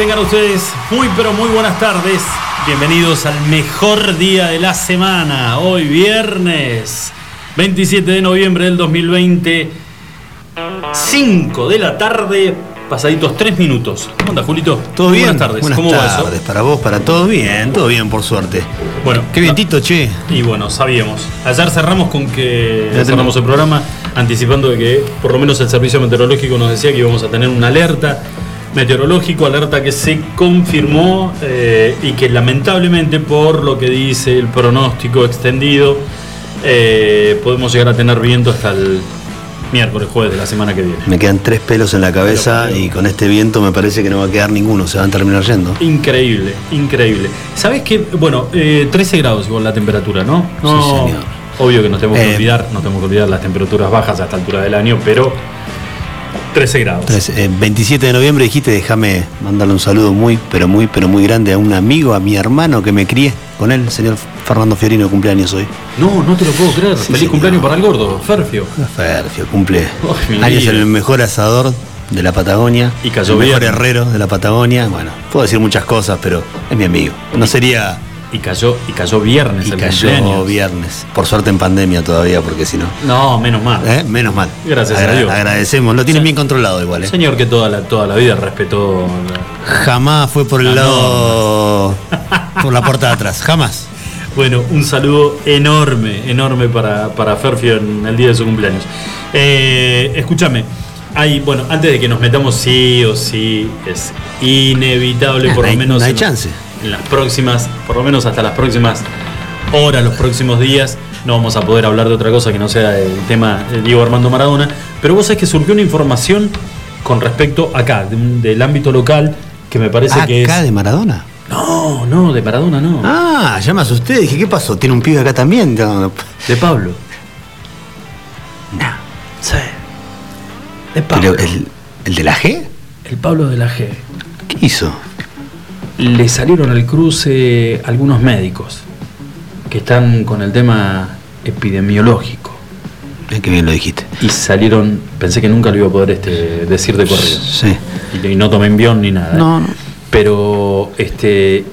tengan ustedes muy pero muy buenas tardes. Bienvenidos al mejor día de la semana. Hoy viernes 27 de noviembre del 2020. 5 de la tarde, pasaditos 3 minutos. ¿Cómo andas, Julito? ¿Todo bien? Buenas tardes. Buenas ¿Cómo va eso? tardes, para vos, para todos bien, todo bien por suerte. Bueno, Qué vientito, che. Y bueno, sabíamos. Ayer cerramos con que Ya cerramos el programa anticipando de que por lo menos el servicio meteorológico nos decía que íbamos a tener una alerta meteorológico, alerta que se confirmó eh, y que lamentablemente por lo que dice el pronóstico extendido eh, podemos llegar a tener viento hasta el miércoles, jueves de la semana que viene. Me quedan tres pelos en la cabeza y con este viento me parece que no va a quedar ninguno, se van a terminar yendo. Increíble, increíble. ¿Sabes qué? Bueno, eh, 13 grados igual la temperatura, ¿no? No, Sí, señor. Obvio que no tenemos que Eh, olvidar, no tenemos que olvidar las temperaturas bajas a esta altura del año, pero 13 grados. Entonces, eh, 27 de noviembre dijiste, déjame mandarle un saludo muy, pero muy, pero muy grande a un amigo, a mi hermano que me crié con él, señor Fernando Fiorino, cumpleaños hoy. No, no te lo puedo creer. Feliz señor. cumpleaños para el gordo, Ferfio. Ferfio, cumple mi años en el mejor asador de la Patagonia. Y cayó el mejor bien. herrero de la Patagonia. Bueno, puedo decir muchas cosas, pero es mi amigo. No sería Y cayó, y cayó viernes Y el cayó cumpleaños. viernes. Por suerte en pandemia todavía, porque si no. No, menos mal. ¿eh? Menos mal. Gracias a Dios. Agradecemos. Lo tienen bien controlado igual. ¿eh? Señor que toda la, toda la vida respetó. la- Jamás fue por el La lado. por la puerta de atrás. Jamás. Bueno, un saludo enorme, enorme para, para Ferfio en el día de su cumpleaños. Eh, escúchame, hay, bueno, antes de que nos metamos sí o sí, es inevitable, Ah, por lo menos. no hay en- chance. En las próximas, por lo menos hasta las próximas horas, los próximos días, no vamos a poder hablar de otra cosa que no sea el tema de Diego Armando Maradona. Pero vos sabés que surgió una información con respecto acá, de del ámbito local, que me parece que Acá es. de Maradona. No, no, de Maradona no. Ah, ya me asusté. Dije, ¿qué pasó? ¿Tiene un pibe acá también? No, De Pablo. Sí. De Pablo. Pero, ¿el, ¿El de la G? El Pablo de la G. ¿Qué hizo? Le salieron al cruce algunos médicos que están con el tema epidemiológico. Eh, qué bien lo dijiste. Y salieron, pensé que nunca lo iba a poder este, decir de corrido. Sí. Y, y no tomé envión ni nada. ¿eh? No, no. Pero este,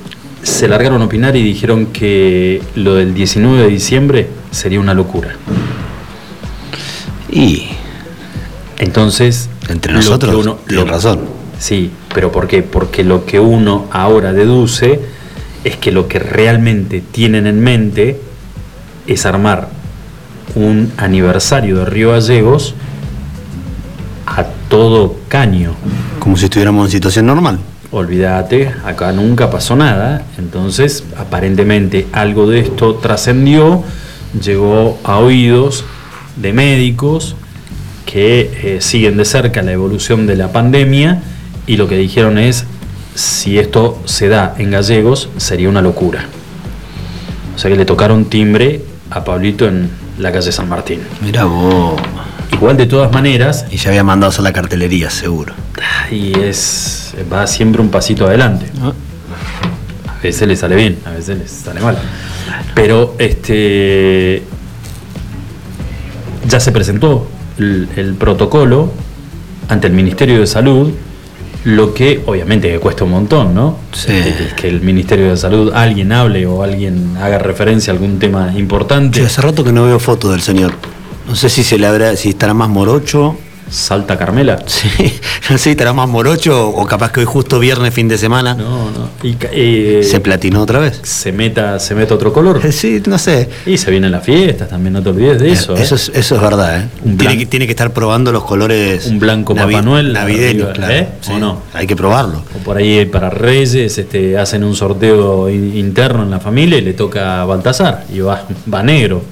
se largaron a opinar y dijeron que lo del 19 de diciembre sería una locura. Y Entonces, entre lo que nosotros, uno- tiene lo- razón. Sí, pero ¿por qué? Porque lo que uno ahora deduce es que lo que realmente tienen en mente es armar un aniversario de Río Gallegos a todo caño. Como si estuviéramos en situación normal. Olvídate, acá nunca pasó nada, entonces aparentemente algo de esto trascendió, llegó a oídos de médicos que eh, siguen de cerca la evolución de la pandemia y lo que dijeron es, si esto se da en gallegos, sería una locura. O sea que le tocaron timbre a Pablito en la calle San Martín. Mira vos. Igual de todas maneras, Y ya había mandado a la cartelería, seguro. y es va siempre un pasito adelante. A veces le sale bien, a veces le sale mal. Pero este ya se presentó el, el protocolo ante el Ministerio de Salud, lo que obviamente que cuesta un montón, ¿no? Sí. Este, que el Ministerio de Salud, alguien hable o alguien haga referencia a algún tema importante. Hace rato que no veo foto del señor. No sé si se le habrá, si estará más morocho. Salta Carmela. Sí, no sé estará más morocho o capaz que hoy justo viernes, fin de semana, No, no. Y, eh, se platinó otra vez. se meta, se meta otro color. Sí, no sé. Y se vienen las fiestas, también no te olvides de eso. ¿eh? Eso es, eso es verdad, ¿eh? Un tiene, que, tiene que estar probando los colores. Un blanco Papá Noel Navideños, arriba, claro. ¿eh? Sí, ¿O no? Hay que probarlo. O por ahí para Reyes este, hacen un sorteo in- interno en la familia y le toca a Baltasar. Y va, va negro.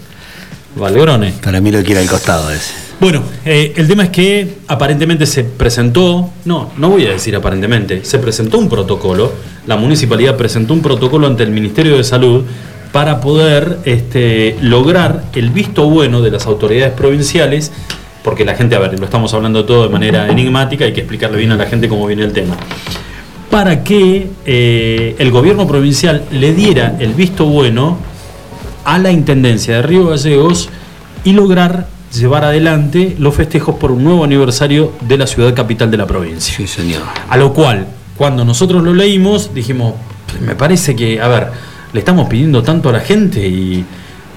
Va al grone. Para mí lo quiere al costado ese. Bueno, eh, el tema es que aparentemente se presentó, no, no voy a decir aparentemente, se presentó un protocolo, la municipalidad presentó un protocolo ante el Ministerio de Salud para poder este, lograr el visto bueno de las autoridades provinciales, porque la gente, a ver, lo estamos hablando todo de manera enigmática, hay que explicarle bien a la gente cómo viene el tema, para que eh, el gobierno provincial le diera el visto bueno a la Intendencia de Río Gallegos y lograr llevar adelante los festejos por un nuevo aniversario de la ciudad capital de la provincia. Sí, señor. A lo cual, cuando nosotros lo leímos, dijimos, me parece que, a ver, le estamos pidiendo tanto a la gente y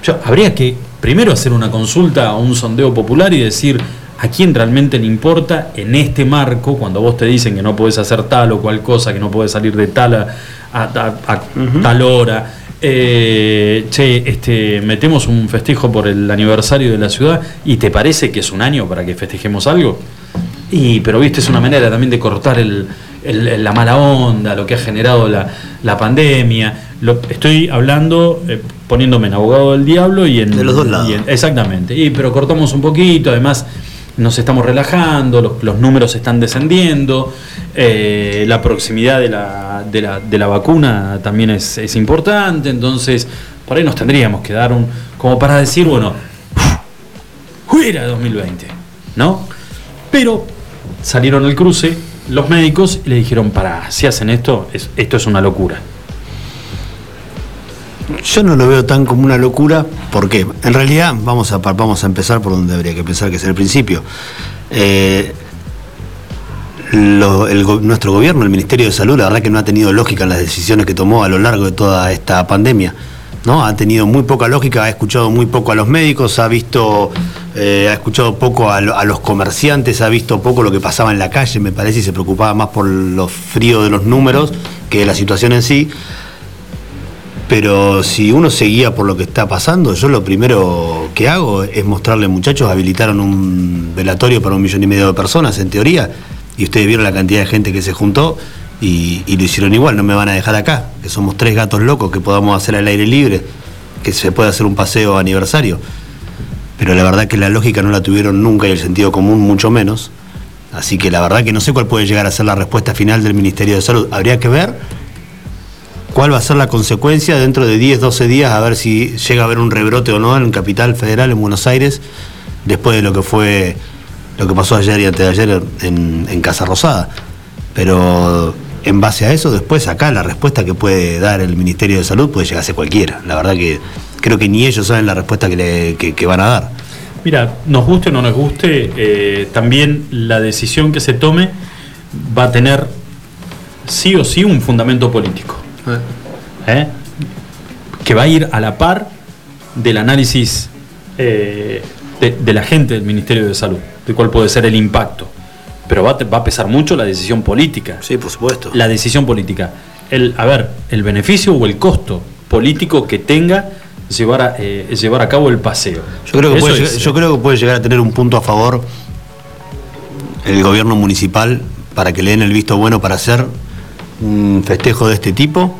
yo- habría que primero hacer una consulta o un sondeo popular y decir a quién realmente le importa en este marco, cuando vos te dicen que no podés hacer tal o cual cosa, que no podés salir de tal a, a- a- a tal hora. Eh, che, este, metemos un festejo por el aniversario de la ciudad y te parece que es un año para que festejemos algo. Y, pero viste, es una manera también de cortar el, el- la mala onda, lo que ha generado la, la pandemia. Lo, estoy hablando, eh, poniéndome en abogado del diablo y en. De los dos lados. en- exactamente. Y, pero cortamos un poquito, además nos estamos relajando, los, números están descendiendo, eh, la proximidad de la, de la, de la vacuna también es, es importante, entonces por ahí nos tendríamos que dar un. como para decir, bueno, fuera 2020, ¿no? Pero salieron al cruce los médicos y le dijeron, para, si hacen esto, es- esto es una locura. Yo no lo veo tan como una locura, porque en realidad vamos a, vamos a empezar por donde habría que empezar, que es el principio. Eh, lo- nuestro gobierno, el Ministerio de Salud, la verdad que no ha tenido lógica en las decisiones que tomó a lo largo de toda esta pandemia. ¿no? Ha tenido muy poca lógica, ha escuchado muy poco a los médicos, ha visto, eh, ha escuchado poco a, lo- a los comerciantes, ha visto poco lo que pasaba en la calle, me parece, y se preocupaba más por los fríos de los números que de la situación en sí. Pero si uno se guía por lo que está pasando, yo lo primero que hago es mostrarle, muchachos, habilitaron un velatorio para un millón y medio de personas, en teoría, y ustedes vieron la cantidad de gente que se juntó y, y lo hicieron igual, no me van a dejar acá, que somos tres gatos locos que podamos hacer al aire libre, que se puede hacer un paseo aniversario. Pero la verdad que la lógica no la tuvieron nunca y el sentido común mucho menos. Así que la verdad que no sé cuál puede llegar a ser la respuesta final del Ministerio de Salud. Habría que ver cuál va a ser la consecuencia dentro de 10, 12 días, a ver si llega a haber un rebrote o no en Capital Federal, en Buenos Aires, después de lo que fue lo que pasó ayer y antes de ayer en, Casa Rosada. Pero en base a eso, después acá la respuesta que puede dar el Ministerio de Salud puede llegar a ser cualquiera. La verdad que creo que ni ellos saben la respuesta que van a dar. Mira, nos guste o no nos guste, eh, también la decisión que se tome va a tener sí o sí un fundamento político. ¿Eh? Que va a ir a la par del análisis eh, de, de la gente del Ministerio de Salud, de cuál puede ser el impacto. Pero va a, te- va a pesar mucho la decisión política. Sí, por supuesto. La decisión política. El, a ver, el beneficio o el costo político que tenga llevar a, eh, llevar a cabo el paseo. Yo creo, que puede, es, yo creo que puede llegar a tener un punto a favor el gobierno municipal para que le den el visto bueno para hacer un festejo de este tipo.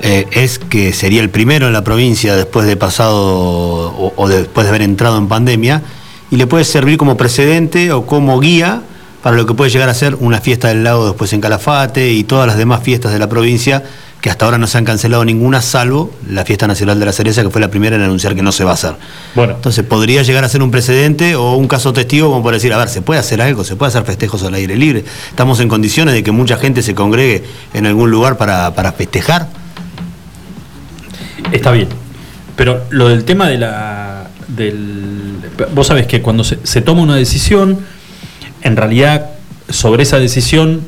Eh, es que sería el primero en la provincia después de pasado o, o después de haber entrado en pandemia y le puede servir como precedente o como guía para lo que puede llegar a ser una fiesta del lago después en Calafate y todas las demás fiestas de la provincia que hasta ahora no se han cancelado ninguna salvo la fiesta nacional de la cereza que fue la primera en anunciar que no se va a hacer. Bueno, Entonces podría llegar a ser un precedente o un caso testigo como para decir, a ver, se puede hacer algo, se puede hacer festejos al aire libre. Estamos en condiciones de que mucha gente se congregue en algún lugar para, para festejar. está bien. Pero lo del tema de la, del, vos sabés que cuando se, se toma una decisión, en realidad sobre esa decisión,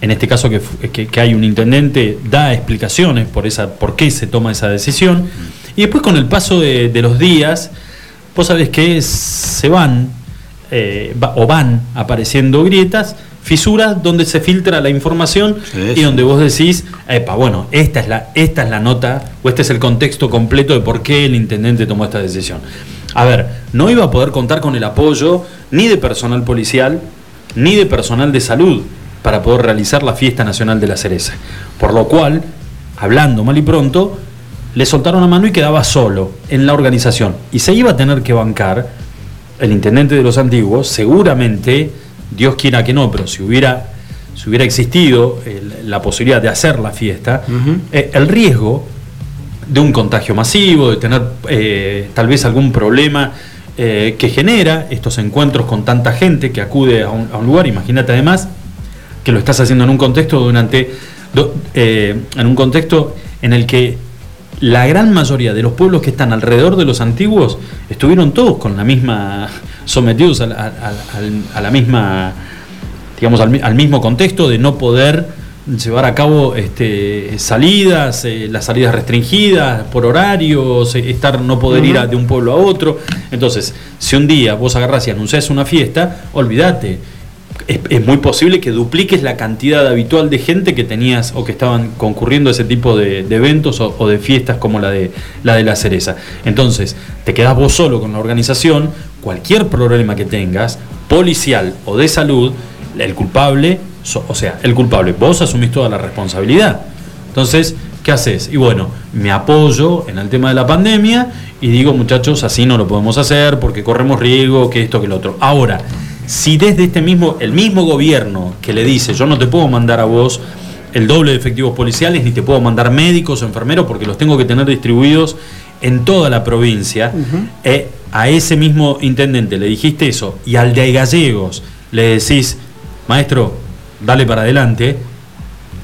en este caso que, fu- que- que hay un intendente, da explicaciones por, esa, por qué se toma esa decisión, y después con el paso de, de los días, vos sabés que se van eh, va- o van apareciendo grietas, fisuras donde se filtra la información Sí, y donde vos decís, epa, bueno, esta es, la, esta es la nota o este es el contexto completo de por qué el intendente tomó esta decisión. A ver, no iba a poder contar con el apoyo ni de personal policial ni de personal de salud para poder realizar la fiesta nacional de la cereza. Por lo cual, hablando mal y pronto, le soltaron la mano y quedaba solo en la organización. Y se iba a tener que bancar el intendente de los antiguos, seguramente, Dios quiera que no, pero si hubiera, si hubiera existido la posibilidad de hacer la fiesta, eh, el riesgo de un contagio masivo, de tener eh, tal vez algún problema eh, que genera estos encuentros con tanta gente que acude a un, a un lugar, imagínate además que lo estás haciendo en un contexto durante do- eh, en un contexto en el que la gran mayoría de los pueblos que están alrededor de los antiguos estuvieron todos con la misma sometidos a la, a- a- al- a la misma digamos al, al mismo contexto de no poder llevar a cabo este, salidas, eh, las salidas restringidas por horarios, eh, estar no poder ir de un pueblo a otro. Entonces, si un día vos agarrás y anunciás una fiesta, olvídate. Es, muy posible que dupliques la cantidad habitual de gente que tenías o que estaban concurriendo a ese tipo de, eventos o, de fiestas como la de la de la cereza. Entonces, te quedás vos solo con la organización, cualquier problema que tengas, policial o de salud, el culpable, o sea, el culpable, vos asumís toda la responsabilidad. Entonces, ¿qué haces? Y bueno, me apoyo en el tema de la pandemia y digo, muchachos, así no lo podemos hacer porque corremos riesgo, que esto, que lo otro. Ahora, si desde este mismo, el mismo gobierno que le dice, yo no te puedo mandar a vos el doble de efectivos policiales, ni te puedo mandar médicos o enfermeros porque los tengo que tener distribuidos en toda la provincia, eh, a ese mismo intendente le dijiste eso y al de Gallegos le decís, maestro, dale para adelante,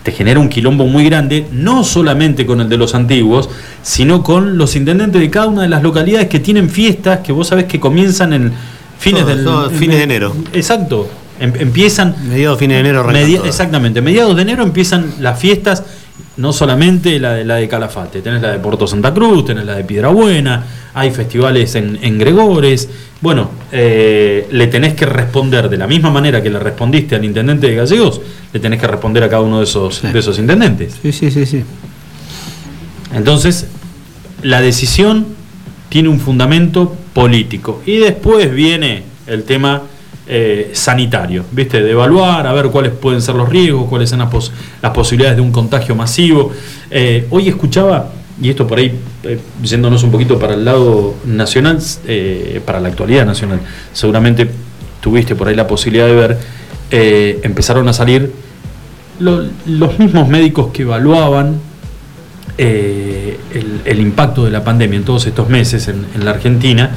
te genera un quilombo muy grande, no solamente con el de los antiguos, sino con los intendentes de cada una de las localidades que tienen fiestas que vos sabés que comienzan en fines del todas, fines de enero. Exacto. Em- empiezan Mediados fines de enero Media- exactamente, mediados de enero empiezan las fiestas, no solamente la de la de Calafate, tenés la de Puerto Santa Cruz, tenés la de Piedrabuena, hay festivales en, en Gregores. Bueno, eh, le tenés que responder de la misma manera que le respondiste al intendente de Gallegos, le tenés que responder a cada uno de esos, Sí. de esos intendentes. Sí, sí, sí, sí. Entonces, la decisión tiene un fundamento político. Y después viene el tema eh, sanitario, ¿viste? De evaluar, a ver cuáles pueden ser los riesgos, cuáles son las, pos- las posibilidades de un contagio masivo. Eh, hoy escuchaba, y esto por ahí, eh, yéndonos un poquito para el lado nacional, eh, para la actualidad nacional, seguramente tuviste por ahí la posibilidad de ver, empezaron a salir lo- los mismos médicos que evaluaban el, el impacto de la pandemia en todos estos meses en, en la Argentina,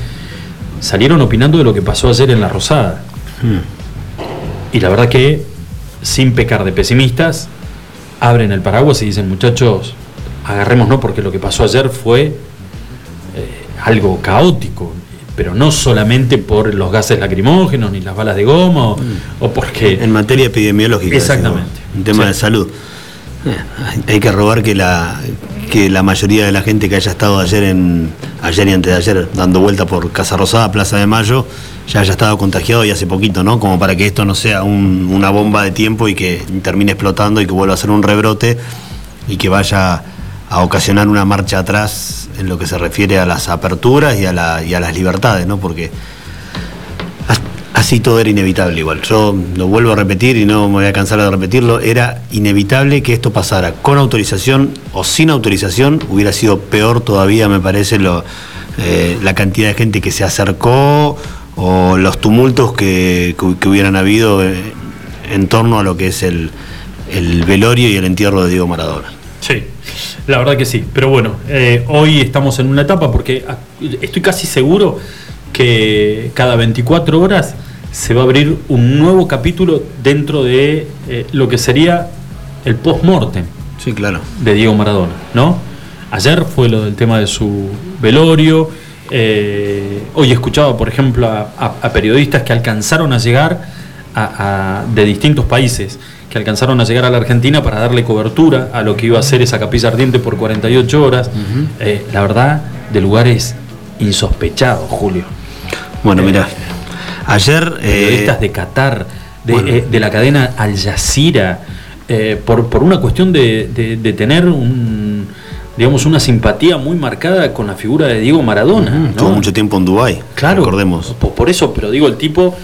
salieron opinando de lo que pasó ayer en La Rosada. Y la verdad que, sin pecar de pesimistas, abren el paraguas y dicen, muchachos, agarrémonos porque lo que pasó ayer fue eh, algo caótico, pero no solamente por los gases lacrimógenos ni las balas de goma o, o porque... En materia epidemiológica. Exactamente. decimos, Un tema Sí. de salud. Eh, Hay que robar que la, que la mayoría de la gente que haya estado ayer en ayer y antes de ayer dando vuelta por Casa Rosada, Plaza de Mayo, ya haya estado contagiado y hace poquito, ¿no? Como para que esto no sea un- una bomba de tiempo y que termine explotando y que vuelva a ser un rebrote y que vaya a ocasionar una marcha atrás en lo que se refiere a las aperturas y a, la- y a las libertades, ¿no? Porque Así todo era inevitable igual. Yo lo vuelvo a repetir y no me voy a cansar de repetirlo. Era inevitable que esto pasara con autorización o sin autorización. Hubiera sido peor todavía, me parece, lo, eh, la cantidad de gente que se acercó o los tumultos que, que- hubieran habido eh, en torno a lo que es el, el velorio y el entierro de Diego Maradona. Sí, la verdad que sí. Pero bueno, eh, hoy estamos en una etapa porque estoy casi seguro que cada 24 horas se va a abrir un nuevo capítulo dentro de eh, lo que sería el post-mortem Sí, claro. de Diego Maradona, ¿no? Ayer fue lo del tema de su velorio Eh, hoy escuchaba, por ejemplo, a, a- a periodistas que alcanzaron a llegar a- de distintos países, que alcanzaron a llegar a la Argentina para darle cobertura a lo que iba a ser esa capilla ardiente por 48 horas. Eh, la verdad, de lugares insospechados, Julio. Bueno, mira, ayer. eh, periodistas de Qatar, de, bueno. eh, de la cadena Al Jazeera, eh, por, por una cuestión de, de- de tener un, digamos, una simpatía muy marcada con la figura de Diego Maradona. ¿no? Estuvo mucho tiempo en Dubái. Claro, Recordemos. po- Por, eso, pero digo, el tipo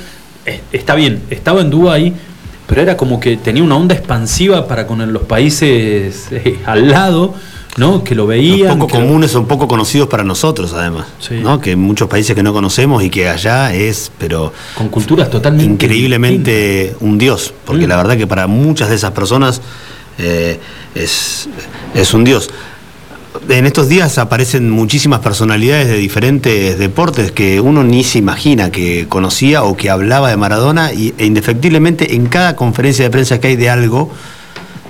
está bien, estaba en Dubái, pero era como que tenía una onda expansiva para con los países eh, al lado, ¿no? Que lo veían. Los poco lo- comunes son poco conocidos para nosotros, además. Sí. ¿no? Que en muchos países que no conocemos y que allá es, pero con culturas totalmente increíblemente un dios. Porque Mm. la verdad que para muchas de esas personas eh, es, es un dios. En estos días aparecen muchísimas personalidades de diferentes deportes que uno ni se imagina que conocía o que hablaba de Maradona y, e indefectiblemente en cada conferencia de prensa que hay de algo,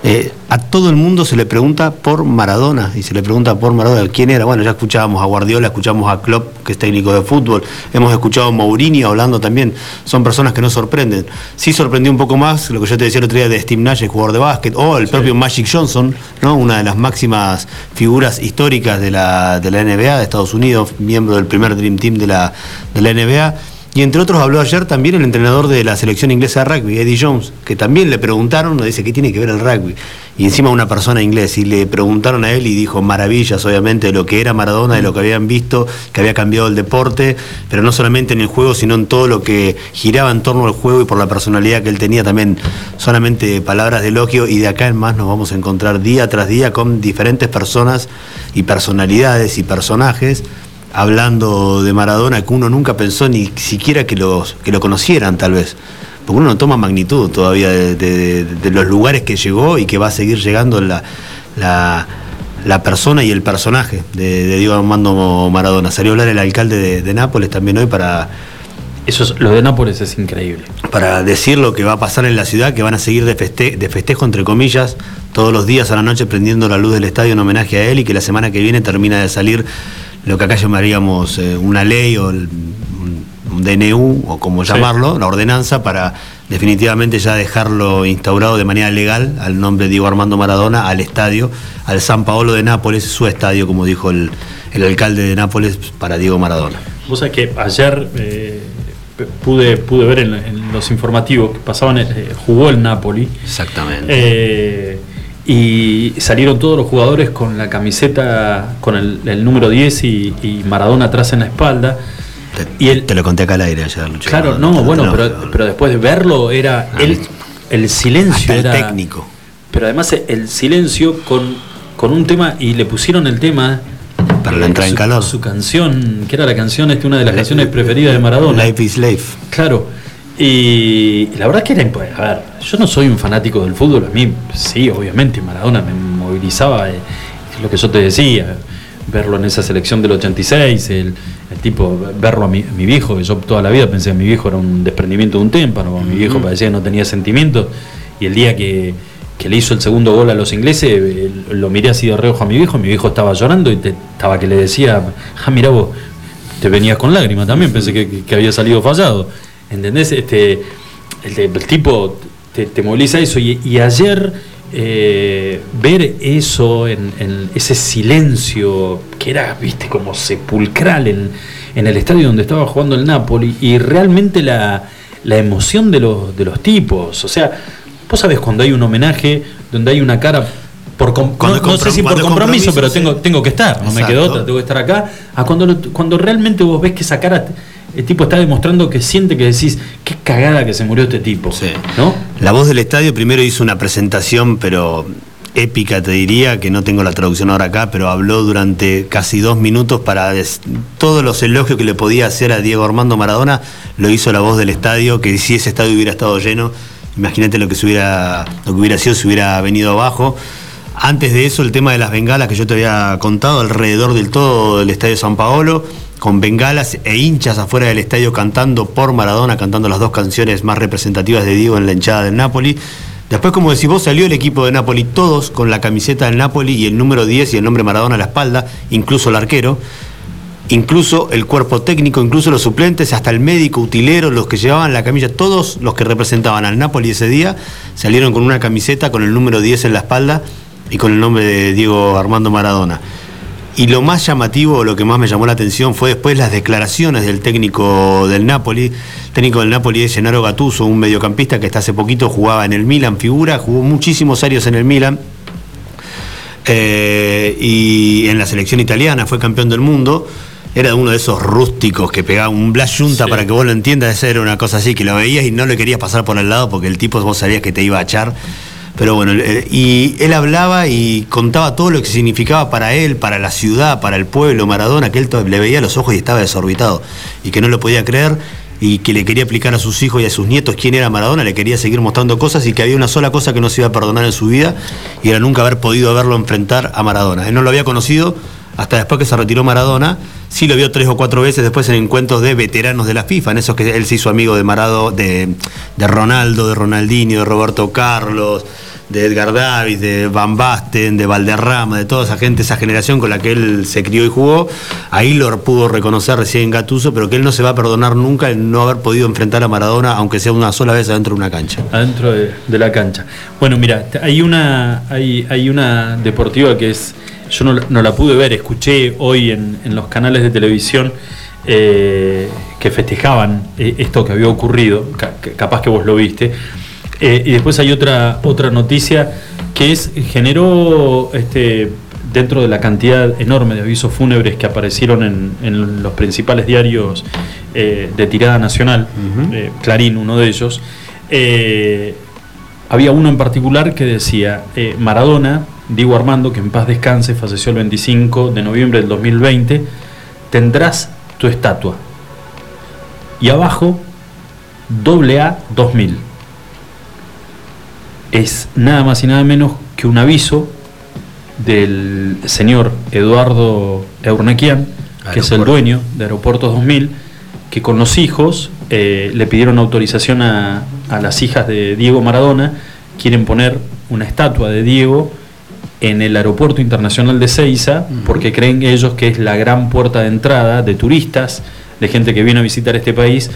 eh, a todo el mundo se le pregunta por Maradona y se le pregunta por Maradona quién era. Bueno, ya escuchábamos a Guardiola, escuchamos a Klopp, que es técnico de fútbol, hemos escuchado a Mourinho hablando también. Son personas que no sorprenden. Sí sorprendió un poco más lo que yo te decía el otro día de Steve Nash, el jugador de básquet, o el propio Magic Johnson, ¿no? una de las máximas figuras históricas de la, de la NBA de Estados Unidos, miembro del primer Dream Team de la, de la NBA. Y entre otros habló ayer también el entrenador de la selección inglesa de rugby, Eddie Jones, que también le preguntaron, uno dice, ¿qué tiene que ver el rugby? Y encima una persona inglés, y le preguntaron a él y dijo maravillas, obviamente, de lo que era Maradona, de lo que habían visto, que había cambiado el deporte, pero no solamente en el juego, sino en todo lo que giraba en torno al juego y por la personalidad que él tenía también, solamente palabras de elogio, y de acá en más nos vamos a encontrar día tras día con diferentes personas y personalidades y personajes hablando de Maradona que uno nunca pensó ni siquiera que, los, que lo conocieran tal vez. Porque uno no toma magnitud todavía de, de- de los lugares que llegó y que va a seguir llegando la, la, la persona y el personaje de, de Diego Armando Maradona. Salió a hablar el alcalde de, Nápoles también hoy para, Eso es- lo de Nápoles es increíble. para decir lo que va a pasar en la ciudad, que van a seguir de, feste- de festejo, entre comillas, todos los días a la noche prendiendo la luz del estadio en homenaje a él y que la semana que viene termina de salir lo que acá llamaríamos eh, una ley o el- un, un DNU o como Sí. llamarlo, la ordenanza para definitivamente ya dejarlo instaurado de manera legal al nombre de Diego Armando Maradona al estadio, al San Paolo de Nápoles, su estadio, como dijo el, el alcalde de Nápoles, para Diego Maradona. Vos sabés que ayer eh, pude, pude ver en, en los informativos que pasaban, eh, jugó el Napoli. Exactamente. Eh, y salieron todos los jugadores con la camiseta, con el, el número 10 y, y Maradona atrás en la espalda. te, y el- te lo conté acá al aire ayer, Lucho. Claro, no, bueno, no, pero, pero después de verlo era Ah, el, silencio. Hasta el técnico. Pero además el silencio con, con un tema, y le pusieron el tema. Para la entrada en calor. Su canción, que era la canción, este, una de las canciones preferidas de Maradona. Life is life. Claro. Y la verdad que era impo- A ver, yo no soy un fanático del fútbol. A mí, sí, obviamente, Maradona me movilizaba. eh, es lo que yo te decía. Verlo en esa selección del 86, el, el tipo, verlo a mi, a mi viejo, que yo toda la vida pensé que mi viejo era un desprendimiento de un témpano. Mi viejo parecía que no tenía sentimientos. Y el día que, que le hizo el segundo gol a los ingleses, eh, lo miré así de reojo a mi viejo. Mi viejo estaba llorando y te- estaba que le decía, ah, mira vos, te venías con lágrimas también, pensé que- que había salido fallado. ¿Entendés? Este, el, el tipo te, te moviliza eso. Y, y ayer eh, ver eso, en, en ese silencio que era, viste, como sepulcral en, en el estadio donde estaba jugando el Napoli, y realmente la, la emoción de los, de los tipos. O sea, vos sabés cuando hay un homenaje, donde hay una cara. Por com- no, sé si por compromiso, compromiso, pero sí. tengo, tengo que estar, no me quedo otra, tengo que estar acá. A cuando, lo- cuando realmente vos ves que esa cara, el tipo está demostrando que siente que decís, qué cagada que se murió este tipo. Sí. ¿No? La voz del estadio primero hizo una presentación, pero épica te diría, que no tengo la traducción ahora acá, pero habló durante casi dos minutos para todos los elogios que le podía hacer a Diego Armando Maradona, lo hizo la voz del estadio, que si ese estadio hubiera estado lleno, imagínate lo que se hubiera, lo que hubiera sido si hubiera venido abajo. Antes de eso, el tema de las bengalas que yo te había contado alrededor del todo del Estadio San Paolo, con bengalas e hinchas afuera del estadio cantando por Maradona, cantando las dos canciones más representativas de Diego en la hinchada del Napoli. Después, como decís vos, salió el equipo de Napoli, todos con la camiseta del Napoli y el número 10 y el nombre Maradona a la espalda, incluso el arquero. incluso el cuerpo técnico, incluso los suplentes, hasta el médico, utilero, los que llevaban la camilla, todos los que representaban al Napoli ese día salieron con una camiseta con el número 10 en la espalda y con el nombre de Diego Armando Maradona. Y lo más llamativo, lo que más me llamó la atención fue después las declaraciones del técnico del Napoli. El técnico del Napoli es Gennaro Gattuso, un mediocampista que hasta hace poquito jugaba en el Milan, figura, jugó muchísimos años en el Milan. Eh, y en la selección italiana fue campeón del mundo. Era uno de esos rústicos que pegaba un Blas Junta Sí. para que vos lo entiendas. Esa era una cosa así, que lo veías y no le querías pasar por el lado porque el tipo vos sabías que te iba a echar. Pero bueno, eh, y él hablaba y contaba todo lo que significaba para él, para la ciudad, para el pueblo, Maradona, que él le veía los ojos y estaba desorbitado y que no lo podía creer y que le quería explicar a sus hijos y a sus nietos quién era Maradona, le quería seguir mostrando cosas y que había una sola cosa que no se iba a perdonar en su vida y era nunca haber podido verlo enfrentar a Maradona. Él no lo había conocido hasta después que se retiró Maradona, sí lo vio tres o cuatro veces después en encuentros de veteranos de la FIFA, en esos que él se hizo amigo de Marado, de, de Ronaldo, de Ronaldinho, de Roberto Carlos, de Edgar Davis, de Van Basten, de Valderrama, de toda esa gente, esa generación con la que él se crió y jugó, ahí lo pudo reconocer recién Gatuso, pero que él no se va a perdonar nunca el no haber podido enfrentar a Maradona, aunque sea una sola vez adentro de una cancha. adentro de, de la cancha. Bueno, mira, hay una, hay, hay una deportiva que es, yo no, la- no la pude ver, escuché hoy en, en los canales de televisión eh, que festejaban eh, esto que había ocurrido, capaz que vos lo viste. Eh, y después hay otra, otra noticia que es, generó este, dentro de la cantidad enorme de avisos fúnebres que aparecieron en, en los principales diarios eh, de tirada nacional, Clarín, uno de ellos, había uno en particular que decía, Maradona, Diego Armando, que en paz descanse, falleció el 25 de noviembre del 2020, tendrás tu estatua. Y abajo, AA 2000. Es nada más y nada menos que un aviso del señor Eduardo Eurnequian, que es el dueño de Aeropuertos 2000, que con los hijos eh, le pidieron autorización a, a las hijas de Diego Maradona, quieren poner una estatua de Diego en el Aeropuerto Internacional de Ceiza, porque creen ellos que es la gran puerta de entrada de turistas, de gente que viene a visitar este país,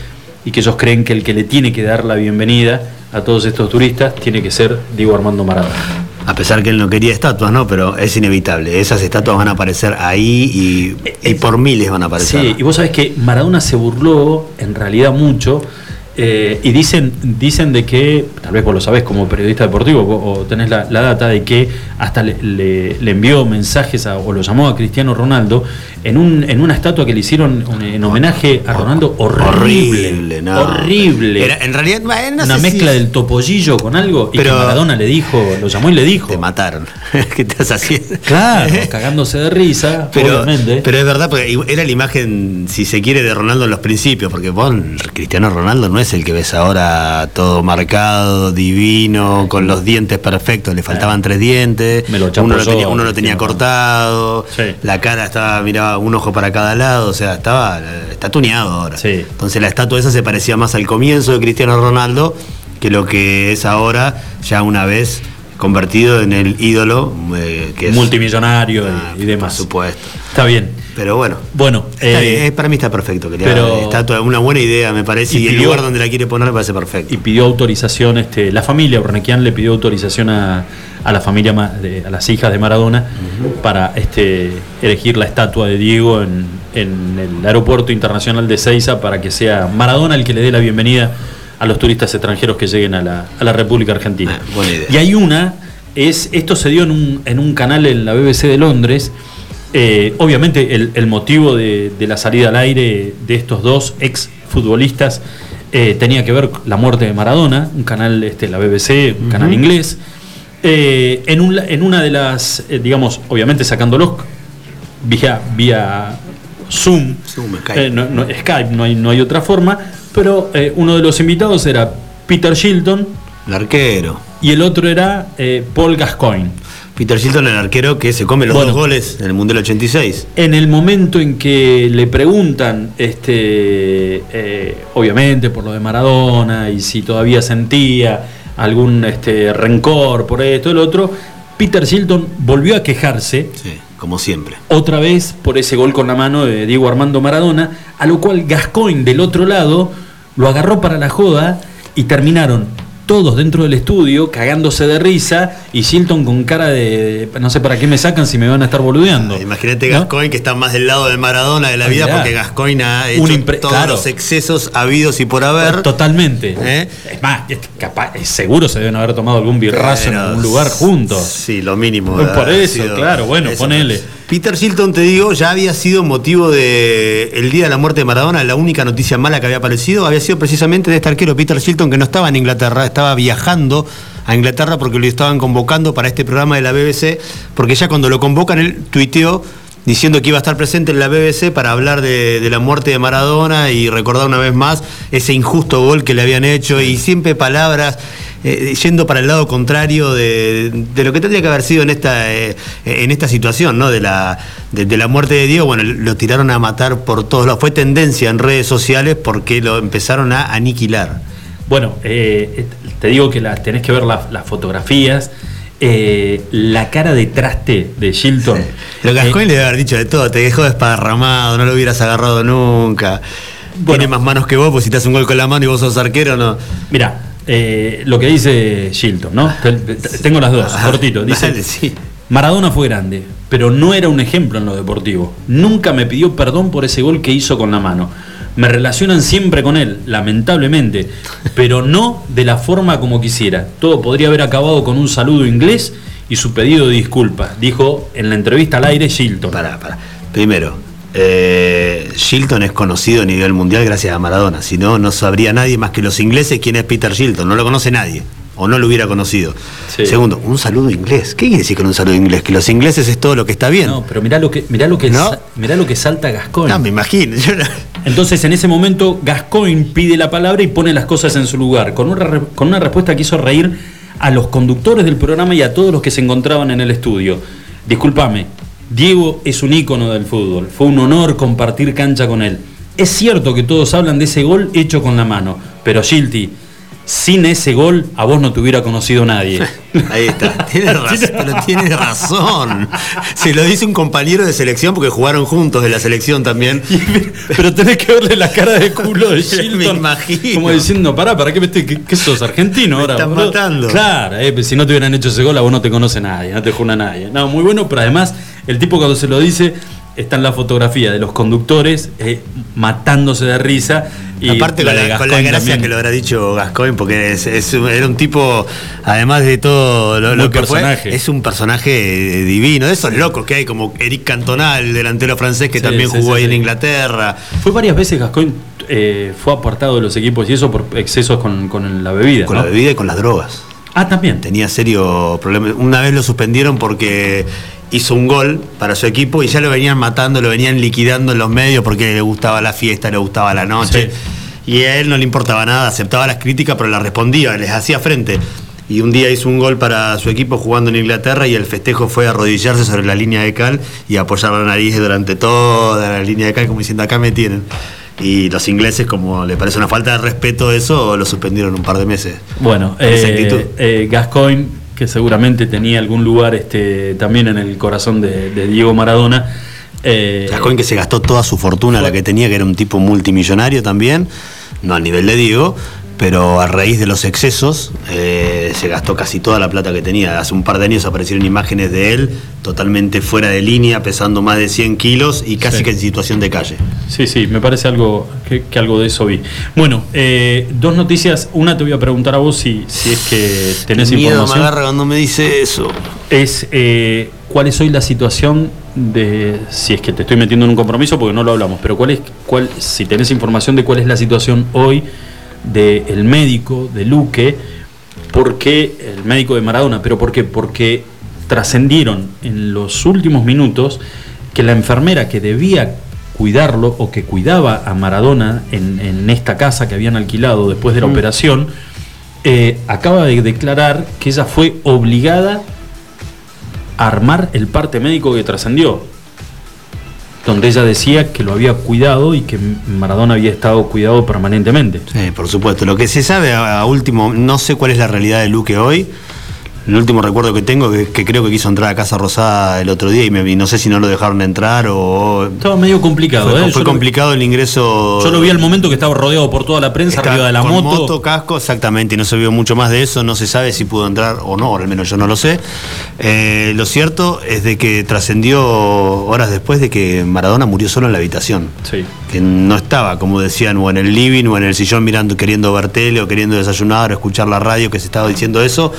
y que ellos creen que el que le tiene que dar la bienvenida a todos estos turistas tiene que ser Diego Armando Maradona. A pesar que él no quería estatuas, ¿no? Pero es inevitable. Esas estatuas van a aparecer ahí y, y por miles van a aparecer. Sí, y vos sabés que Maradona se burló en realidad mucho. Eh, y dicen, dicen de que, tal vez vos lo sabés como periodista deportivo o, o tenés la, la data de que hasta le, le- le envió mensajes a- o lo llamó a Cristiano Ronaldo en, un, en una estatua que le hicieron en homenaje a Ronaldo horrible. Horrible, no. Horrible. Era- en realidad, no una sé mezcla si- del topollillo con algo y Pero- que Maradona le dijo, lo llamó y le dijo. Te mataron. ¿Qué estás haciendo? Claro, cagándose de risa, Pero, obviamente. pero es verdad, porque era la imagen, si se quiere, de Ronaldo en los principios, porque vos, Cristiano Ronaldo no es el que ves ahora todo marcado, divino, con los dientes perfectos, le faltaban tres dientes, Me lo chapo uno, lo tenía, uno lo tenía Cristiano cortado, Sí. la cara estaba, miraba un ojo para cada lado, o sea, estaba, está tuneado ahora. Sí. Entonces la estatua esa se parecía más al comienzo de Cristiano Ronaldo que lo que es ahora, ya una vez convertido en el ídolo eh, que es multimillonario y- Ah, y, demás. Por supuesto. Está bien. Pero bueno. Bueno, está eh, eh, para mí está perfecto que le pero- haga estatua, una buena idea me parece, Y y, el pidió- lugar donde la quiere poner me parece perfecto. y pidió autorización, este, la familia Urnequian le pidió autorización a, a la familia, de- a las hijas de Maradona, para este, elegir la estatua de Diego en, en el aeropuerto internacional de Ceiza para que sea Maradona el que le dé la bienvenida a los turistas extranjeros que lleguen a la, a la República Argentina. Ah, buena idea. Y hay una, es, esto se dio en un, en un canal en la BBC de Londres. Eh, obviamente el, el motivo de, de la salida al aire de estos dos ex futbolistas eh, tenía que ver con la muerte de Maradona, un canal, este, la BBC, un canal inglés. Eh, en, un- en una de las, digamos, obviamente sacándolos vía, vía Zoom, Zoom, Skype. no, no- Skype, no hay, no hay otra forma, pero uno de los invitados era Peter Shilton El arquero. y el otro era Paul Gascoigne. Peter Shilton, el arquero que se come los Bueno. dos goles en el Mundial 86. En el momento en que le preguntan, este, eh, obviamente por lo de Maradona y si todavía sentía algún este, rencor por esto lo otro, Peter Shilton volvió a quejarse Sí. como siempre. otra vez por ese gol con la mano de Diego Armando Maradona, a lo cual Gascoigne del otro lado lo agarró para la joda y terminaron todos dentro del estudio cagándose de risa y Shilton con cara de no sé para qué me sacan si me van a estar boludeando. Imagínate ¿No? Gascoigne que está más del lado de Maradona de la vida porque Gascoigne ha hecho todos claro. los excesos habidos y por haber. Totalmente. ¿Eh? Es más, es capaz, seguro se deben haber tomado algún birrazo en algún lugar juntos. Sí, lo mínimo. Por eso, claro, bueno, ponele. Peter Shilton, te digo, ya había sido motivo de el día de la muerte de Maradona, la única noticia mala que había aparecido. Había sido precisamente de este arquero Peter Shilton que no estaba en Inglaterra, estaba viajando a Inglaterra porque lo estaban convocando para este programa de la BBC, porque ya cuando lo convocan él tuiteó diciendo que iba a estar presente en la BBC para hablar de, de la muerte de Maradona y recordar una vez más ese injusto gol que le habían hecho y siempre palabras eh, yendo para el lado contrario de, de lo que tendría que haber sido en esta eh, en esta situación, ¿no? De la de, de la muerte de Diego, bueno, lo tiraron a matar por todos lados. Fue tendencia en redes sociales porque lo empezaron a aniquilar. Bueno, eh, te digo que la, tenés que ver la- las fotografías. eh, la cara de traste de Shilton. Lo que Eh, le debe haber dicho de todo, te dejó desparramado, no lo hubieras agarrado nunca. Bueno. Tiene más manos que vos, pues si te hace un gol con la mano y vos sos arquero, no. Mirá, eh, lo que dice Shilton, ¿no? Te- Tengo las dos, Ajá, cortito. Dice, dale, sí. Maradona fue grande, pero no era un ejemplo en lo deportivo. Nunca me pidió perdón por ese gol que hizo con la mano. Me relacionan siempre con él, lamentablemente, pero no de la forma como quisiera. Todo podría haber acabado con un saludo inglés y su pedido de disculpas, dijo en la entrevista al aire Shilton. Pará, pará. Primero, eh, Shilton es conocido a nivel mundial gracias a Maradona. Si no, no sabría nadie más que los ingleses quién es Peter Shilton. No lo conoce nadie. O no lo hubiera conocido. Sí. Segundo, un saludo inglés. ¿Qué quiere decir con un saludo inglés? Que los ingleses es todo lo que está bien. No, pero mirá lo que, mirá lo que, ¿No? mirá lo que salta Gascoigne. No, me imagino. Yo no- Entonces en ese momento Gascoigne pide la palabra y pone las cosas en su lugar, con una, con una respuesta que hizo reír a los conductores del programa y a todos los que se encontraban en el estudio. Discúlpame, Diego es un ícono del fútbol, fue un honor compartir cancha con él. Es cierto que todos hablan de ese gol hecho con la mano, pero Gilti, sin ese gol a vos no te hubiera conocido nadie. Ahí está. Tiene razón, pero tiene razón. Se lo dice un compañero de selección porque jugaron juntos en la selección también. Pero tenés que verle la cara de culo de Shilton. Me imagino. Como diciendo, pará, ¿para qué me qué, qué sos argentino Me ahora? están boludo?" matando. Claro, eh, pues si no te hubieran hecho ese gol, a vos no te conoce nadie, no te juna nadie. No, muy bueno, pero además, el tipo cuando se lo dice, está en la fotografía de los conductores eh, matándose de risa. Y Aparte la con la, con la Gascoigne gracia también. que lo habrá dicho Gascoigne, porque es, es un- era un tipo, además de todo lo, que personaje. fue, es un personaje eh, divino, de esos locos que hay, como Eric Cantona, el delantero francés que Sí, también sí, jugó sí, ahí en. Inglaterra. Fue varias veces Gascoigne eh, fue apartado de los equipos y eso por excesos con, con la bebida. Con ¿no? la bebida y con las drogas. Ah, también. Tenía serio problema. Una vez lo suspendieron porque hizo un gol para su equipo y ya lo venían matando, lo venían liquidando en los medios porque le gustaba la fiesta, le gustaba la noche. Y a él no le importaba nada, aceptaba las críticas, pero las respondía, les hacía frente. Y un día hizo un gol para su equipo jugando en Inglaterra y el festejo fue arrodillarse sobre la línea de cal y apoyar la nariz durante toda la línea de cal como diciendo acá me tienen. Y los ingleses, como le parece una falta de respeto eso, lo suspendieron un par de meses. Bueno, eh, eh, Gascoigne, que seguramente tenía algún lugar este, también en el corazón de, de Diego Maradona. eh, Gascoigne que se gastó toda su fortuna, la que tenía, que era un tipo multimillonario también, no al nivel de Diego, pero a raíz de los excesos eh, se gastó casi toda la plata que tenía. Hace un par de años aparecieron imágenes de él totalmente fuera de línea, pesando más de 100 kilos y casi Sí. que en situación de calle. Sí, sí, me parece algo que, que algo de eso vi. Bueno, eh, dos noticias. Una te voy a preguntar a vos si, si es que tenés Miedo me información. agarra cuando me dice eso. es eh, cuál es hoy la situación de si es que te estoy metiendo en un compromiso porque no lo hablamos, pero cuál es cuál si tenés información de cuál es la situación hoy del médico de Luque, porque el médico de Maradona, pero ¿por qué? Porque trascendieron en los últimos minutos que la enfermera que debía cuidarlo o que cuidaba a Maradona en, en esta casa que habían alquilado después de la operación, eh, acaba de declarar que ella fue obligada a armar el parte médico que trascendió, donde ella decía que lo había cuidado y que Maradona había estado cuidado permanentemente. Sí, por supuesto. Lo que se sabe a, último, no sé cuál es la realidad de Luque hoy. El último recuerdo que tengo es que creo que quiso entrar a Casa Rosada el otro día y, me- y no sé si no lo dejaron entrar o... Estaba medio complicado, Fue, ¿eh? fue Yo lo- complicado el ingreso. Yo lo vi al momento que estaba rodeado por toda la prensa Está arriba de la con moto. casco, exactamente, y no se vio mucho más de eso, no se sabe si pudo entrar o no, o al menos yo no lo sé. Eh, lo cierto es de que trascendió horas después de que Maradona murió solo en la habitación. Sí. Que no estaba, como decían, o en el living o en el sillón mirando, queriendo ver tele o queriendo desayunar o escuchar la radio que se estaba diciendo eso.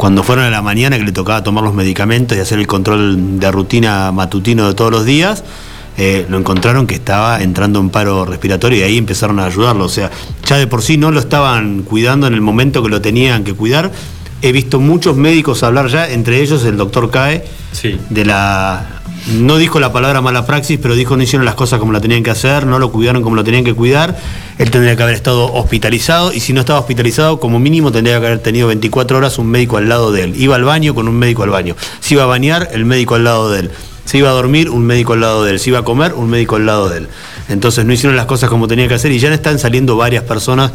Cuando fueron a la mañana que le tocaba tomar los medicamentos y hacer el control de rutina matutino de todos los días, eh, lo encontraron que estaba entrando en paro respiratorio y ahí empezaron a ayudarlo. O sea, ya de por sí no lo estaban cuidando en el momento que lo tenían que cuidar. He visto muchos médicos hablar ya, entre ellos el doctor Cae, Sí. de la. No dijo la palabra mala praxis, pero dijo no hicieron las cosas como la tenían que hacer, no lo cuidaron como lo tenían que cuidar. Él tendría que haber estado hospitalizado y si no estaba hospitalizado, como mínimo tendría que haber tenido 24 horas un médico al lado de él. Iba al baño con un médico al baño. Se iba a bañar, el médico al lado de él. Se iba a dormir, un médico al lado de él. Se iba a comer, un médico al lado de él. Entonces no hicieron las cosas como tenían que hacer y ya están saliendo varias personas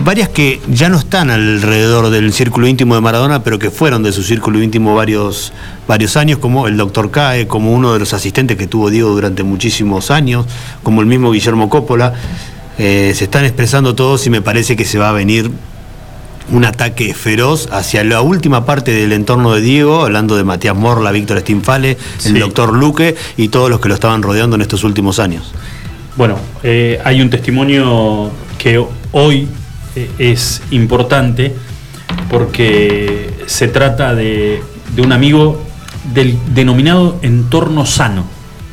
varias que ya no están alrededor del círculo íntimo de Maradona, pero que fueron de su círculo íntimo varios, varios años, como el doctor Cae, como uno de los asistentes que tuvo Diego durante muchísimos años, como el mismo Guillermo Coppola. Eh, se están expresando todos y me parece que se va a venir un ataque feroz hacia la última parte del entorno de Diego, hablando de Matías Morla, Víctor Stinfale, Sí. el doctor Luque y todos los que lo estaban rodeando en estos últimos años. Bueno, eh, hay un testimonio que hoy es importante porque se trata de, de un amigo del denominado entorno sano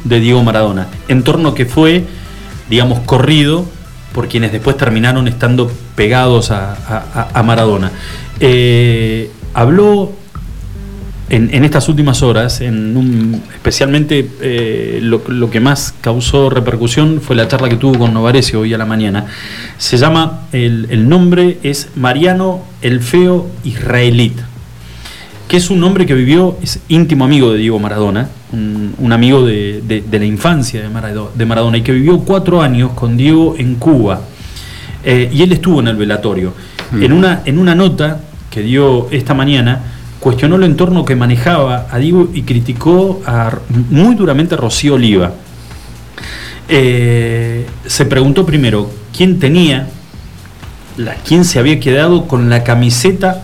de Diego Maradona. Entorno que fue, digamos, corrido por quienes después terminaron estando pegados a Maradona. Eh, habló en, en estas últimas horas, en un- especialmente eh, lo, lo que más causó repercusión fue la charla que tuvo con Novarecio hoy a la mañana. Se llama, el, el nombre es Mariano el Feo Israelit, que es un hombre que vivió, es íntimo amigo de Diego Maradona, un, un amigo de, de- de la infancia de Marado- de Maradona, y que vivió cuatro años con Diego en Cuba. Eh, y él estuvo en el velatorio. En, una, en una nota que dio esta mañana, cuestionó el entorno que manejaba a Diego y criticó a- muy duramente a Rocío Oliva. Eh, se preguntó primero quién tenía, la, quién se había quedado con la camiseta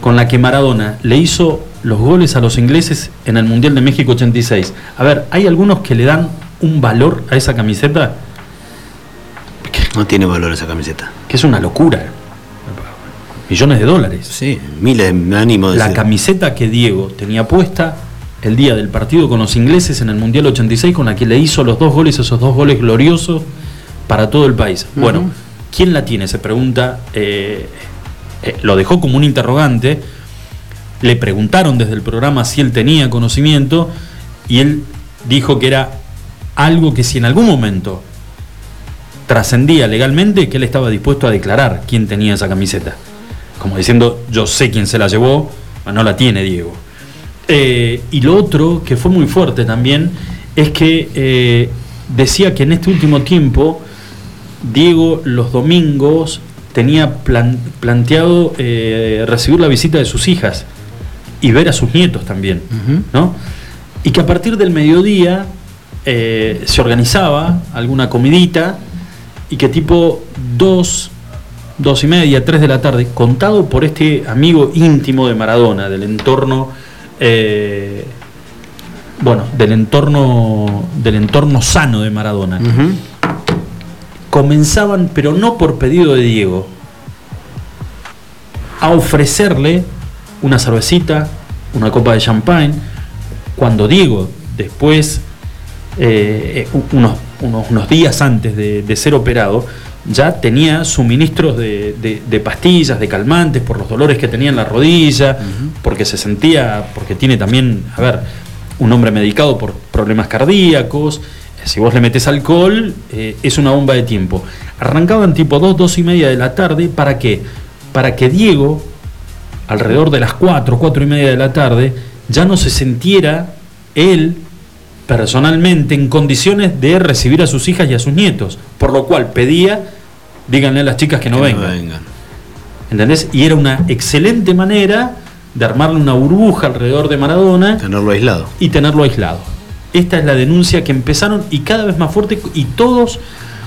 con la que Maradona le hizo los goles a los ingleses en el Mundial de México 86. A ver, hay algunos que le dan un valor a esa camiseta No tiene valor esa camiseta. que es una locura. Millones de dólares. Sí, miles de ánimos de La camiseta que Diego tenía puesta el día del partido con los ingleses en el Mundial 86, con la que le hizo los dos goles, esos dos goles gloriosos para todo el país. Bueno, ¿quién la tiene? Se pregunta, eh, eh, lo dejó como un interrogante, le preguntaron desde el programa si él tenía conocimiento y él dijo que era algo que si en algún momento trascendía legalmente, que él estaba dispuesto a declarar quién tenía esa camiseta. Como diciendo, yo sé quién se la llevó, pero no la tiene Diego. Eh, y lo otro, que fue muy fuerte también, es que eh, decía que en este último tiempo, Diego los domingos tenía plan- planteado eh, recibir la visita de sus hijas y ver a sus nietos también, ¿no? Y que a partir del mediodía se organizaba alguna comidita y que tipo dos, dos y media, tres de la tarde, contado por este amigo íntimo de Maradona, del entorno, eh, bueno, del entorno, del entorno sano de Maradona, comenzaban, pero no por pedido de Diego, a ofrecerle una cervecita, una copa de champagne, cuando Diego, después, eh, u- unos, unos, unos días antes de, de ser operado, ya tenía suministros de, de- de pastillas, de calmantes por los dolores que tenía en la rodilla, porque se sentía, porque tiene también, a ver, un hombre medicado por problemas cardíacos. Si vos le metes alcohol, eh, es una bomba de tiempo. Arrancaban tipo 2, 2 y media de la tarde, ¿para qué? Para que Diego, alrededor de las 4, 4 y media de la tarde, ya no se sintiera él personalmente en condiciones de recibir a sus hijas y a sus nietos. Por lo cual pedía, díganle a las chicas que no Que vengan. ¿Entendés? Y era una excelente manera de armarle una burbuja alrededor de Maradona Tenerlo aislado. y tenerlo aislado. Esta es la denuncia que empezaron y cada vez más fuerte y todos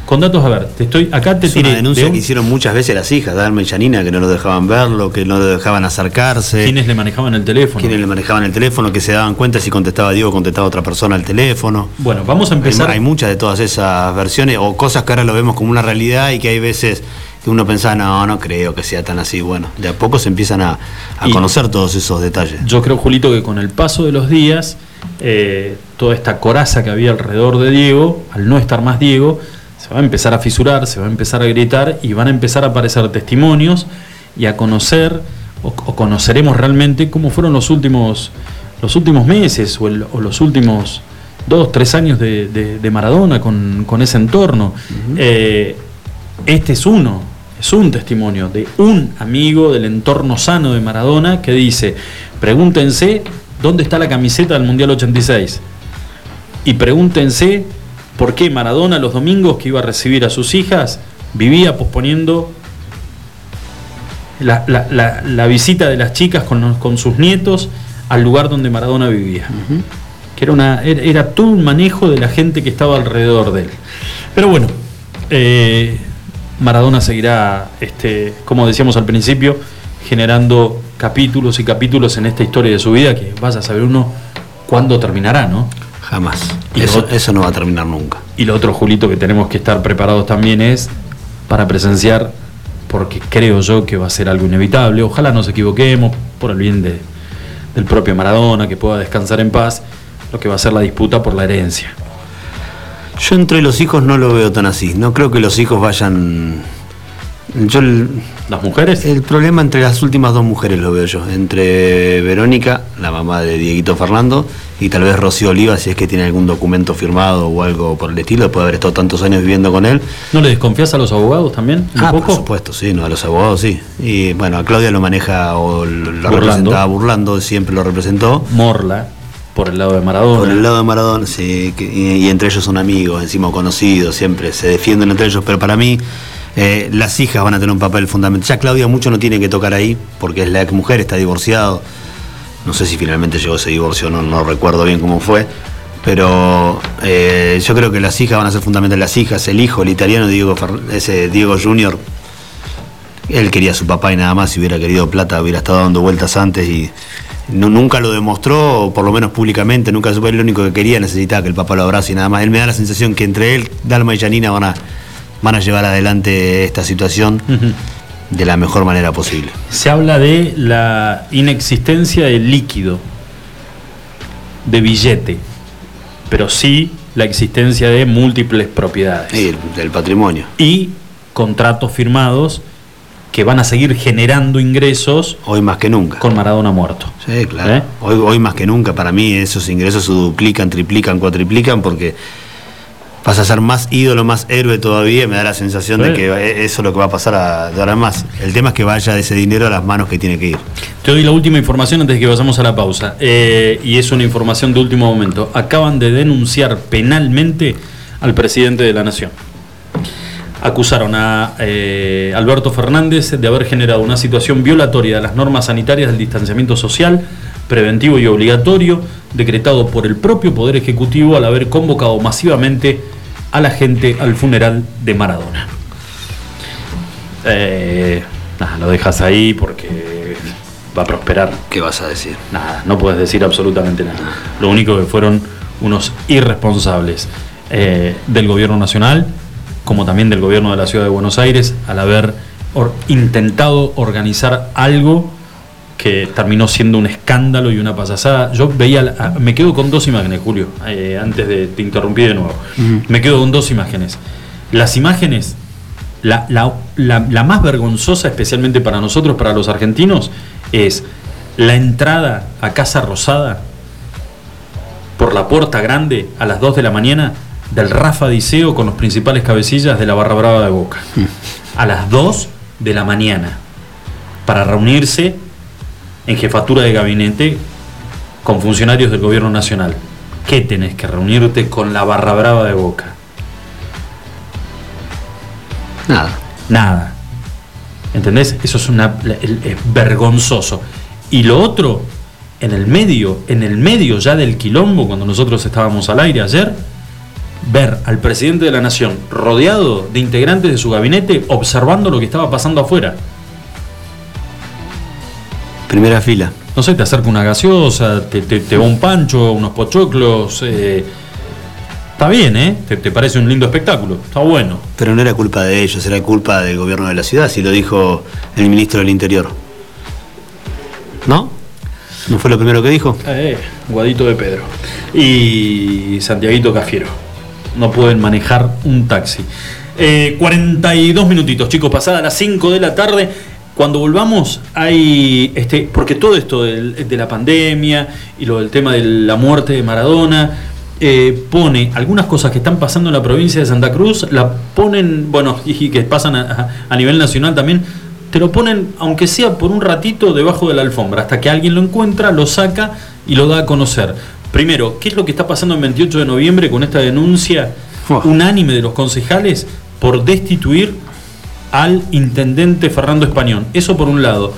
con datos. A ver, te estoy acá te Es tiré una denuncia de un- que hicieron muchas veces las hijas, Dalma y Janina, que no lo dejaban verlo, que no lo dejaban acercarse. quienes le manejaban el teléfono. quienes le manejaban el teléfono, que se daban cuenta si contestaba Diego, contestaba otra persona al teléfono. Bueno, vamos a Hay, empezar. hay muchas de todas esas versiones o cosas que ahora lo vemos como una realidad y que hay veces que uno pensaba, no, no creo que sea tan así. Bueno, de a poco se empiezan a, conocer todos esos detalles. Yo creo, Julito, que con el paso de los días, eh, toda esta coraza que había alrededor de Diego, al no estar más Diego, se va a empezar a fisurar, se va a empezar a gritar y van a empezar a aparecer testimonios y a conocer, o, o conoceremos realmente cómo fueron los últimos, los últimos meses o, el- o los últimos dos, tres años de, de- de Maradona con, con ese entorno. Eh, este es uno, es un testimonio de un amigo del entorno sano de Maradona que dice, pregúntense dónde está la camiseta del Mundial 86 y pregúntense por qué Maradona los domingos que iba a recibir a sus hijas vivía posponiendo la, la- la- la visita de las chicas con, los- con sus nietos al lugar donde Maradona vivía. Que era, una, era, era todo un manejo de la gente que estaba alrededor de él. Pero bueno, eh, Maradona seguirá, este, como decíamos al principio, generando capítulos y capítulos en esta historia de su vida que vaya a saber uno cuándo terminará, ¿no? Jamás. Y Eso, no va a terminar nunca. Y lo otro, Julito, que tenemos que estar preparados también es para presenciar, porque creo yo que va a ser algo inevitable. Ojalá nos equivoquemos por el bien de- del propio Maradona, que pueda descansar en paz, lo que va a ser la disputa por la herencia. Yo entre los hijos no lo veo tan así. No creo que los hijos vayan. Yo el, Las mujeres, el problema entre las últimas dos mujeres lo veo yo. Entre Verónica, la mamá de Dieguito Fernando, y tal vez Rocío Oliva, si es que tiene algún documento firmado o algo por el estilo, después de haber estado tantos años viviendo con él. ¿no le desconfías a los abogados también? ¿Un Ah, por poco? supuesto, sí, no, a los abogados sí. Y bueno, a Claudia lo maneja o lo, lo Burlando. representaba burlando, siempre lo representó. Morla, por el lado de Maradona. Por el lado de Maradona, sí, que- y, y entre ellos son amigos, encima conocidos, siempre se defienden entre ellos, pero para mí eh, las hijas van a tener un papel fundamental. Ya Claudia mucho no tiene que tocar ahí, porque es la ex mujer, está divorciado. No sé si finalmente llegó ese divorcio, no, no recuerdo bien cómo fue. Pero eh, yo creo que las hijas van a ser fundamentales. Las hijas, el hijo, el italiano Diego, ese Diego Junior, él quería a su papá y nada más, si hubiera querido plata hubiera estado dando vueltas antes y nunca lo demostró, o por lo menos públicamente, nunca supo, él lo único que quería, necesitaba que el papá lo abrace y nada más. Él me da la sensación que entre él, Dalma y Janina van a, van a llevar adelante esta situación de la mejor manera posible. Se habla de la inexistencia de líquido, de billete, pero sí la existencia de múltiples propiedades Y el, del patrimonio. y contratos firmados que van a seguir generando ingresos Hoy más que nunca. con Maradona muerto. Sí, claro. ¿Eh? Hoy, hoy más que nunca, para mí esos ingresos se duplican, triplican, cuatriplican, porque vas a ser más ídolo, más héroe todavía. Me da la sensación de que e- eso es lo que va a pasar a- de ahora en más. El tema es que vaya ese dinero a las manos que tiene que ir. Te doy la última información antes de que vayamos a la pausa. Eh, y es una información de último momento. Acaban de denunciar penalmente al presidente de la Nación. Acusaron a eh, Alberto Fernández de haber generado una situación violatoria de las normas sanitarias del distanciamiento social, preventivo y obligatorio, decretado por el propio Poder Ejecutivo al haber convocado masivamente a la gente al funeral de Maradona. Eh, nada, lo dejas ahí porque va a prosperar. ¿Qué vas a decir? Nada, no puedes decir absolutamente nada. Lo único que fueron unos irresponsables eh, del gobierno nacional, como también del gobierno de la ciudad de Buenos Aires, al haber or- intentado organizar algo que terminó siendo un escándalo y una payasada. Yo veía, la- ah, me quedo con dos imágenes, Julio, eh, antes de te interrumpí de nuevo. Me quedo con dos imágenes. Las imágenes, la, la- la- más vergonzosa, especialmente para nosotros, para los argentinos, es la entrada a Casa Rosada por la puerta grande a las 2 de la mañana del Rafa Diceo con los principales cabecillas de la Barra Brava de Boca. A las 2 de la mañana. Para reunirse en jefatura de gabinete con funcionarios del gobierno nacional. ¿Qué tenés que reunirte con la Barra Brava de Boca? Nada. Nada. ¿Entendés? Eso es, una, es vergonzoso. Y lo otro, en el medio, en el medio ya del quilombo, cuando nosotros estábamos al aire ayer, ver al presidente de la nación rodeado de integrantes de su gabinete observando lo que estaba pasando afuera. Primera fila. No sé, te acerca una gaseosa, te, te, te va un pancho, unos pochoclos. eh, está bien, ¿eh? Te, te parece un lindo espectáculo. Está bueno. Pero no era culpa de ellos, era culpa del gobierno de la ciudad, si lo dijo el ministro del Interior. ¿No? ¿No fue lo primero que dijo? Eh, Guadito de Pedro. Y Santiaguito Cafiero. No pueden manejar un taxi. Eh, 42 minutitos, chicos, pasadas las 5 de la tarde. Cuando volvamos, hay. Este, porque todo esto del- de, la pandemia y lo del tema de la muerte de Maradona. eh, pone algunas cosas que están pasando en la provincia de Santa Cruz, la ponen, bueno, y que pasan a, a nivel nacional también, te lo ponen, aunque sea por un ratito, debajo de la alfombra, hasta que alguien lo encuentra, lo saca y lo da a conocer. Primero, ¿qué es lo que está pasando el 28 de noviembre con esta denuncia unánime de los concejales por destituir al intendente Fernando Español? Eso por un lado.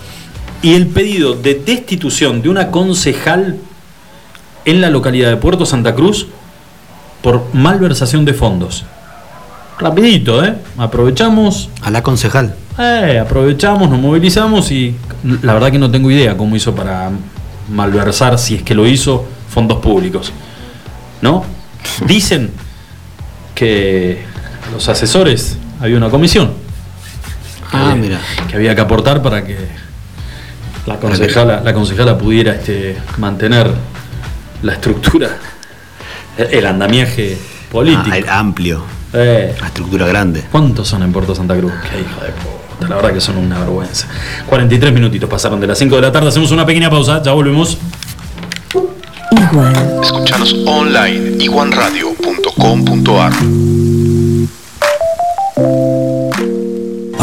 Y el pedido de destitución de una concejal en la localidad de Puerto Santa Cruz por malversación de fondos. Rapidito, ¿eh? Aprovechamos, A la concejal. eh, aprovechamos, nos movilizamos y la verdad que no tengo idea cómo hizo para malversar, si es que lo hizo, fondos públicos. ¿No? Dicen que los asesores, había una comisión que, Ah, había, mira. que había que aportar para que la concejala, la concejala pudiera este, mantener la estructura, el andamiaje político. Ah, el amplio. Eh, La estructura grande. ¿Cuántos son en Puerto Santa Cruz? Qué hijo de puta, la verdad que son una vergüenza. 43 minutitos pasaron de las 5 de la tarde, hacemos una pequeña pausa, ya volvemos. Igual. Escuchanos online iguanradio.com.ar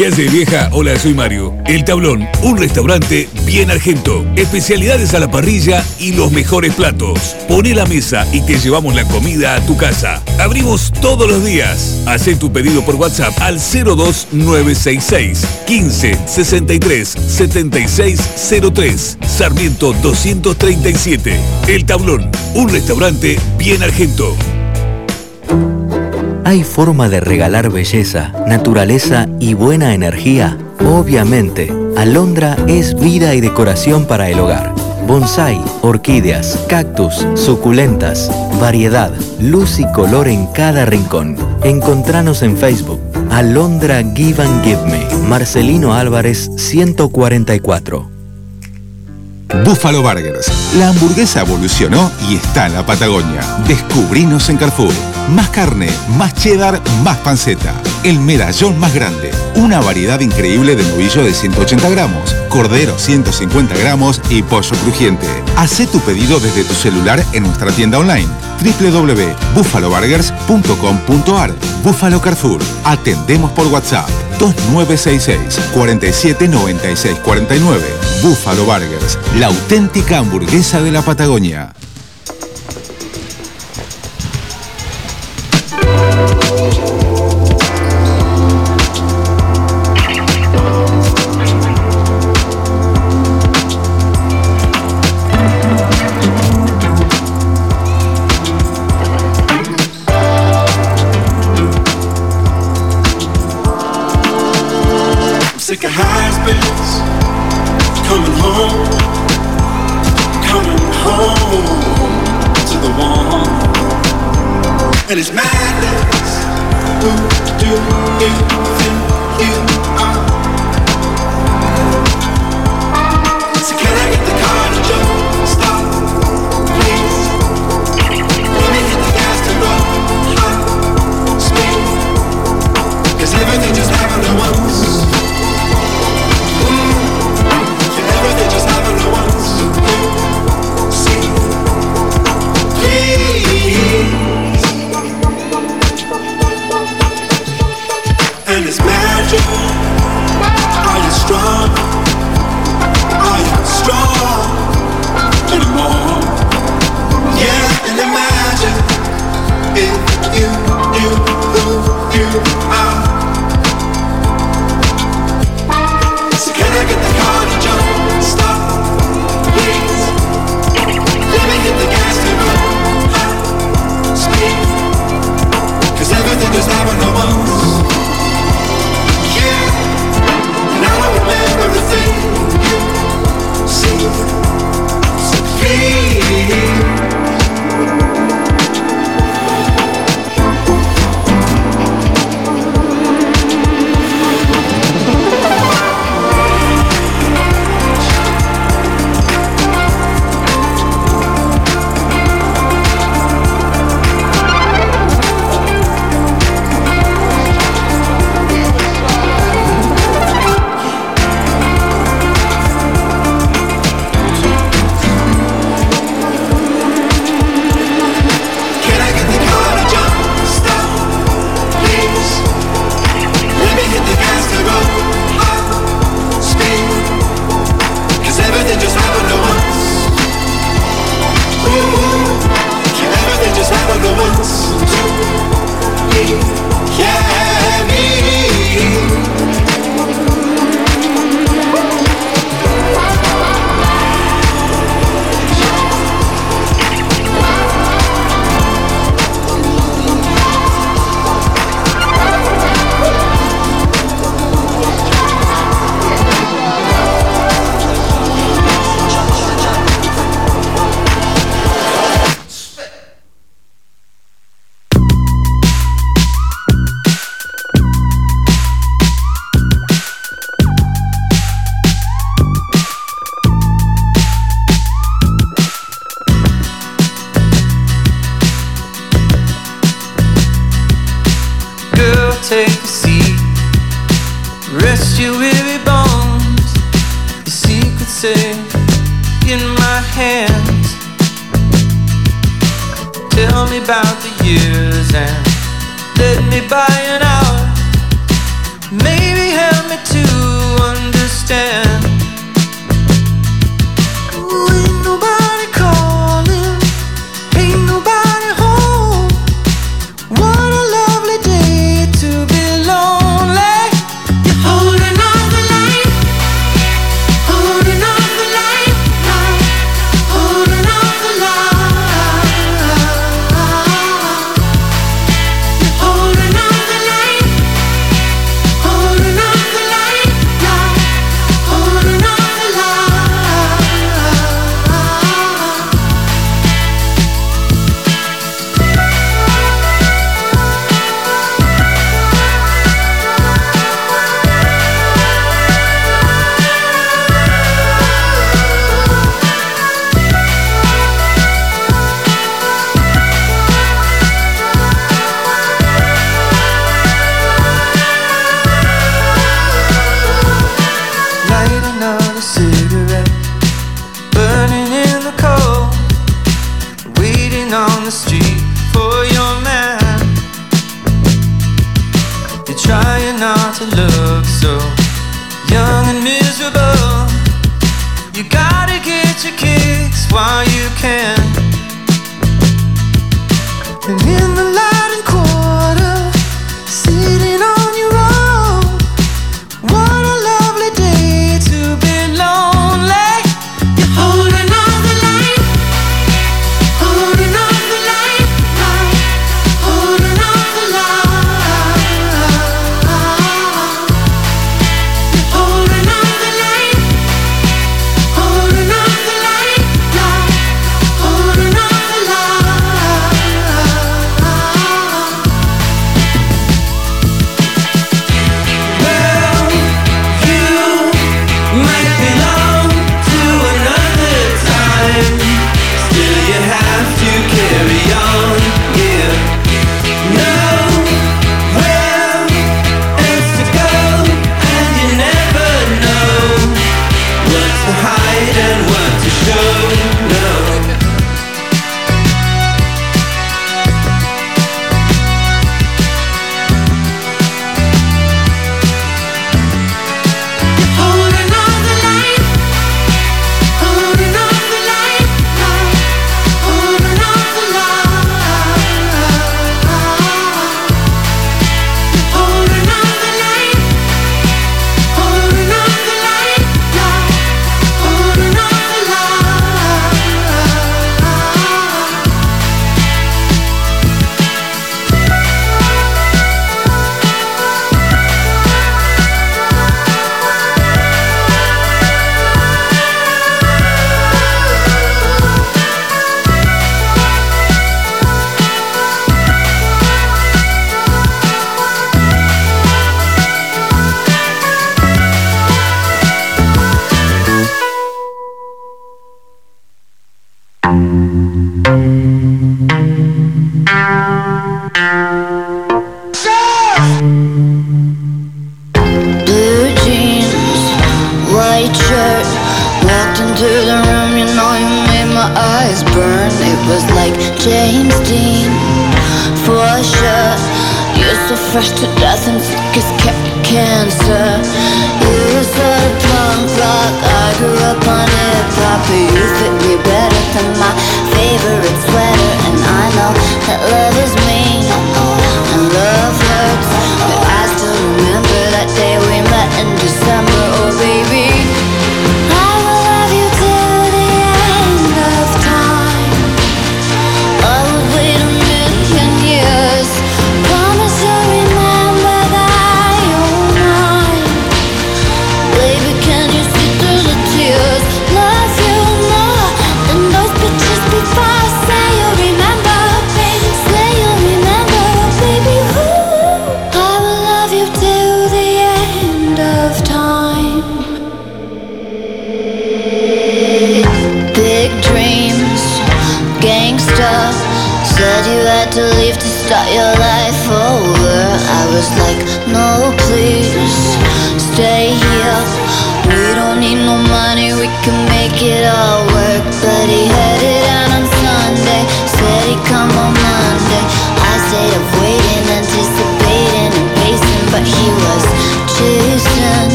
¿Qué hace vieja? Hola, soy Mario. El Tablón, un restaurante bien argento. Especialidades a la parrilla y los mejores platos. Poné la mesa y te llevamos la comida a tu casa. Abrimos todos los días. Hacé tu pedido por WhatsApp al 02966 15 63 76 03 Sarmiento 237. El Tablón, un restaurante bien argento. ¿Hay forma de regalar belleza, naturaleza y buena energía? Obviamente, Alondra es vida y decoración para el hogar. Bonsai, orquídeas, cactus, suculentas, variedad, luz y color en cada rincón. Encontranos en Facebook. Alondra Give and Give Me. Marcelino Álvarez 144. Buffalo Burgers. La hamburguesa evolucionó y está en la Patagonia. Descubrinos en Carrefour. Más carne, más cheddar, más panceta. El medallón más grande. Una variedad increíble de novillo de 180 gramos, cordero 150 gramos y pollo crujiente. Hacé tu pedido desde tu celular en nuestra tienda online www.buffaloburgers.com.ar Buffalo Carrefour. Atendemos por WhatsApp 2966 47 96 49. Buffalo Burgers, la auténtica hamburguesa de la Patagonia.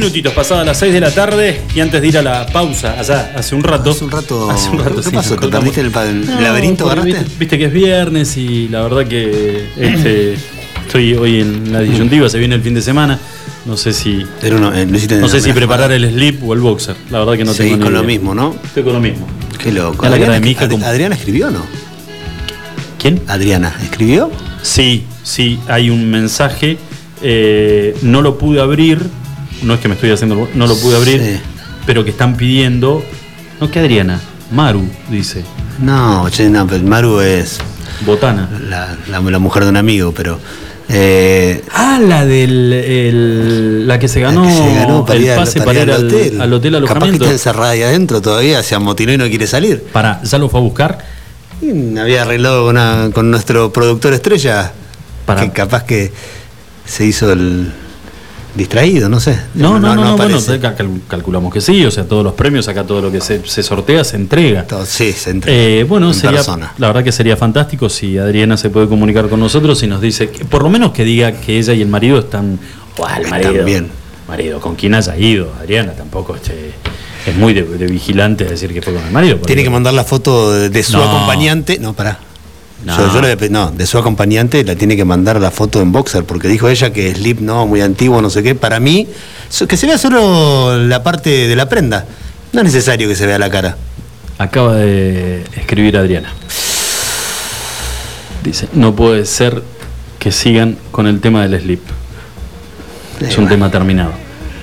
Minutitos pasadas las 6 de la tarde y antes de ir a la pausa, allá, hace un rato. Hace un rato. Hace un rato, ¿Qué sí, pasó? ¿Te perdiste el, el No, laberinto? agarraste? Viste, viste que es viernes y la verdad que este, estoy hoy en la disyuntiva, se viene el fin de semana. No sé si. Uno- eh, No sé si preparar el slip o el boxer. La verdad que no Seguís tengo ni con lo mismo, ¿no? Estoy con lo mismo. Qué loco. La Adriana, Ad- como- ¿Adriana escribió o no? ¿Quién? Adriana, ¿escribió? Sí, sí, hay un mensaje. eh, no lo pude abrir. No es que me estoy haciendo. No lo pude abrir. Sí. Pero que están pidiendo. No, que Adriana. Maru, dice. No, che, no, pero Maru es Botana. la, la- la mujer de un amigo, pero. eh, Ah, la del. el- la que se ganó, que se ganó para el ir, al- pase para ir al, al hotel. al hotel Capaz que alojamiento. está encerrada ahí adentro todavía, se amotinó y no quiere salir. Para, ¿ya lo fue a buscar? Y había arreglado con, una- con nuestro productor estrella, Para- que capaz que se hizo el distraído, no sé. No, no, no, no, bueno, cal- calculamos que sí, o sea, todos los premios, acá todo lo que se, se sortea se entrega. Todo- sí, se entrega Eh, bueno, en sería, persona. la verdad que sería fantástico si Adriana se puede comunicar con nosotros y nos dice, que- por lo menos que diga que ella y el marido están, o el Están marido, bien. marido, con quien haya ido, Adriana tampoco este, es muy de, de vigilante decir que fue con el marido. Tiene que mandar la foto de, de su No. acompañante. No, pará. No. Yo, yo le voy a pe- no, de su acompañante la tiene que mandar la foto en boxer, porque dijo ella que Slip no, muy antiguo, no sé qué. Para mí, que se vea solo la parte de la prenda. No es necesario que se vea la cara. Acaba de escribir Adriana. Dice, no puede ser que sigan con el tema del slip. Es un tema terminado.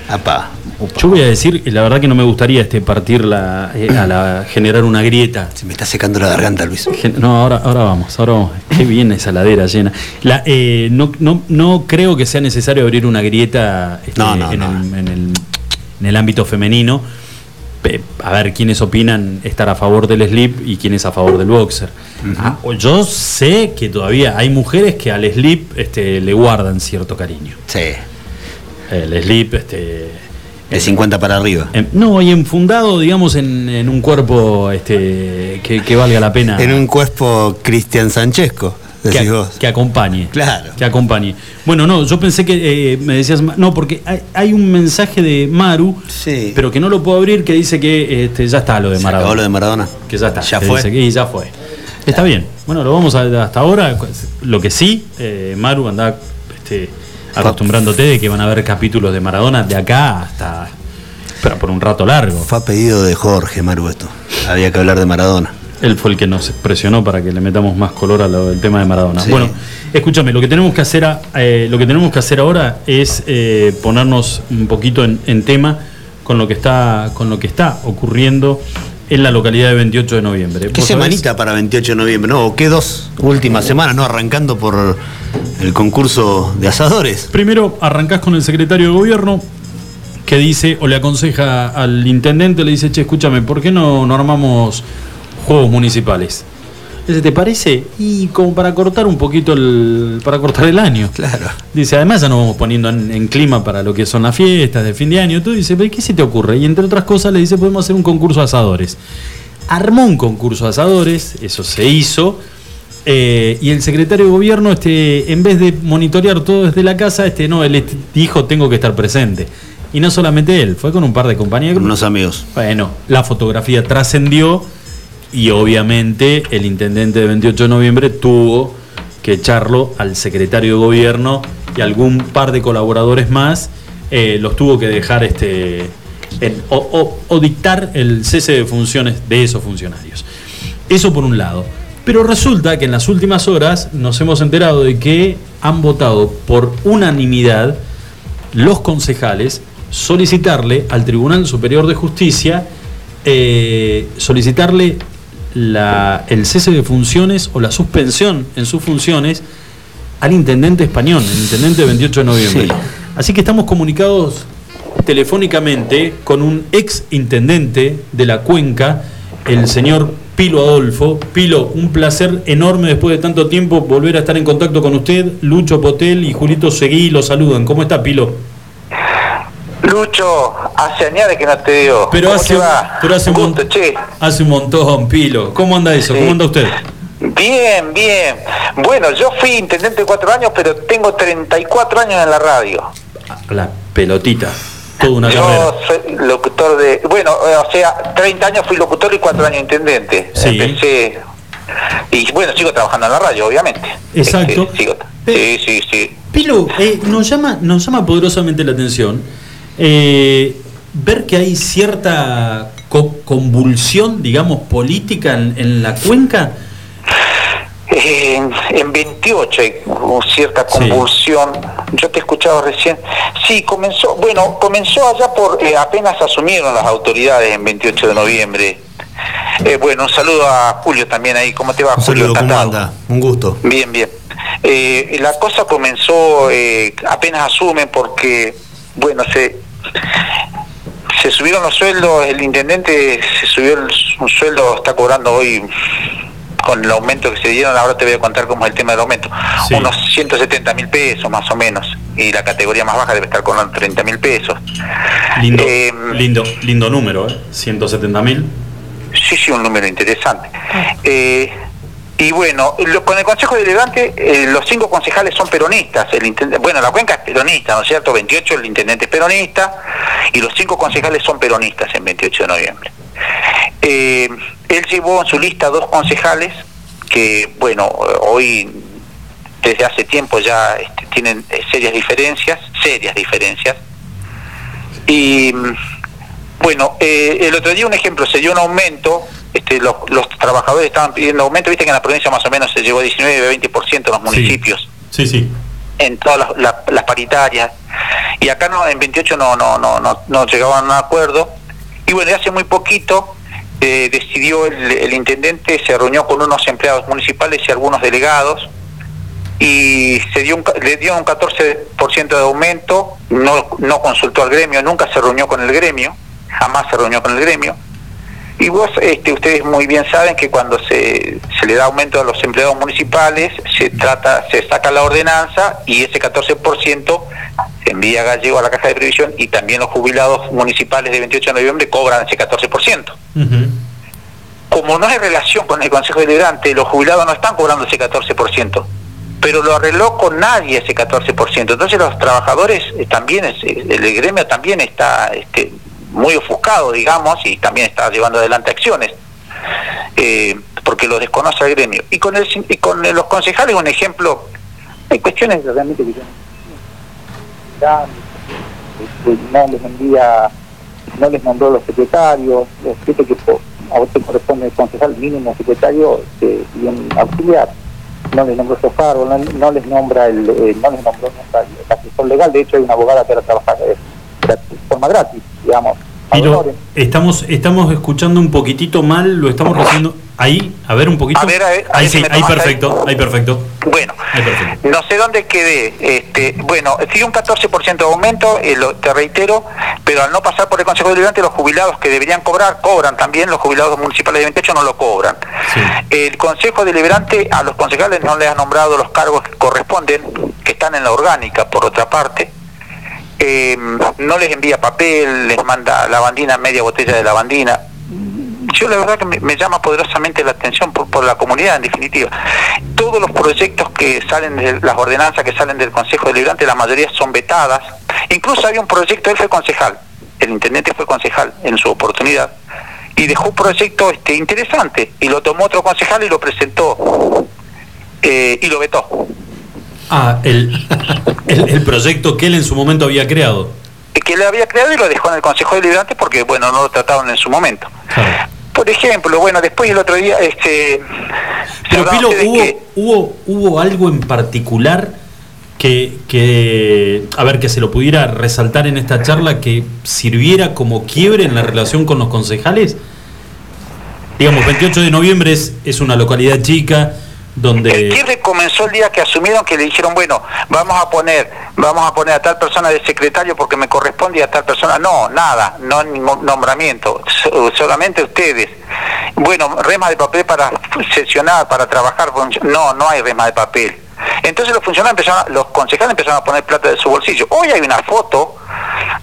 Apá. Yo voy a decir, la verdad que no me gustaría este partir la, eh, a la generar una grieta. Se me está secando la garganta, Luis. No, ahora, ahora vamos, ahora vamos. Qué bien esa ladera llena. La, eh, no, no, no creo que sea necesario abrir una grieta este, No, no, en. El, en, el, en el ámbito femenino. A ver quiénes opinan estar a favor del slip y quiénes a favor del boxer. O yo sé que todavía hay mujeres que al slip este, le guardan cierto cariño. Sí. El slip, este. De 50 para arriba. em, no, y enfundado, digamos, en, en un cuerpo este, que, que valga la pena. En un cuerpo Cristian Sanchesco, decís que, vos. que acompañe. Claro. Que acompañe. Bueno, no, yo pensé que eh, me decías. No, porque hay, hay un mensaje de Maru, Sí. pero que no lo puedo abrir, que dice que este, ya está lo de Se Maradona. acabó lo de Maradona. Que ya está. Ya fue. que- y ya fue. Está bien. Bueno, lo vamos a hasta ahora. Lo que sí, eh, Maru, anda este, acostumbrándote de que van a haber capítulos de Maradona de acá hasta. Pero por un rato largo. Fue a pedido de Jorge Maru esto. Había que hablar de Maradona. Él fue el que nos presionó para que le metamos más color al tema de Maradona. Sí. Bueno, escúchame, lo que tenemos que hacer, a- eh, lo que tenemos que hacer ahora es eh, ponernos un poquito en, en tema con lo que está, con lo que está ocurriendo en la localidad de 28 de noviembre. ¿Qué semanita para 28 de noviembre? No, ¿qué dos últimas semanas? No, arrancando por el concurso de asadores. Primero arrancás con el secretario de gobierno que dice o le aconseja al intendente, le dice, che, escúchame, ¿por qué no, no armamos juegos municipales? Dice, ¿te parece? Y como para cortar un poquito el. para cortar el año. Claro. Dice, además ya nos vamos poniendo en, en clima para lo que son las fiestas de fin de año. Tú dice, ¿qué se te ocurre? Y entre otras cosas le dice, podemos hacer un concurso de asadores. Armó un concurso de asadores, eso se hizo. eh, y el secretario de gobierno, este, en vez de monitorear todo desde la casa, este, no, él dijo tengo que estar presente. Y no solamente él, fue con un par de compañeros. Unos amigos. Bueno, la fotografía trascendió y obviamente el intendente de 28 de noviembre tuvo que echarlo al secretario de gobierno y algún par de colaboradores más, eh, los tuvo que dejar este, o dictar el cese de funciones de esos funcionarios. Eso por un lado. Pero resulta que en las últimas horas nos hemos enterado de que han votado por unanimidad los concejales solicitarle al Tribunal Superior de Justicia, eh, solicitarle la- el cese de funciones o la suspensión en sus funciones al intendente español, el intendente de 28 de noviembre. Sí. Así que estamos comunicados telefónicamente con un ex intendente de la cuenca, el señor Pilo Adolfo. Pilo, un placer enorme después de tanto tiempo volver a estar en contacto con usted. Lucho Potel y Julito Seguí los saludan. ¿Cómo está, Pilo? Lucho, hace años que no te digo. Pero ¿Cómo hace, pero hace, un, Gusto, che. hace un montón, Pilo. ¿Cómo anda eso? Sí. ¿Cómo anda usted? Bien, bien. Bueno, yo fui intendente cuatro años, pero tengo 34 años en la radio. La- pelotita. Toda una carrera. Yo soy locutor de. Bueno, eh, o sea, 30 años fui locutor y 4 años intendente. Sí. Empecé. Y bueno, sigo trabajando en la radio, obviamente. Exacto. Este, sigo- sí, sí, sí. Pilu, eh, nos, llama, nos llama poderosamente la atención eh, ver que hay cierta co- convulsión, digamos, política en, en la cuenca. En, en 28 hay cierta convulsión. Yo te he escuchado recién. Sí, comenzó, bueno, comenzó allá por eh, apenas asumieron las autoridades en 28 de noviembre. Eh, bueno, un saludo a Julio también ahí. ¿Cómo te va, Un Julio? saludo, ¿cómo anda? Un gusto. Bien, bien. Eh, la cosa comenzó, eh, apenas asumen porque, bueno, se, se subieron los sueldos, el intendente se subió un sueldo, está cobrando hoy con el aumento que se dieron, ahora te voy a contar cómo es el tema del aumento, unos 170 mil pesos más o menos, y la categoría más baja debe estar cobrando 30 mil pesos. Lindo, Eh, lindo, lindo número, ¿eh? 170 mil. Sí, sí, un número interesante. Eh, y bueno, con el Consejo Deliberante, eh, los cinco concejales son peronistas. El bueno, la cuenca es peronista, ¿no es cierto? 28 el intendente es peronista y los cinco concejales son peronistas en 28 de noviembre. Eh, él llevó en su lista dos concejales que, bueno, hoy desde hace tiempo ya este, tienen serias diferencias, serias diferencias. Y bueno, eh, el otro día un ejemplo, se dio un aumento, este, los, los trabajadores estaban pidiendo aumento, viste que en la provincia más o menos se llegó a 19-20% en los municipios, Sí, sí. en todas las, las- las paritarias, y acá no, en 28 no, no, no, no, no llegaban a un acuerdo, y bueno, y hace muy poquito eh, decidió el, el intendente, se reunió con unos empleados municipales y algunos delegados, y se dio un, le dio un 14% de aumento, no, no consultó al gremio, nunca se reunió con el gremio, jamás se reunió con el gremio. Y vos, este, ustedes muy bien saben que cuando se, se le da aumento a los empleados municipales, se trata, se saca la ordenanza y ese 14% se envía a Gallego a la caja de previsión y también los jubilados municipales de 28 de noviembre cobran ese 14%. Como no hay relación con el Consejo Deliberante, los jubilados no están cobrando ese 14%, pero lo arregló con nadie ese 14%. Entonces los trabajadores eh, también, es- el gremio también está este, muy ofuscado, digamos, y también está llevando adelante acciones, eh, porque lo desconoce el gremio. Y con, el, y con los concejales, un ejemplo, hay cuestiones realmente que este, no les envía, no les nombró los secretarios, dice que a usted corresponde el concejal mínimo secretario este, y un auxiliar, no les nombró esos cargos, no, no les nombra el, eh, no les nombró nunca el, asesor legal, de hecho hay una abogada que ahora trabaja de forma gratis, digamos. Pero estamos, estamos escuchando un poquitito mal, lo estamos haciendo ahí, a ver un poquito. A ver, a ver, ahí si sí, ahí perfecto, ahí perfecto. Bueno, Ahí perfecto. No sé dónde quedé. Este, bueno, sí un 14% de aumento, eh, lo- te reitero, pero al no pasar por el Consejo Deliberante, los jubilados que deberían cobrar, cobran también, los jubilados municipales de 28 no lo cobran. El Consejo Deliberante a los concejales no les ha nombrado los cargos que corresponden, que están en la orgánica, por otra parte. Eh, no les envía papel, les manda lavandina, media botella de lavandina. Yo la verdad que me, llama poderosamente la atención por, por la comunidad en definitiva. Todos los proyectos que salen de las ordenanzas que salen del Consejo Deliberante, la mayoría son vetadas. Incluso había un proyecto, él fue concejal, el intendente fue concejal en su oportunidad, y dejó un proyecto este, interesante, y lo tomó otro concejal y lo presentó, eh, y lo vetó. Ah, el, el, el proyecto que él en su momento había creado. que le había creado y lo dejó en el Consejo Deliberante porque, bueno, no lo trataron en su momento. Por ejemplo, bueno, después el otro día, este... Pero Pilo, ¿hubo, que- hubo, hubo algo en particular que, que, a ver, que se lo pudiera resaltar en esta charla que sirviera como quiebre en la relación con los concejales? Digamos, 28 de noviembre es, es una localidad chica donde... Quiebre comenzó el día que asumieron que le dijeron, bueno, vamos a poner, vamos a poner a tal persona de secretario porque me corresponde y a tal persona. No, nada, no ningún nombramiento, so- solamente ustedes. Bueno, rema de papel para sesionar, para trabajar. No, no hay rema de papel. Entonces los funcionarios empezaron, los concejales empezaron a poner plata de su bolsillo. Hoy hay una foto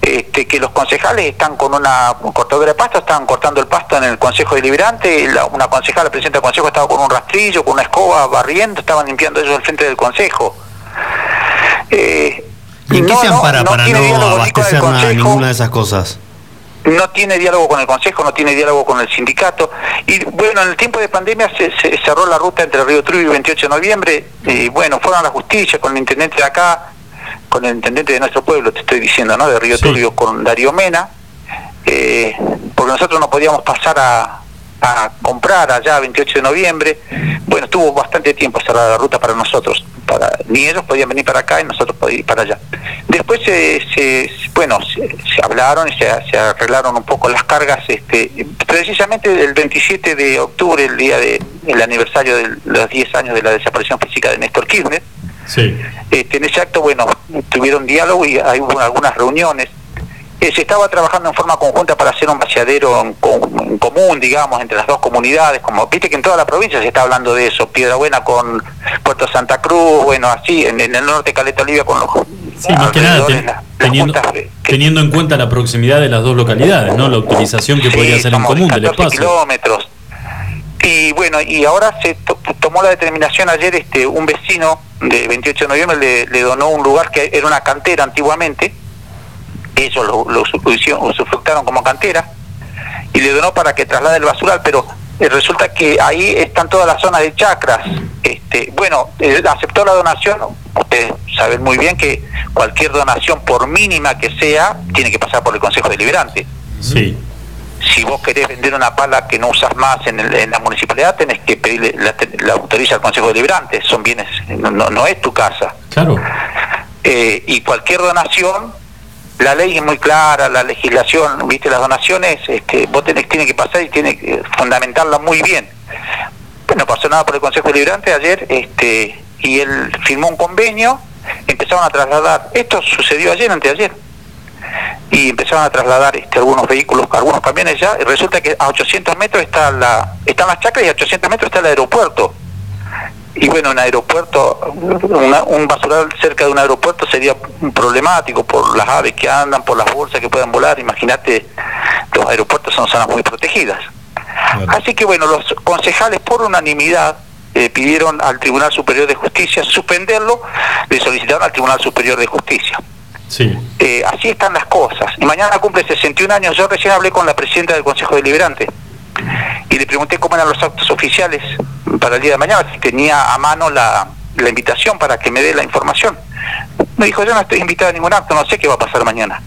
este, que los concejales están con una cortadora de pasto, estaban cortando el pasto en el Consejo Deliberante, la- una concejala, presidenta del Consejo, estaba con un rastrillo, con una escoba, barriendo, estaban limpiando ellos el frente del Consejo. Eh, ¿Y en qué No, se no, ampara no para tiene no diálogo ni con el abastecer nada, Consejo. ninguna de esas cosas? no tiene diálogo con el Consejo, no tiene diálogo con el sindicato. Y bueno, en el tiempo de pandemia se, se cerró la ruta entre Río Trubio y 28 de noviembre. Y bueno, fueron a la justicia con el intendente de acá, con el intendente de nuestro pueblo, te estoy diciendo, ¿no? De Río Turbio, con Darío Mena, eh, porque nosotros no podíamos pasar a, a comprar allá 28 de noviembre. Bueno, estuvo bastante tiempo cerrada la ruta para nosotros. Para, ni ellos podían venir para acá y nosotros podíamos ir para allá. Después, se, se- bueno, se, se hablaron y se, se arreglaron un poco las cargas. Este, precisamente el 27 de octubre, el día de, el aniversario de los 10 años de la desaparición física de Néstor Kirchner, Sí. este, en ese acto, bueno, tuvieron diálogo y hay algunas reuniones. Eh, se estaba trabajando en forma conjunta para hacer un vaciadero en, en común, digamos, entre las dos comunidades. Como viste que en toda la provincia se está hablando de eso. Piedra Buena con Puerto Santa Cruz, bueno, así, en, en el norte Caleta Olivia con los. Sí, más que nada ten- las teniendo, juntas teniendo en cuenta la proximidad de las dos localidades, ¿no? La utilización que Sí, podría ser en común del 14 espacio. kilómetros. Y bueno, y ahora se to- tomó la determinación ayer, este un vecino de 28 de noviembre le, donó un lugar que era una cantera antiguamente, ellos lo, lo usufructaron como cantera, y le donó para que traslade el basural, pero eh, resulta que ahí están todas las zonas de chacras. Este, bueno, aceptó la donación, ustedes saben muy bien que cualquier donación, por mínima que sea, tiene que pasar por el Consejo Deliberante Sí. Si vos querés vender una pala que no usas más en, el- en la municipalidad, tenés que pedirle la, la autoriza al Consejo Deliberante, son bienes, no, no, no es tu casa. Claro. Eh, y cualquier donación, la ley es muy clara, la legislación, viste, las donaciones, este, vos tenés, tiene que pasar y tiene que fundamentarla muy bien. Pues no pasó nada por el Consejo Deliberante ayer, este, y él firmó un convenio, empezaron a trasladar, esto sucedió ayer, anteayer, y empezaron a trasladar este, algunos vehículos, algunos camiones ya, y resulta que a 800 metros está la, están las chacras y a 800 metros está el aeropuerto. Y bueno, un aeropuerto, una- un basural cerca de un aeropuerto sería problemático por las aves que andan, por las bolsas que puedan volar. Imagínate, los aeropuertos son zonas muy protegidas. Así que bueno, los concejales por unanimidad eh, pidieron al Tribunal Superior de Justicia suspenderlo, le solicitaron al Tribunal Superior de Justicia. Sí. Eh, así están las cosas. Y mañana cumple 61 años. Yo recién hablé con la presidenta del Consejo Deliberante y le pregunté cómo eran los actos oficiales para el día de mañana, si tenía a mano la, la invitación para que me dé la información. Me dijo, yo no estoy invitada a ningún acto, no sé qué va a pasar mañana.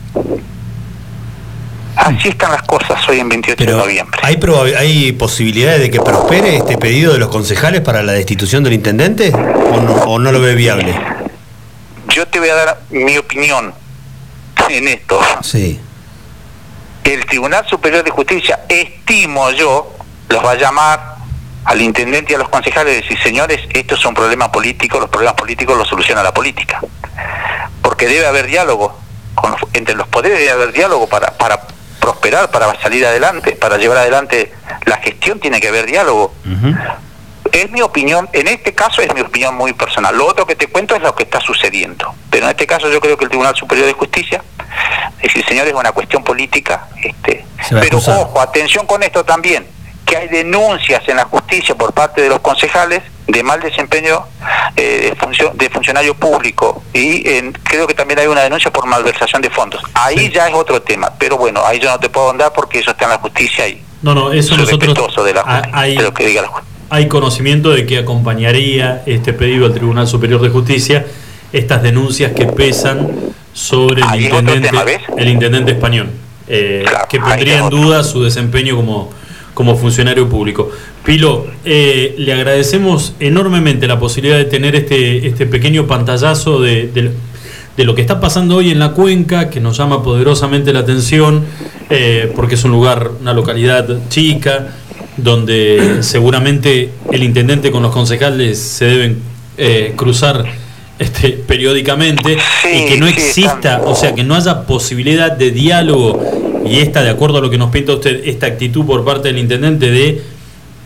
Así están las cosas hoy en 28 de noviembre. ¿Hay, ¿Hay posibilidades de que prospere este pedido de los concejales para la destitución del intendente? ¿O no, o no lo ve viable? Yo te voy a dar mi opinión en esto. Sí. el Tribunal Superior de Justicia, estimo yo, los va a llamar al intendente y a los concejales y decir, señores, esto es un problema político, los problemas políticos los soluciona la política. Porque debe haber diálogo, con los- entre los poderes debe haber diálogo para, para prosperar, para salir adelante, para llevar adelante la gestión, tiene que haber diálogo. Es mi opinión, en este caso es mi opinión muy personal. Lo otro que te cuento es lo que está sucediendo. Pero en este caso yo creo que el Tribunal Superior de Justicia, es decir, señores, es una cuestión política. Este, pero ojo, atención con esto también, que hay denuncias en la justicia por parte de los concejales de mal desempeño eh, de, funcio- de funcionario público y en- creo que también hay una denuncia por malversación de fondos. Ahí ya es otro tema, pero bueno, ahí yo no te puedo andar porque eso está en la justicia y No, no, eso soy nosotros respetuoso de, la, hay, de lo que diga la justicia. Hay conocimiento de que acompañaría este pedido al Tribunal Superior de Justicia estas denuncias que pesan sobre el intendente, el intendente español, eh, que pondría en duda su desempeño como, como funcionario público. Pilo, eh, le agradecemos enormemente la posibilidad de tener este, este pequeño pantallazo de, de- de lo que está pasando hoy en la cuenca, que nos llama poderosamente la atención, eh, porque es un lugar, una localidad chica, donde seguramente el intendente con los concejales se deben eh, cruzar este, periódicamente y que no sí, exista, o sea, que no haya posibilidad de diálogo y esta, de acuerdo a lo que nos pinta usted, esta actitud por parte del intendente de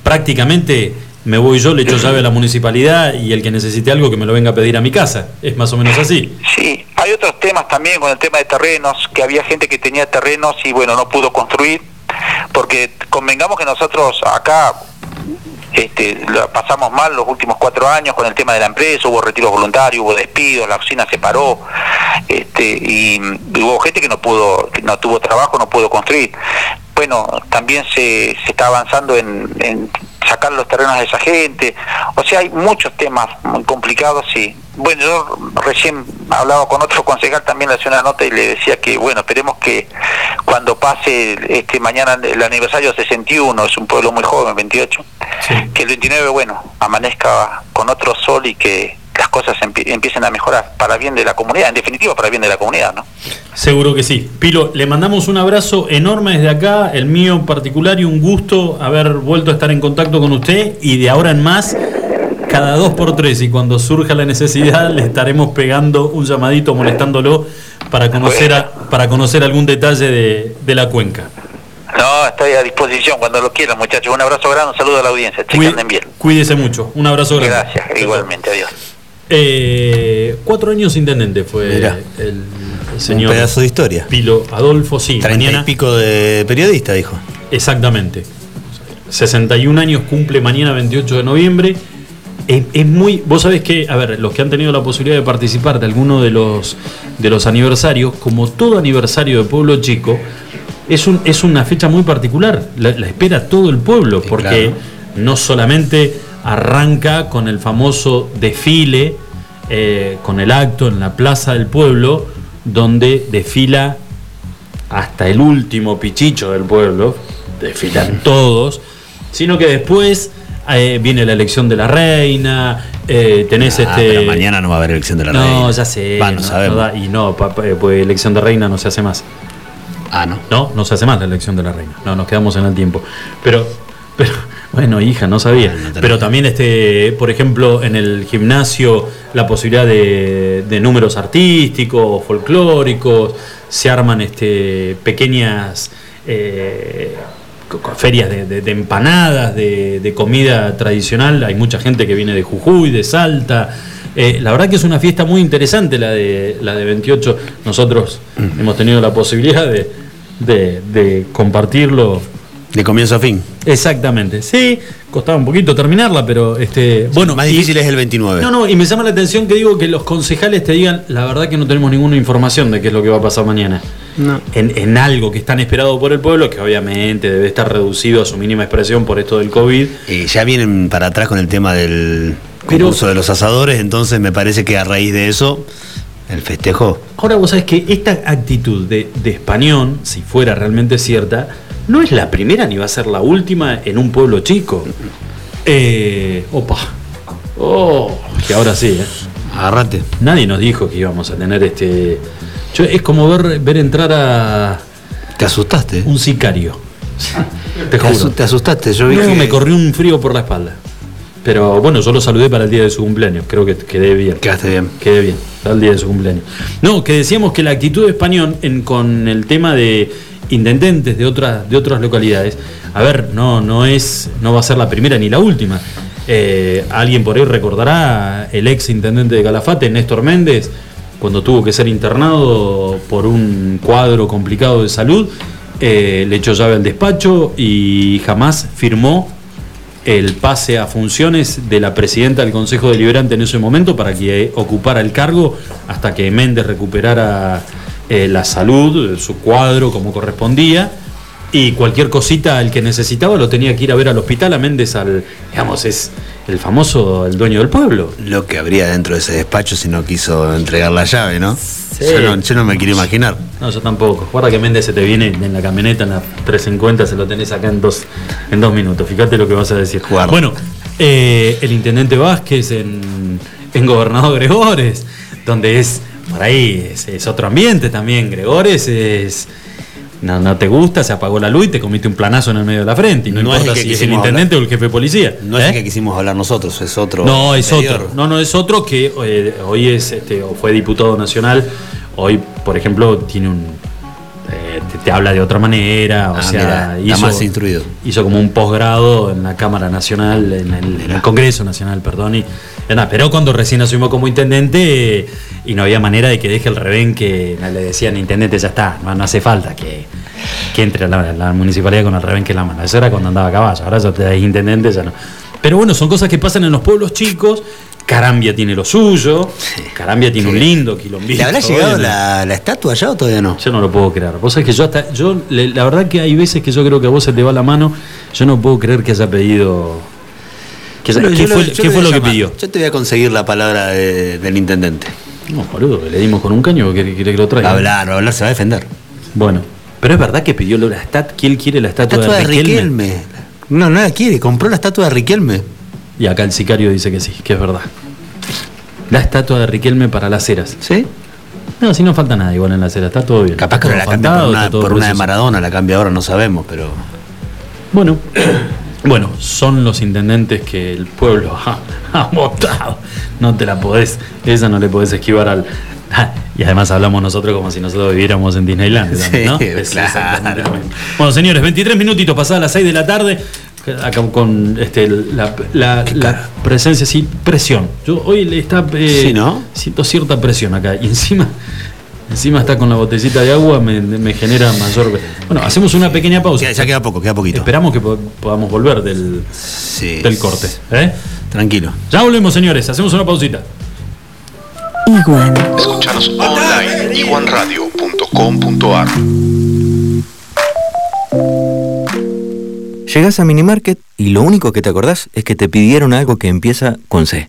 prácticamente me voy yo, le echo llave a la municipalidad y el que necesite algo que me lo venga a pedir a mi casa. Es más o menos así. Sí, hay otros temas también con el tema de terrenos, que había gente que tenía terrenos y bueno, no pudo construir, porque convengamos que nosotros acá este, pasamos mal los últimos cuatro años con el tema de la empresa, hubo retiros voluntarios, hubo despidos, la oficina se paró, este, y, hubo gente que no pudo, no tuvo trabajo, no pudo construir. Bueno, también se, se está avanzando en sacar los terrenos de esa gente, o sea, hay muchos temas muy complicados y bueno, yo recién hablaba con otro concejal también le hacía una nota y le decía que bueno, esperemos que cuando pase este mañana el aniversario 61, es un pueblo muy joven, 28, que el 29, bueno, amanezca con otro sol y que cosas empie- empiecen a mejorar para bien de la comunidad, en definitiva para bien de la comunidad, ¿no? Seguro que sí. Pilo, le mandamos un abrazo enorme desde acá, el mío en particular, y un gusto haber vuelto a estar en contacto con usted. Y de ahora en más, cada dos por tres, y cuando surja la necesidad, le estaremos pegando un llamadito, molestándolo, para conocer, a- para conocer algún detalle de, de la cuenca. No, estoy a disposición cuando lo quieran, muchachos. Un abrazo grande, un saludo a la audiencia. Anden bien. Cuídese mucho. Un abrazo grande. Gracias, igualmente, adiós. Eh, cuatro años intendente fue Mirá. el, el señor. Un pedazo de historia. Pilo Adolfo, sí. Treinta y pico de periodista, dijo. Exactamente. 61 años cumple mañana 28 de noviembre. Es, es muy. Vos sabés que, a ver, los que han tenido la posibilidad de participar de alguno de los, de los aniversarios, como todo aniversario de Pueblo Chico, es, un, es una fecha muy particular. La, la espera todo el pueblo, porque claro. no solamente arranca con el famoso desfile, eh, con el acto en la Plaza del Pueblo, donde desfila hasta el último pichicho del pueblo, desfilan todos, sino que después eh, viene la elección de la reina, eh, tenés Ah, este... pero mañana no va a haber elección de la no, reina. ya sé. Va, no sabemos. da- y no, pues elección de reina no se hace más. Ah, no. No, no se hace más la elección de la reina. No, nos quedamos en el tiempo. Pero, pero bueno, hija, no sabía. Pero también, este, por ejemplo, en el gimnasio, la posibilidad de, de números artísticos, folclóricos, se arman este, pequeñas eh, ferias de, de- de empanadas, de, comida tradicional. Hay mucha gente que viene de Jujuy, de Salta. Eh, la verdad que es una fiesta muy interesante la de, la de 28. Nosotros hemos tenido la posibilidad de compartirlo. De comienzo a fin. Exactamente. Sí, costaba un poquito terminarla, pero este. Bueno, Más y- difícil es el 29. no, no, y me llama la atención que digo que los concejales te digan, la verdad que no tenemos ninguna información de qué es lo que va a pasar mañana. No. En, en algo que es tan esperado por el pueblo, que obviamente debe estar reducido a su mínima expresión por esto del COVID. Eh, ya vienen para atrás con el tema del Pero- concurso de los asadores, entonces me parece que a raíz de eso, el festejo. Ahora vos sabés que esta actitud de, de Españón, si fuera realmente cierta, no es la primera ni va a ser la última en un pueblo chico. Eh, opa. Oh, que ahora sí, ¿eh? Agarrate. Nadie nos dijo que íbamos a tener este. Yo- es como ver, ver entrar a Te asustaste. un sicario. Te juro. te asustaste. Yo vi No, que me corrió un frío por la espalda. Pero bueno, yo lo saludé para el día de su cumpleaños. Creo que quedé bien. quedaste bien. Quedé bien, para el día de su cumpleaños. No, que decíamos que la actitud de español en- con el tema de intendentes de otras, de otras localidades, a ver, no, no es, no va a ser la primera ni la última. Eh, alguien por ahí recordará el ex intendente de Calafate, Néstor Méndez, cuando tuvo que ser internado por un cuadro complicado de salud, eh, le echó llave al despacho y jamás firmó el pase a funciones de la presidenta del Consejo Deliberante en ese momento para que ocupara el cargo hasta que Méndez recuperara eh, la salud, su cuadro como correspondía. Y cualquier cosita el que necesitaba lo tenía que ir a ver al hospital. A Méndez, al, digamos, es el famoso, el dueño del pueblo. lo que habría dentro de ese despacho si no quiso entregar la llave, ¿no? Yo no, yo no me quiero imaginar. No, yo tampoco. Guarda que Méndez se te viene en la camioneta, en la 350, se lo tenés acá en dos, en dos minutos. Fíjate lo que vas a decir. Guarda. Bueno, eh, el intendente Vázquez en, en Gobernador Gregores, donde es, por ahí, es, es otro ambiente también. Gregores es. No, no te gusta, se apagó la luz y te comiste un planazo en el medio de la frente. Y no, No es el que si es el quisimos intendente o el jefe de policía. No es ¿eh? el que quisimos hablar nosotros, es otro. No, es anterior. otro. No, no, es otro que eh, hoy es, este, o fue diputado nacional. Hoy, por ejemplo, tiene un. eh, te, te habla de otra manera. O Ah, sea, mirá, está más instruido. hizo como un posgrado en la Cámara Nacional, en el, en el Congreso Nacional, perdón. Y, y nada, pero cuando recién asumimos como intendente eh, y no había manera de que deje el revén que le decían, intendente, ya está, no, no hace falta que, que entre a la, la municipalidad con el revén que en la mano. Eso era cuando andaba a caballo, ahora ya te intendente, ya no. Pero bueno, son cosas que pasan en los pueblos chicos. Carambia tiene lo suyo, Carambia tiene un lindo quilombito. ¿Le habrá llegado la, la estatua ya o todavía no? Yo no lo puedo creer. Vos sabés que yo hasta. Yo, la verdad que hay veces que yo creo que a vos se te va la mano. Yo no puedo creer que haya pedido. Yo ¿Qué yo fue, qué lo fue que pidió? Yo te voy a conseguir la palabra de- del intendente. No, boludo, le dimos con un caño que quiere que lo traiga. Hablar, hablar, se va a defender. Bueno, pero es verdad que pidió la estatua. ¿Quién quiere la estatua, Estatua de Riquelme? Riquelme. No, no la quiere, compró la estatua de Riquelme. Y acá el sicario dice que sí, que es verdad. La estatua de Riquelme para las ceras. ¿Sí? No, si no falta nada igual en la cera, está todo bien. Capaz que no la cambia por una, por una de. Maradona, la cambia ahora, no sabemos, pero. Bueno, bueno, son los intendentes que el pueblo ha, ha votado. No te la podés, esa no le podés esquivar al. Y además hablamos nosotros como si nosotros viviéramos en Disneyland, Sí, claro. Bueno, señores, 23 minutitos pasadas las 6 de la tarde. Acá con este, la, la- la presencia, sí, presión. Yo hoy le está. eh, Sí, ¿no? Siento cierta presión acá. Y encima. Encima está con la botellita de agua, me, me genera mayor. Bueno, hacemos una pequeña pausa. Ya, ya queda poco, queda poquito. Esperamos que po- podamos volver del, Sí. del corte. ¿eh? Tranquilo. Ya volvemos, señores. Hacemos una pausita. Iguan. Escuchanos online iguanradio.com.ar Llegás a Minimarket y lo único que te acordás es que te pidieron algo que empieza con C.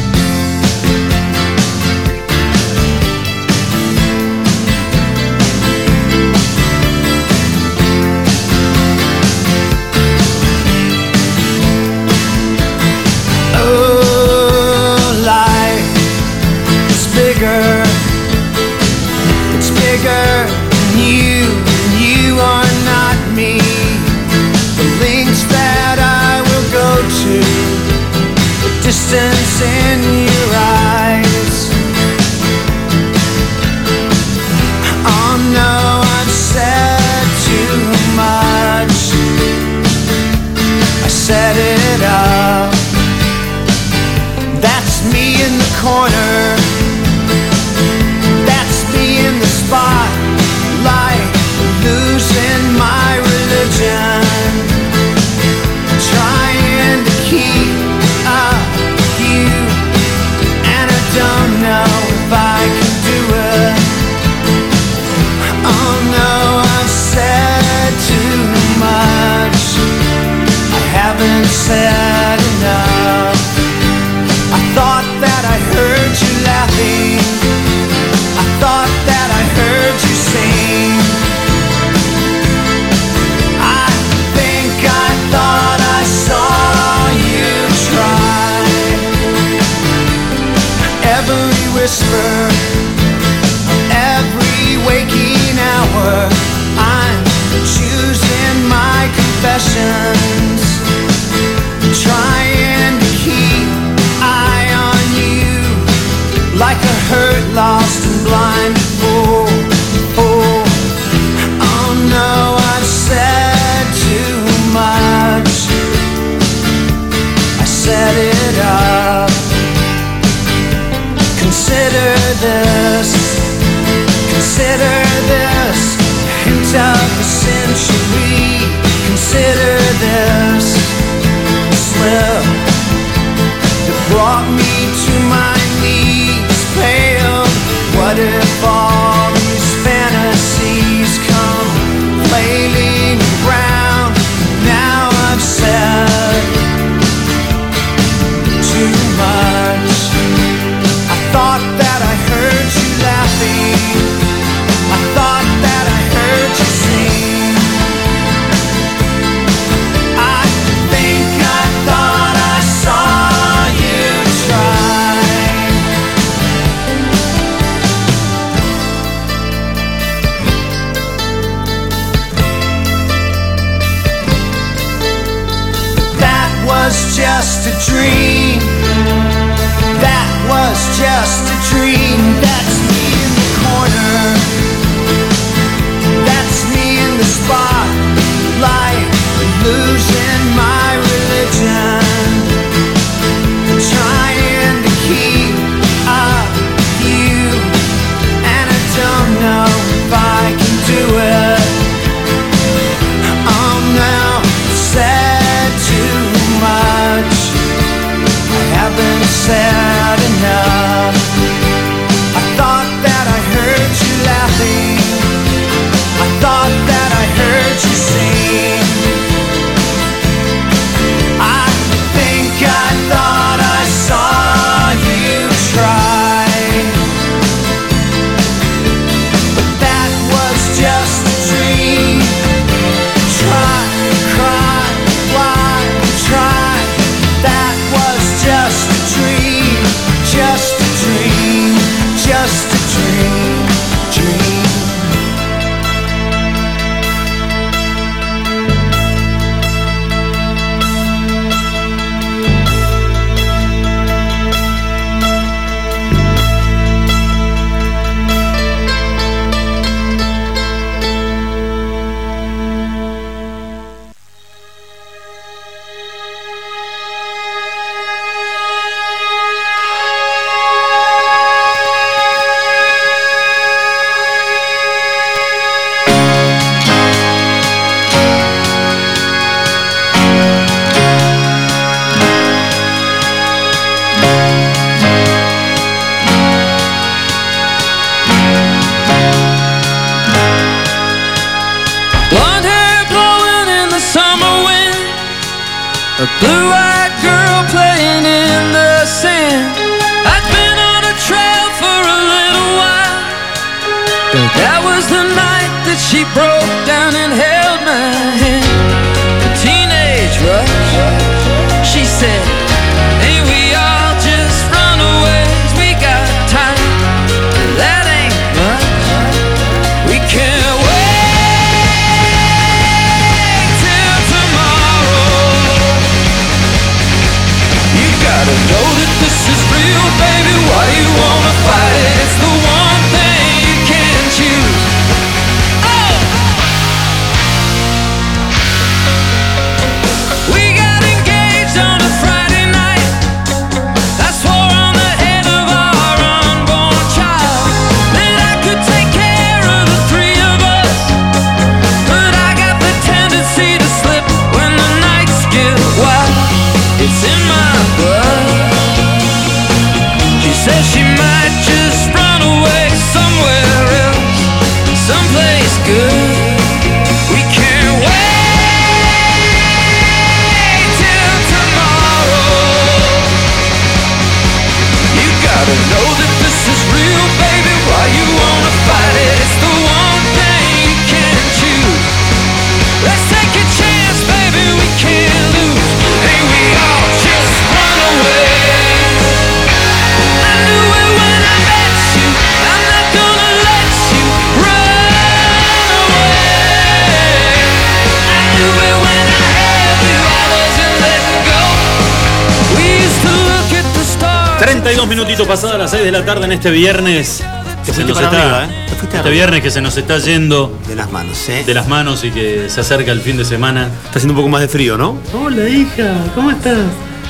las 6 de la tarde en este viernes. Que se nos está, arriba, ¿eh? Este arriba. viernes que se nos está yendo De las manos, ¿eh? de las manos y que se acerca el fin de semana. Está haciendo un poco más de frío, ¿no? Hola hija, ¿cómo estás?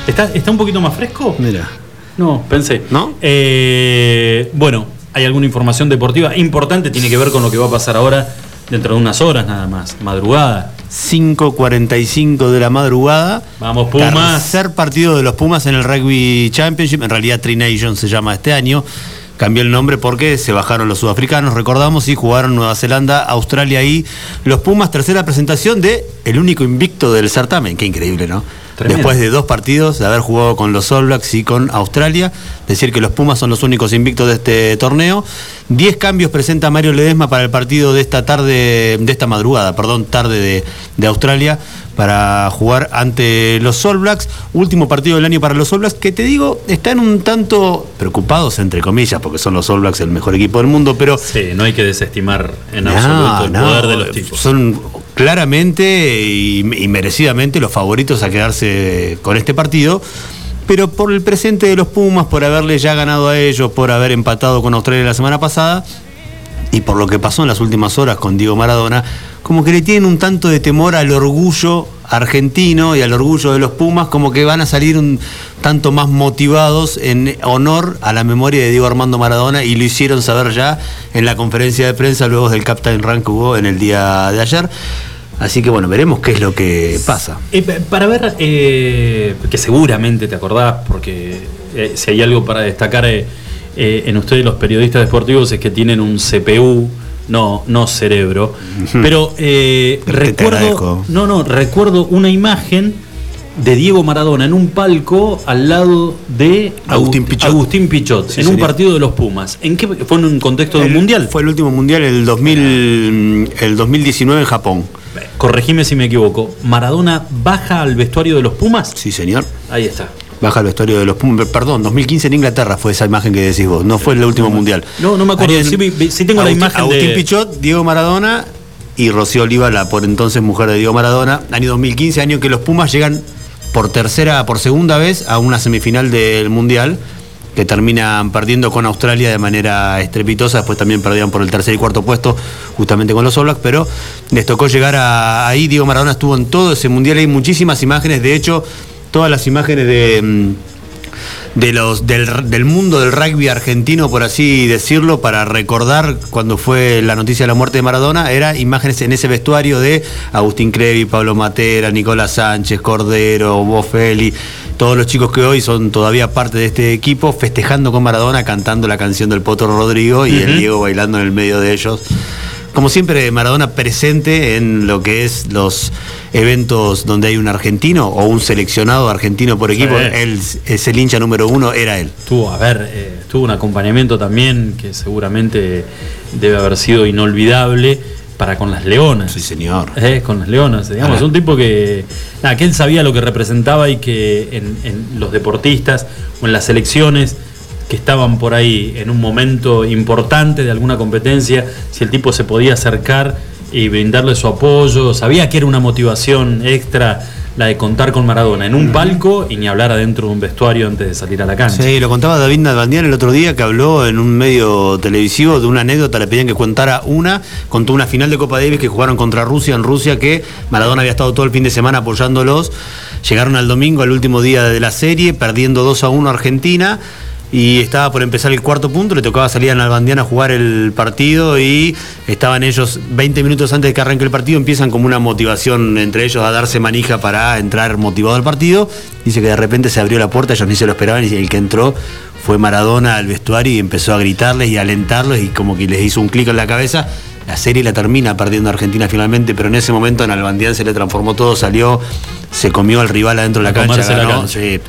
¿Está, está un poquito más fresco? Mira. No, pensé. ¿No? Eh, bueno, hay alguna información deportiva importante, tiene que ver con lo que va a pasar ahora dentro de unas horas nada más, madrugada. 5.45 de la madrugada. Vamos, Pumas. Tercer partido de los Pumas en el Rugby Championship. En realidad, Tri Nations se llama este año. Cambió el nombre porque se bajaron los sudafricanos, recordamos, y jugaron Nueva Zelanda, Australia y los Pumas. Tercera presentación de el único invicto del certamen. Qué increíble, ¿no? Tremendo. Después de dos partidos, de haber jugado con los All Blacks y con Australia, decir que los Pumas son los únicos invictos de este torneo. Diez cambios presenta Mario Ledesma para el partido de esta tarde, de esta madrugada, perdón, tarde de, de Australia, para jugar ante los All Blacks. Último partido del año para los All Blacks, que te digo, están un tanto preocupados, entre comillas, porque son los All Blacks el mejor equipo del mundo, pero Sí, no hay que desestimar en no, absoluto el no, poder de los tipos. Son claramente y, merecidamente los favoritos a quedarse con este partido. Pero por el presente de los Pumas, por haberle ya ganado a ellos, por haber empatado con Australia la semana pasada, y por lo que pasó en las últimas horas con Diego Maradona, como que le tienen un tanto de temor al orgullo argentino y al orgullo de los Pumas, como que van a salir un tanto más motivados en honor a la memoria de Diego Armando Maradona y lo hicieron saber ya en la conferencia de prensa luego del Captain Rank que hubo en el día de ayer. Así que bueno, veremos qué es lo que pasa. Eh, pa- para ver, eh, que seguramente te acordás, porque eh, si hay algo para destacar eh, en ustedes los periodistas deportivos es que tienen un CPU, no, no cerebro. Pero eh, recuerdo, no, no, recuerdo una imagen de Diego Maradona en un palco al lado de Agustín Agu- Pichot. Agustín Pichot, Sí, en un partido de los Pumas. ¿En qué fue en un contexto de un mundial? Fue el último mundial el 2000, el 2019 en Japón. Corregime si me equivoco. ¿Maradona baja al vestuario de los Pumas? Sí, señor. Ahí está. Baja el vestuario de los Pumas. Perdón, 2015 en Inglaterra fue esa imagen que decís vos. No fue el último mundial. No, no me acuerdo. En- Sí, tengo la imagen Agustín de- Pichot, Diego Maradona y Rocío Oliva, la por entonces mujer de Diego Maradona. Año 2015, año que los Pumas llegan por tercera, por segunda vez a una semifinal del mundial que terminan perdiendo con Australia de manera estrepitosa, después también perdían por el tercer y cuarto puesto, justamente con los All Blacks, pero les tocó llegar a- ahí, Diego Maradona estuvo en todo ese mundial, hay muchísimas imágenes, de hecho, todas las imágenes de... mm, de los del, del mundo del rugby argentino, por así decirlo, para recordar cuando fue la noticia de la muerte de Maradona, era imágenes en ese vestuario de Agustín Crevi, Pablo Matera, Nicolás Sánchez, Cordero, Bofelli, todos los chicos que hoy son todavía parte de este equipo, festejando con Maradona, cantando la canción del Potro Rodrigo y el. Diego bailando en el medio de ellos. Como siempre, Maradona presente en lo que es los eventos donde hay un argentino o un seleccionado argentino por equipo. Sí. Él es el hincha número uno, era él. Tuvo, a ver, eh, tuvo un acompañamiento también que seguramente debe haber sido inolvidable para con las leonas. Sí, señor. Eh, con las leonas, digamos, Ahora- un tipo que, nada, que él sabía lo que representaba y que en, en los deportistas o en las selecciones que estaban por ahí en un momento importante de alguna competencia, si el tipo se podía acercar y brindarle su apoyo, sabía que era una motivación extra la de contar con Maradona en un palco y ni hablar adentro de un vestuario antes de salir a la cancha. Sí, lo contaba David Nalbandián el otro día que habló en un medio televisivo de una anécdota, le pedían que contara una, contó una final de Copa Davis que jugaron contra Rusia en Rusia, que Maradona había estado todo el fin de semana apoyándolos. Llegaron al domingo, al último día de la serie, perdiendo 2 a 1 Argentina. Y estaba por empezar el cuarto punto, le tocaba salir a Nalbandián a jugar el partido y estaban ellos 20 minutos antes de que arranque el partido, empiezan como una motivación entre ellos a darse manija para entrar motivado al partido. Dice que de repente se abrió la puerta, ellos ni se lo esperaban y el que entró fue Maradona al vestuario y empezó a gritarles y a alentarlos y como que les hizo un clic en la cabeza. La serie la termina perdiendo Argentina finalmente, pero en ese momento en Albandián se le transformó todo, salió, se comió al rival adentro de la cancha, la ganó, cancha. sí,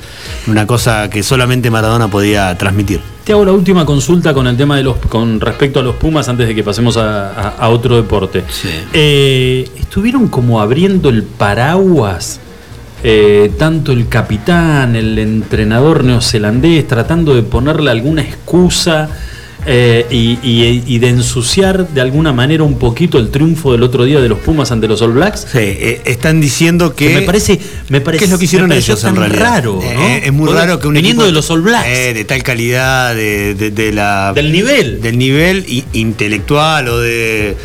una cosa que solamente Maradona podía transmitir. Te hago la última consulta con el tema de los con respecto a los Pumas antes de que pasemos a, a- a otro deporte. Eh, estuvieron como abriendo el paraguas. eh, tanto el capitán, el entrenador neozelandés, tratando de ponerle alguna excusa eh, y, y- y de ensuciar de alguna manera un poquito el triunfo del otro día de los Pumas ante los All Blacks. Sí, eh, están diciendo que. Que me parece, me parece ¿Qué es lo que hicieron ellos en realidad? raro, ¿no? Eh, es muy Porque raro que un viniendo equipo de los All Blacks. de tal calidad, de, de- de la Del nivel. del nivel intelectual o de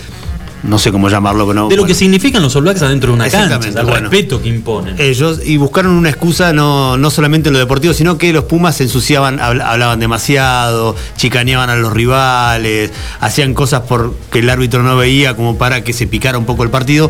no sé cómo llamarlo, pero no, de lo bueno. que significan los All Blacks adentro de una cancha, Exactamente, el bueno. respeto que imponen. ellos y buscaron una excusa no, no solamente en lo deportivo, sino que los Pumas se ensuciaban, habl- hablaban demasiado, chicaneaban a los rivales, hacían cosas porque el árbitro no veía como para que se picara un poco el partido.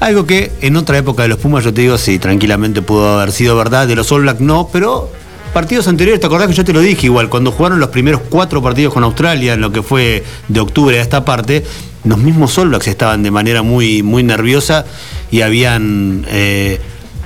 Algo que en otra época de los Pumas, yo te digo, sí, tranquilamente pudo haber sido verdad, de los All Black no, pero partidos anteriores, ¿te acordás que yo te lo dije igual? Cuando jugaron los primeros cuatro partidos con Australia, en lo que fue de octubre a esta parte, los mismos Blacks estaban de manera muy, muy nerviosa y habían eh,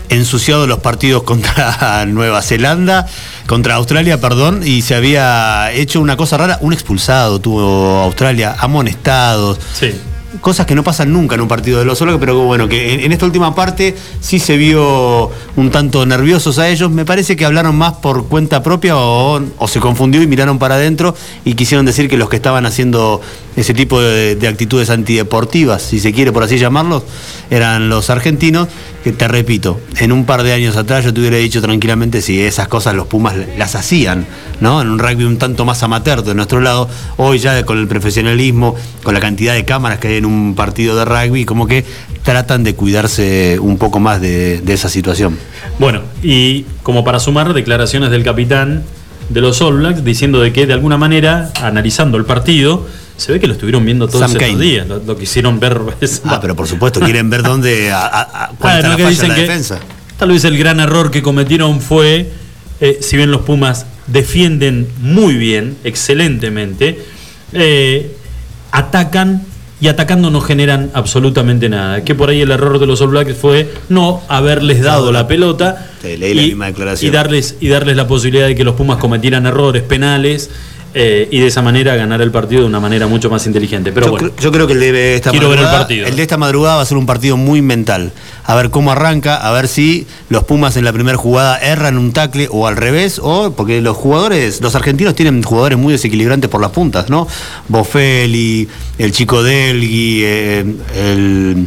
ensuciado los partidos contra Nueva Zelanda, contra Australia, perdón, y se había hecho una cosa rara, un expulsado tuvo Australia, amonestados. Sí. Cosas que no pasan nunca en un partido de los Blacks, pero bueno, que en, en esta última parte sí se vio un tanto nerviosos a ellos. Me parece que hablaron más por cuenta propia o, o se confundió y miraron para adentro y quisieron decir que los que estaban haciendo ese tipo de, de actitudes antideportivas, si se quiere por así llamarlos, eran los argentinos, que te repito, en un par de años atrás yo te hubiera dicho tranquilamente si esas cosas los Pumas las hacían, ¿no? En un rugby un tanto más amateur de nuestro lado, hoy ya con el profesionalismo, con la cantidad de cámaras que hay en un partido de rugby, como que tratan de cuidarse un poco más de, de esa situación. Bueno, y como para sumar declaraciones del capitán de los All Blacks diciendo de que de alguna manera, analizando el partido, se ve que lo estuvieron viendo todos Sam estos días, lo, lo quisieron ver. Ah, pero por supuesto, quieren ver dónde, a, a- a- cuál Claro, está la que falla dicen en la que defensa. Tal vez el gran error que cometieron fue, eh, si bien los Pumas defienden muy bien, excelentemente, eh, atacan y atacando no generan absolutamente nada. Que por ahí el error de los All Blacks fue no haberles dado la pelota Te leí la y, misma declaración. y darles, y darles la posibilidad de que los Pumas cometieran errores penales eh, y de esa manera ganar el partido de una manera mucho más inteligente. Pero yo, bueno, creo, yo creo que el de esta Quiero ver el madrugada, partido. el de esta madrugada va a ser un partido muy mental. A ver cómo arranca, a ver si los Pumas en la primera jugada erran un tackle o al revés, o porque los jugadores, los argentinos tienen jugadores muy desequilibrantes por las puntas, ¿no? Bofelli, el chico Delgui, eh, el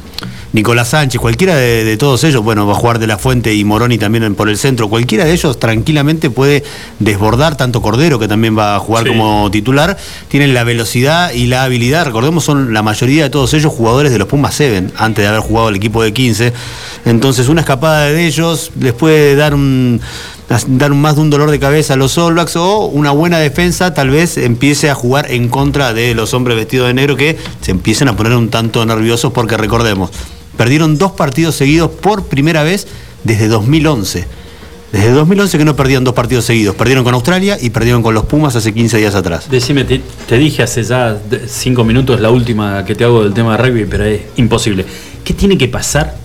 Nicolás Sánchez, cualquiera de, de todos ellos, bueno, va a jugar de la Fuente y Moroni también por el centro, cualquiera de ellos tranquilamente puede desbordar, tanto Cordero que también va a jugar Sí. como titular, tienen la velocidad y la habilidad, recordemos son la mayoría de todos ellos jugadores de los Pumas 7, antes de haber jugado el equipo de 15, entonces una escapada de ellos les puede dar un dar más de un dolor de cabeza a los All Blacks o una buena defensa tal vez empiece a jugar en contra de los hombres vestidos de negro que se empiecen a poner un tanto nerviosos porque recordemos, perdieron dos partidos seguidos por primera vez desde 2011. Desde 2011 que no perdían dos partidos seguidos. Perdieron con Australia y perdieron con los Pumas hace 15 días atrás. Decime, te, dije hace ya cinco minutos la última que te hago del tema de rugby, pero es imposible. ¿Qué tiene que pasar?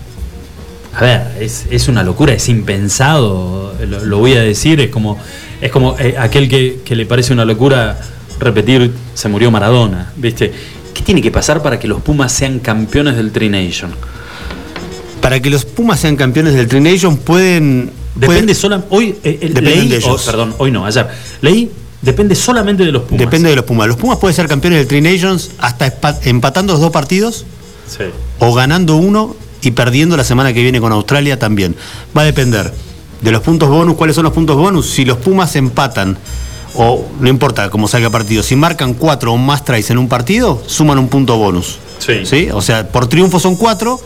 A ver, es, es una locura, es impensado, lo, lo voy a decir, es como, es como eh, aquel que, que le parece una locura repetir se murió Maradona, ¿viste? ¿Qué tiene que pasar para que los Pumas sean campeones del Tri Nation? Para que los Pumas sean campeones del Tri Nation pueden... Depende sola, hoy eh, eh, Dependen leí, de ellos. oh, perdón, hoy no, ayer, leí, depende solamente de los Pumas. Depende de los Pumas. Los Pumas pueden ser campeones del Tri Nations hasta empatando los dos partidos Sí. o ganando uno y perdiendo la semana que viene con Australia también. Va a depender de los puntos bonus. ¿Cuáles son los puntos bonus? Si los Pumas empatan, o no importa cómo salga el partido, si marcan cuatro o más tries en un partido, suman un punto bonus. Sí. O sea, por triunfo son cuatro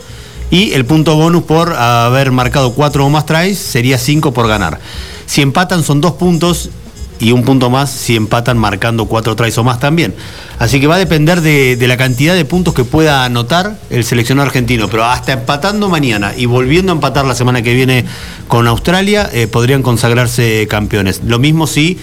y el punto bonus por haber marcado cuatro o más tries sería cinco por ganar. Si empatan son dos puntos y un punto más si empatan marcando cuatro tries o más también. Así que va a depender de, la cantidad de puntos que pueda anotar el seleccionado argentino. Pero hasta empatando mañana y volviendo a empatar la semana que viene con Australia, eh, podrían consagrarse campeones. Lo mismo si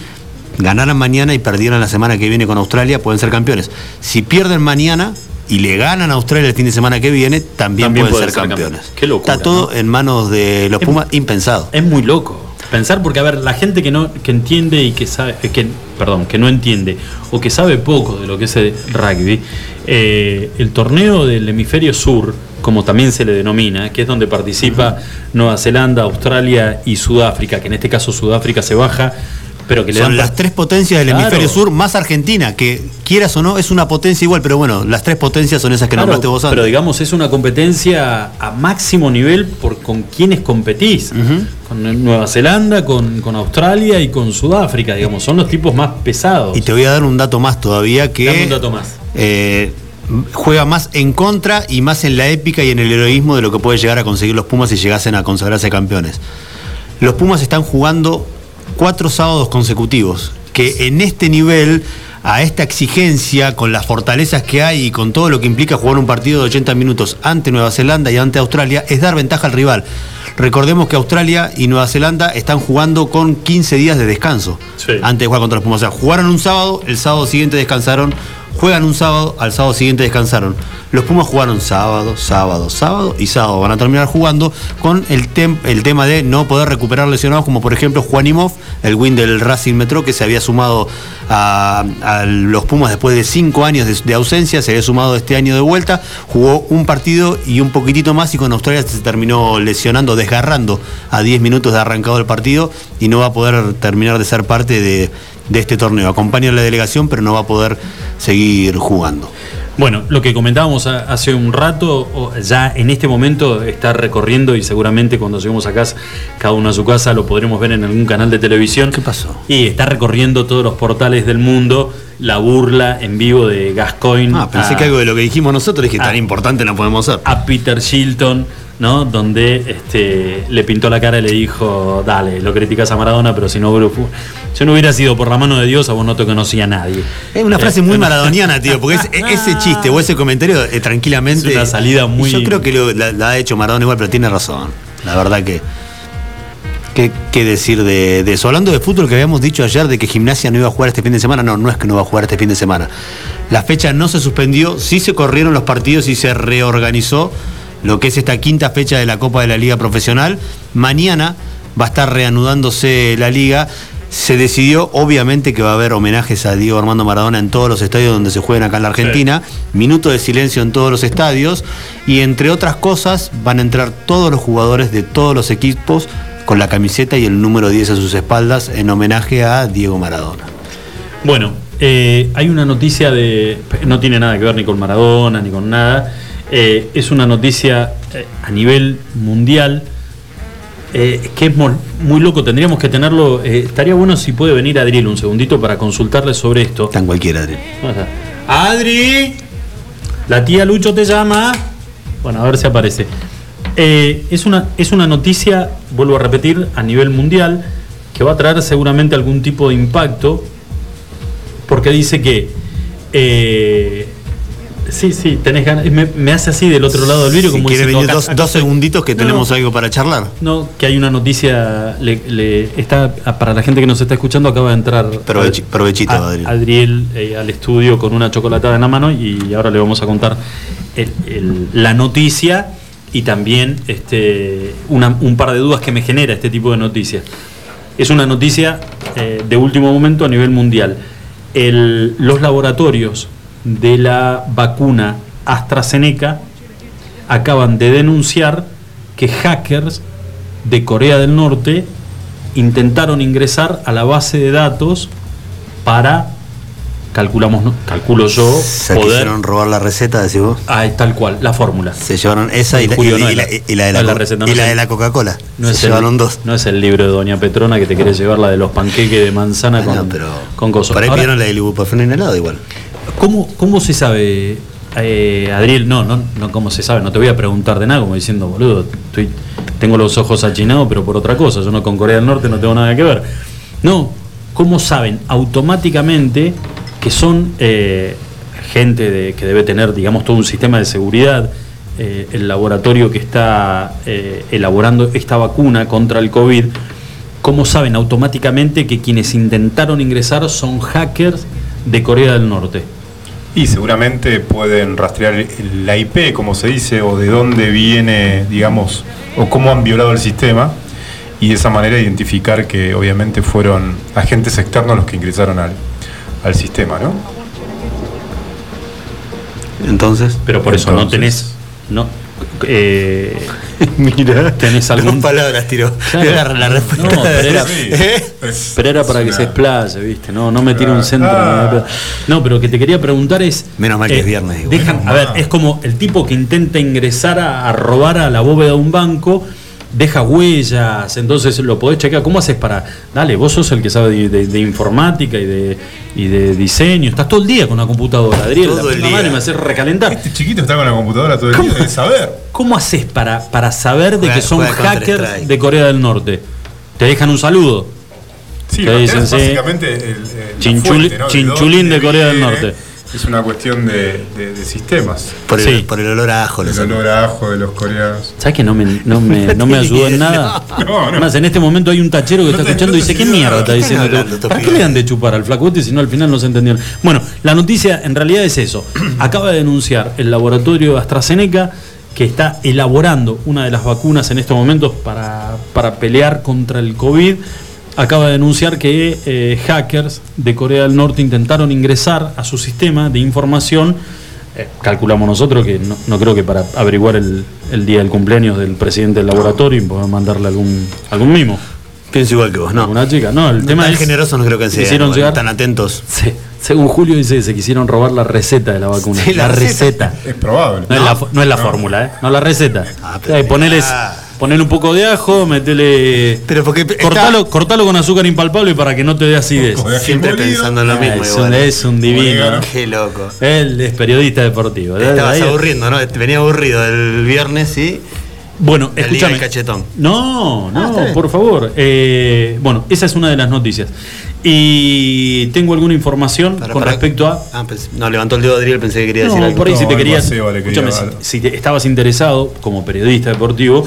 ganaran mañana y perdieran la semana que viene con Australia, pueden ser campeones. Si pierden mañana y le ganan a Australia el fin de semana que viene, también, También pueden, pueden ser, ser campeones. campeones. Qué locura, Está todo en manos de los Pumas, impensado. Es muy loco pensar porque a ver, la gente que no que entiende y que sabe eh, que perdón, que no entiende o que sabe poco de lo que es el rugby, eh, el torneo del hemisferio sur, como también se le denomina, que es donde participa Nueva Zelanda, Australia y Sudáfrica, que en este caso Sudáfrica se baja, pero que le Son dan las tres potencias del Claro. hemisferio sur más Argentina, que quieras o no, es una potencia igual, pero bueno, las tres potencias son esas que Claro, nombraste vos antes. Pero digamos, es una competencia a máximo nivel por con quienes competís. Con Nueva Zelanda, con, con Australia y con Sudáfrica, digamos, son los tipos más pesados. Y te voy a dar un dato más todavía que Dame un dato más. eh, juega más en contra y más en la épica y en el heroísmo de lo que puede llegar a conseguir los Pumas si llegasen a consagrarse campeones. Los Pumas están jugando cuatro sábados consecutivos, que en este nivel, a esta exigencia, con las fortalezas que hay y con todo lo que implica jugar un partido de 80 minutos ante Nueva Zelanda y ante Australia, es dar ventaja al rival. Recordemos que Australia y Nueva Zelanda están jugando con 15 días de descanso antes de jugar contra los Pumas. O sea, jugaron un sábado, el sábado siguiente descansaron, juegan un sábado, al sábado siguiente descansaron. Los Pumas jugaron sábado, sábado, sábado y sábado. Van a terminar jugando con el, tem- el tema de no poder recuperar lesionados, como por ejemplo Juanimov, el win del Racing Metro, que se había sumado a, los Pumas después de cinco años de, de ausencia, se había sumado este año de vuelta, jugó un partido y un poquitito más y con Australia se terminó lesionando, desgarrando a 10 minutos de arrancado el partido y no va a poder terminar de ser parte de, de este torneo. Acompaña a la delegación, pero no va a poder seguir jugando. Bueno, lo que comentábamos hace un rato, ya en este momento está recorriendo y seguramente cuando lleguemos a casa, cada uno a su casa, lo podremos ver en algún canal de televisión. ¿Qué pasó? Y está recorriendo todos los portales del mundo la burla en vivo de Gascoigne. Ah, pensé a- que algo de lo que dijimos nosotros es que tan importante no podemos ser. a Peter Shilton, ¿no? Donde este, le pintó la cara y le dijo, dale, lo criticas a Maradona, pero si no, hubiera- si no hubiera sido por la mano de Dios, a vos no te conocía a nadie. Es una frase Eh, muy maradoniana, tío, porque es- ese chiste o ese comentario eh, tranquilamente. Es una salida muy- Yo creo que lo- la, la ha hecho Maradona igual, pero tiene razón. La verdad que. ¿Qué, qué decir de, de eso? Hablando de fútbol, que habíamos dicho ayer de que Gimnasia no iba a jugar este fin de semana. No, no es que no va a jugar este fin de semana. La fecha no se suspendió, sí se corrieron los partidos y se reorganizó lo que es esta quinta fecha de la Copa de la Liga Profesional. Mañana va a estar reanudándose la liga. Se decidió, obviamente, que va a haber homenajes a Diego Armando Maradona en todos los estadios donde se juegan acá en la Argentina. Minuto de silencio en todos los estadios. Y entre otras cosas, van a entrar todos los jugadores de todos los equipos con la camiseta y el número 10 a sus espaldas en homenaje a Diego Maradona. Bueno, eh, hay una noticia de. No tiene nada que ver ni con Maradona ni con nada. Eh, es una noticia eh, a nivel mundial eh, que es muy loco. Tendríamos que tenerlo. eh, estaría bueno si puede venir Adriel un segundito para consultarle sobre esto. Tan cualquiera, Adriel. Adri, la tía Lucho te llama. Bueno, a ver si aparece. Es, una, es una noticia, vuelvo a repetir, a nivel mundial, que va a traer seguramente algún tipo de impacto, porque dice que... sí, sí, tenés ganas. Me, me hace así del otro lado del vidrio, Si como quiere venir dos, segunditos que No, tenemos no. algo para charlar. No, que hay una noticia, le, le- está para la gente que nos está escuchando, acaba de entrar Provechi- provechito, a- Adriel. Adriel eh, al estudio con una chocolatada en la mano y ahora le vamos a contar el- el- la noticia y también este, una- un par de dudas que me genera este tipo de noticias. Es una noticia eh, de último momento a nivel mundial. El- los laboratorios de la vacuna AstraZeneca acaban de denunciar que hackers de Corea del Norte intentaron ingresar a la base de datos para, calculamos, ¿no? calculo yo, Se poder... robar la receta, decís vos. Ah, tal cual, la fórmula. Se llevaron esa y la, Julio, y- no y es la- la- y la de no la, co- receta, no y la el- de la Coca-Cola. No Se es, el, llevaron dos. no es el libro de Doña Petrona que te quiere llevar la de los panqueques de manzana con, con cosas. Por ahí Ahora, pidieron la del ibuprofeno inhalado igual. ¿Cómo, ¿Cómo se sabe, eh, Adriel? No, no, no, ¿cómo se sabe? No te voy a preguntar de nada, como diciendo, boludo, estoy, tengo los ojos achinados, pero por otra cosa. Yo no con Corea del Norte no tengo nada que ver. No, ¿cómo saben automáticamente que son eh, gente que debe tener, digamos, todo un sistema de seguridad? eh, el laboratorio que está elaborando esta vacuna contra el COVID, ¿cómo saben automáticamente que quienes intentaron ingresar son hackers de Corea del Norte? Y seguramente pueden rastrear la IP, como se dice, o de dónde viene, digamos, o cómo han violado el sistema, y de esa manera identificar que obviamente fueron agentes externos los que ingresaron al, al sistema, ¿no? Entonces. Pero por eso no tenés. No, eh, Mira, tenés algún. dos palabras tiró. Claro. Era la respuesta. No, pero era, ¿Eh? pero era para que se explaye, ¿viste? No, no me tire un centro. Ah. No, pero lo que te quería preguntar es. Menos mal que eh, es viernes. digo. dejan- a ver, es como el tipo que intenta ingresar a, a robar a la bóveda de un banco, deja huellas, entonces lo podés chequear. ¿Cómo haces para.? Dale, vos sos el que sabe de, de- de informática y de, y de diseño. Estás todo el día con una computadora, Adriel. Todo la el día. madre me hace recalentar. Este chiquito está con la computadora todo el día, debe saber. ¿Cómo haces para, para saber de Juega- que son hackers de Corea del Norte? Te dejan un saludo. Sí, Te dicen, es sí. básicamente el, el- la Chinchuli- fuente, ¿no? chinchulín de Corea del Norte. Es una cuestión de, de- de sistemas. Por el, por el olor a ajo. El olor a ajo de los coreanos. ¿Sabes que no me, no me, no me ayudó en nada? No, no. Además, en este momento hay un tachero que está escuchando y dice, ¿qué mierda está diciendo? tú? ¿Para qué le dan de chupar al flacote si no al final no se entendió? Bueno, la noticia en realidad es eso. Acaba de denunciar el laboratorio de AstraZeneca que está elaborando una de las vacunas en estos momentos para, para pelear contra el COVID. Acaba de denunciar que eh, hackers de Corea del Norte intentaron ingresar a su sistema de información eh, calculamos nosotros que no, no creo que para averiguar el, el día del cumpleaños del presidente del laboratorio y poder mandarle algún, algún mimo. Pienso igual que vos, no. Una chica, no, el tema tan es. generosos no creo que sean. quisieron llegar- Tan atentos. Sí, según Julio dice, se quisieron robar la receta de la vacuna. Sí, la, la receta. Es probable. No, es la, fo- no es la fórmula, ¿eh? No la receta. Ponele, ponele un poco de ajo, metele. Pero porque. Cortalo, cortalo con azúcar impalpable para que no te dé acidez. Siempre pensando en lo mismo. Es igual. un, es un divino. ¿no? Qué loco. Él es periodista deportivo. Te estabas aburriendo, ¿no? Venía aburrido el viernes, sí. Bueno, La escúchame. cachetón. No, Ah, no, por favor. Eh, bueno, esa es una de las noticias. Y tengo alguna información con para- respecto a. Ah, pues, no, levantó el dedo Adriel, pensé que quería decir algo. por ahí si te querías. así, vale, quería escúchame, si, si te- estabas interesado como periodista deportivo,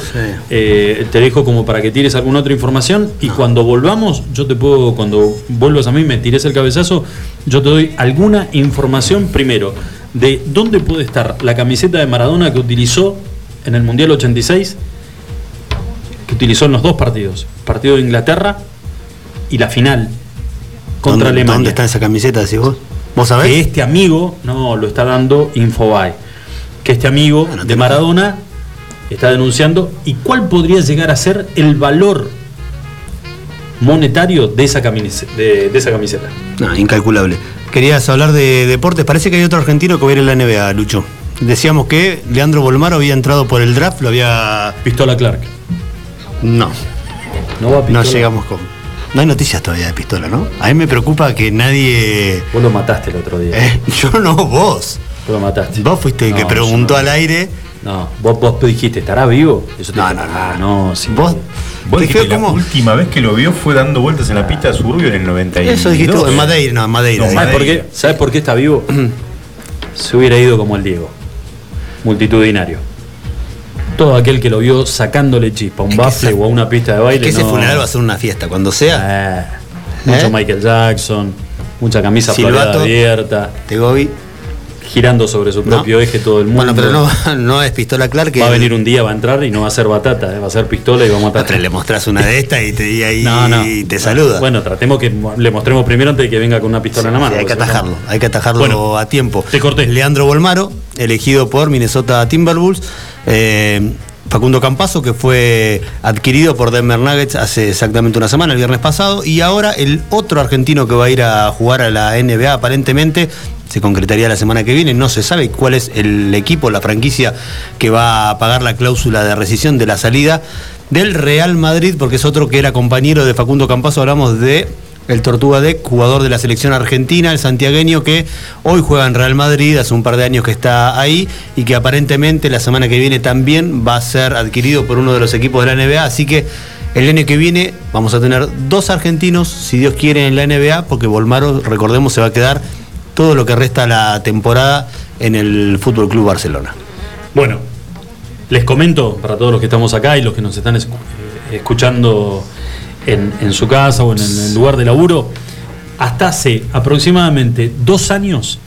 eh, te dejo como para que tires alguna otra información y cuando volvamos, yo te puedo, cuando vuelvas a mí, me tires el cabezazo, yo te doy alguna información primero de dónde puede estar la camiseta de Maradona que utilizó en el Mundial 86, que utilizó en los dos partidos, partido de Inglaterra y la final contra ¿Dónde, Alemania. ¿Dónde está esa camiseta, decís vos? ¿Vos sabés? Que este amigo, no, lo está dando Infobae, que este amigo de Maradona está denunciando y cuál podría llegar a ser el valor monetario de esa, camise- de, de esa camiseta. No, incalculable. Querías hablar de deportes. Parece que hay otro argentino que va a ir a la NBA, Lucho. Decíamos que Leandro Bolmaro había entrado por el draft, lo había. Pistola Clark. No. No va No llegamos con. No hay noticias todavía de pistola, ¿no? A mí me preocupa que nadie. Vos lo mataste el otro día. Eh, yo no, vos. Vos lo mataste. Vos fuiste el que No, preguntó no. al aire. No, vos, vos dijiste, ¿estará vivo? Eso te No, no, ah, no, sí. Vos. Vos Te dijiste la como- última vez que lo vio fue dando vueltas en la pista de Suburbio en el 92. Eso dijiste en Madeira, no, en Madeira. No, ¿Sabes por qué? ¿Sabes por qué está vivo? Se hubiera ido como el Diego. Multitudinario. Todo aquel que lo vio sacándole chispa a un bafle o a una pista de baile. que ese no- funeral va a ser una fiesta. Cuando sea. Eh, mucho ¿Eh? Michael Jackson, mucha camisa Silbato. abierta, Tegobi. Girando sobre su propio eje todo el mundo. Bueno, pero no, no es pistola Clark. Que Va a venir un día, va a entrar y no va a ser batata, eh, va a ser pistola y vamos a matar. Le mostrás una de estas y te, y ahí No, no. te saluda. Bueno, tratemos que le mostremos primero antes de que venga con una pistola en la mano. Sí, hay que atajarlo, hay que atajarlo Bueno, a tiempo. Te corté. Leandro Bolmaro, elegido por Minnesota Timberwolves. Eh, Facundo Campazo, que fue adquirido por Denver Nuggets hace exactamente una semana, el viernes pasado. Y ahora el otro argentino que va a ir a jugar a la NBA, aparentemente, se concretaría la semana que viene. No se sabe cuál es el equipo, la franquicia que va a pagar la cláusula de rescisión de la salida del Real Madrid, porque es otro que era compañero de Facundo Campazo. Hablamos de el Tortuga Deck, jugador de la selección argentina, el santiagueño que hoy juega en Real Madrid, hace un par de años que está ahí y que aparentemente la semana que viene también va a ser adquirido por uno de los equipos de la NBA. Así que el año que viene vamos a tener dos argentinos, si Dios quiere, en la NBA, porque Volmaro, recordemos, se va a quedar todo lo que resta la temporada en el Fútbol Club Barcelona. Bueno, les comento para todos los que estamos acá y los que nos están eh, escuchando en, en su casa o en el lugar de laburo, hasta hace aproximadamente dos años,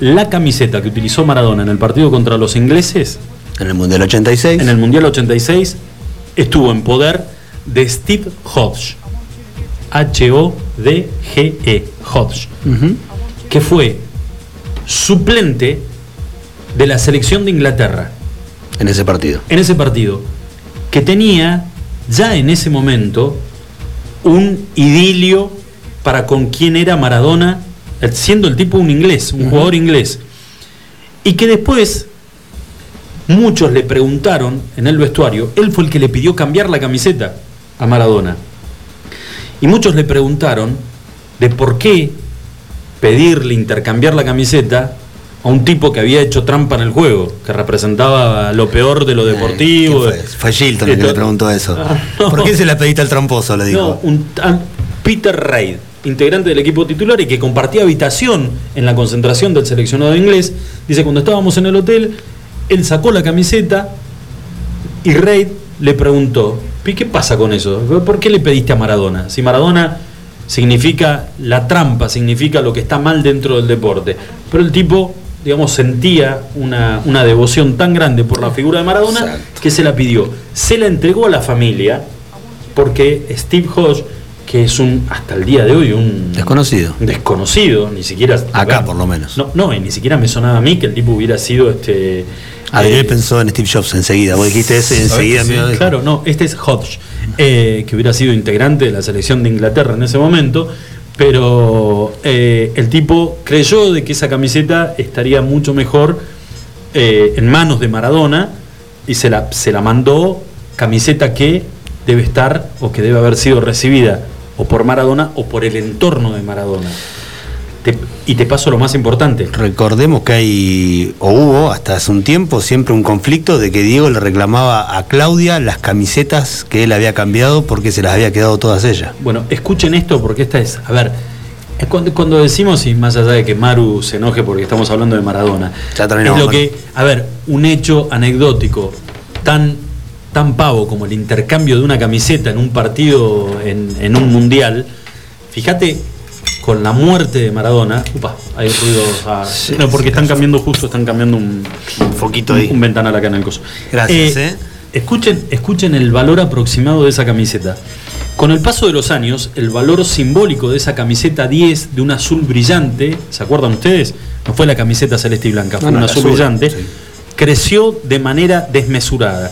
la camiseta que utilizó Maradona en el partido contra los ingleses, En el Mundial 86. en el Mundial 86, estuvo en poder de Steve Hodge. H-O-D-G-E, Hodge que fue suplente de la selección de Inglaterra En ese partido. en ese partido, que tenía ya en ese momento un idilio para con quién era Maradona, siendo el tipo un inglés, un jugador inglés, y que después muchos le preguntaron en el vestuario, él fue el que le pidió cambiar la camiseta a Maradona, y muchos le preguntaron de por qué pedirle intercambiar la camiseta a un tipo que había hecho trampa en el juego, que representaba lo peor de lo deportivo. ¿Quién fue? Fue Gilton el que le preguntó eso. Ah, no. ¿Por qué se la pediste al tramposo? Le dijo. No, un Peter Reid, integrante del equipo titular y que compartía habitación en la concentración del seleccionado inglés, dice, cuando estábamos en el hotel, él sacó la camiseta y Reid le preguntó, "¿Y ¿qué pasa con eso? ¿Por qué le pediste a Maradona? Si Maradona significa la trampa, significa lo que está mal dentro del deporte. Pero el tipo, digamos, sentía una, una devoción tan grande por la figura de Maradona que se la pidió. Se la entregó a la familia porque Steve Hodge, que es un, hasta el día de hoy, un Desconocido. desconocido, ni siquiera. Acá, por lo menos. No, no, y ni siquiera me sonaba a mí que el tipo hubiera sido este. Adriel eh, pensó en Steve Jobs enseguida. Vos dijiste ese enseguida. Sí, claro, no, este es Hodge, eh, que hubiera sido integrante de la selección de Inglaterra en ese momento, pero eh, el tipo creyó de que esa camiseta estaría mucho mejor eh, en manos de Maradona y se la, se la mandó camiseta que debe estar o que debe haber sido recibida o por Maradona o por el entorno de Maradona. Te- y te paso lo más importante. Recordemos que hay, o hubo hasta hace un tiempo, siempre un conflicto de que Diego le reclamaba a Claudia las camisetas que él había cambiado porque se las había quedado todas ellas. Bueno, escuchen esto porque esta es, a ver, es cuando, cuando decimos, y más allá de que Maru se enoje porque estamos hablando de Maradona, Ya es lo que, a ver, un hecho anecdótico tan, tan pavo como el intercambio de una camiseta en un partido, en, en un mundial, fíjate con la muerte de Maradona, upa, hay ruidos, ah, no, porque están cambiando justo, están cambiando un, foquito ahí. un ventanal acá en el coso. Gracias, ¿eh? Escuchen, escuchen el valor aproximado de esa camiseta. Con el paso de los años, el valor simbólico de esa camiseta 10 de un azul brillante, ¿se acuerdan ustedes? No fue la camiseta celeste y blanca, fue No, no, un la azul azul, brillante, sí. creció de manera desmesurada.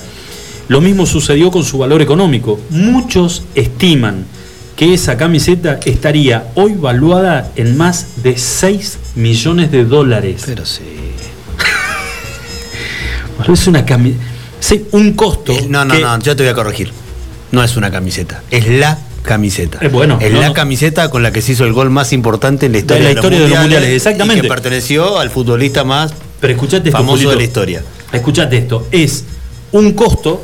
Lo mismo sucedió con su valor económico. Muchos estiman que esa camiseta estaría hoy valuada en más de 6 millones de dólares. Pero sí. Es una camiseta. un costo. No, no, que- no, yo te voy a corregir. No es una camiseta, es la camiseta. Eh, bueno, es no, la no. camiseta con la que se hizo el gol más importante en la historia, la historia de los mundiales, exactamente. Y que perteneció al futbolista más Pero escuchate famoso de la historia. Escuchate esto, es un costo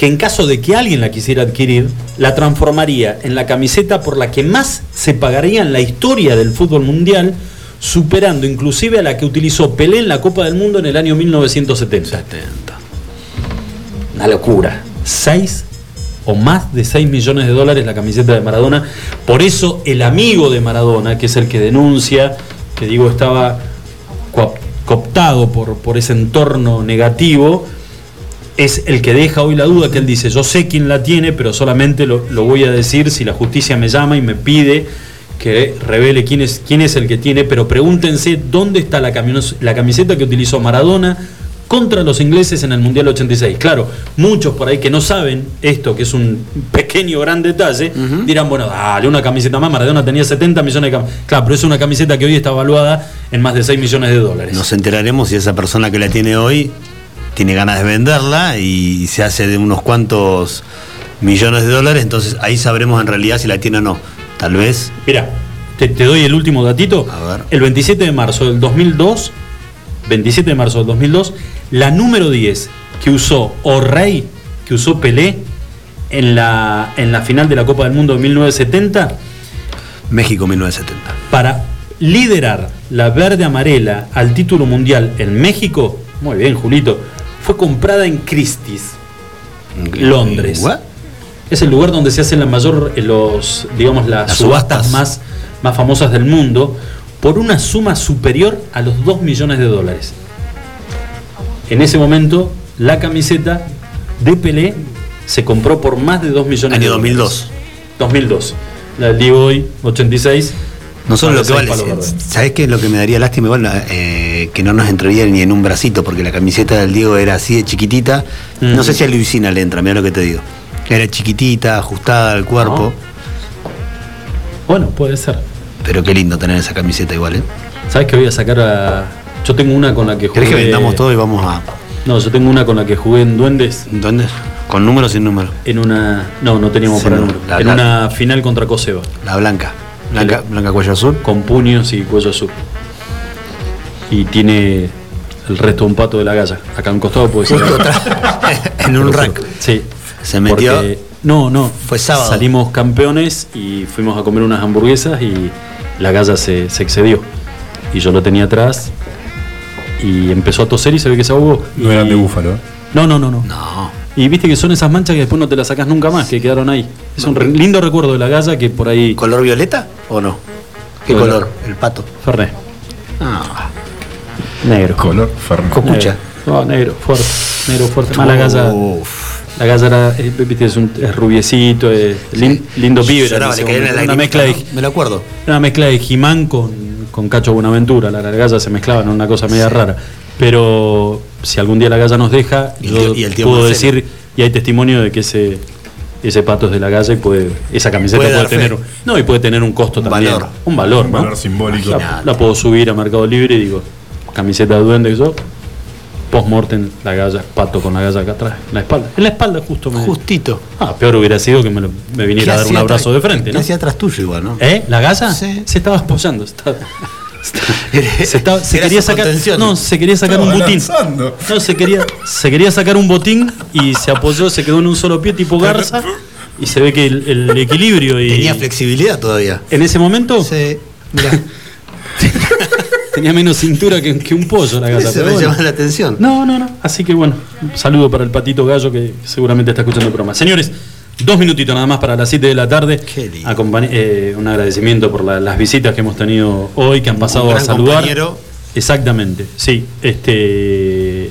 que en caso de que alguien la quisiera adquirir, la transformaría en la camiseta por la que más se pagaría en la historia del fútbol mundial, superando inclusive a la que utilizó Pelé en la Copa del Mundo en el año 1970. Una locura. 6 o más de 6 millones de dólares la camiseta de Maradona. Por eso el amigo de Maradona, que es el que denuncia, que digo estaba coop- cooptado por, por ese entorno negativo, es el que deja hoy la duda, que él dice, yo sé quién la tiene, pero solamente lo, lo voy a decir si la justicia me llama y me pide que revele quién es, quién es el que tiene, pero pregúntense dónde está la, la camiseta que utilizó Maradona contra los ingleses en el Mundial 86. Claro, muchos por ahí que no saben esto, que es un pequeño gran detalle, dirán, bueno, dale, una camiseta más, Maradona tenía 70 millones de camisetas. Claro, pero es una camiseta que hoy está evaluada en más de 6 millones de dólares. Nos enteraremos si esa persona que la tiene hoy tiene ganas de venderla y se hace de unos cuantos millones de dólares, entonces ahí sabremos en realidad si la tiene o no. Tal vez. Mira, te, te doy el último datito. El 27 de marzo del 2002, 27 de marzo del 2002, la número 10 que usó O'Reilly, que usó Pelé en la, en la final de la Copa del Mundo de 1970, México 1970. para liderar la verde amarela al título mundial en México, muy bien, Julito, fue comprada en Christie's, Londres. Es el lugar donde se hacen la mayor, eh, los, digamos, las, Las subastas, subastas. Más, más famosas del mundo, por una suma superior a los 2 millones de dólares. En ese momento, la camiseta de Pelé se compró por más de 2 millones Año de dólares. 2002. 2002. La del hoy, 86. No solo lo que vale. ¿sabes qué? Lo que me daría lástima igual eh, que no nos entraría ni en un bracito, porque la camiseta del Diego era así de chiquitita. No Mm. sé si a Luisina le entra, mira lo que te digo. Era chiquitita, ajustada al cuerpo. Bueno, puede ser. Pero qué lindo tener esa camiseta igual, ¿eh? ¿Sabes que voy a sacar a.? Yo tengo una con la que jugué. ¿Querés que vendamos todo y vamos a. No, yo tengo una con la que jugué en Duendes. ¿Duendes? ¿Con número o sin número? En una. No, no teníamos para no, número. la- en la- una final contra Coseba. La blanca. Blanca, blanca cuello azul. Con puños y cuello azul. Y tiene el resto de un pato de la galla. Acá a un costado puede ser. En un rack. Sí. Se metió. Porque- no, no. Fue sábado. Salimos campeones y fuimos a comer unas hamburguesas y la galla se, se excedió. Y yo lo tenía atrás y empezó a toser y se ve que se ahogó. No eran de búfalo. ¿eh? No, no, no, no. No. Y viste que son esas manchas que después no te las sacas nunca más, que quedaron ahí. Es un re- lindo recuerdo de la galla que por ahí. ¿Color violeta o no? ¿Qué Color. color? El pato. Fernet. Ah, Negro. Color Fernet. Cocucha. Negro. No, negro, fuerte. Negro fuerte. Mala galla. Uf. La Gaza era, eh, viste, es, un, es rubiecito, es lin- lindo pibe. era Lloraba, le la una lagrimita, mezcla. Me lo acuerdo. era una mezcla de Jimán con, con Cacho Buenaventura. La, la Gaza se mezclaban en una cosa media rara. Pero si algún día la Gaza nos deja, Y yo tío- y el tío puedo Marcelo. decir, y hay testimonio de que ese, ese pato es de la Gaza y puede, esa camiseta Puede puede, dar fe. tener, no, y puede tener un costo también. valor. Un valor, Un ¿no? valor simbólico. La, la puedo subir a Mercado Libre y digo, camiseta de duende y yo, post-mortem, la galla, pato con la galla acá atrás, en la espalda. En la espalda justo me... Justito. Ah, peor hubiera sido que me, lo- me viniera a dar un abrazo de frente, ¿Qué ¿no? hacía atrás tuyo igual, no? ¿Eh? ¿La galla? Sí. Se estaba apoyando. estaba- se, estaba- se quería sacar no se quería sacar Estaba un botín lanzando. no se quería se quería sacar un botín y se apoyó se quedó en un solo pie tipo garza y se ve que el, el equilibrio y Tenía flexibilidad todavía. en ese momento Sí. Mirá, tenía menos cintura que, que un pollo la gata pero me bueno. llama la atención. No, no, no. Así que bueno, un saludo para el patito gallo que seguramente está escuchando el programa. Señores, dos minutitos nada más para las 7 de la tarde. Qué lindo. Acompañ- eh, un agradecimiento por la- las visitas que hemos tenido hoy, que han pasado Un a saludar. compañero. Exactamente, sí. Este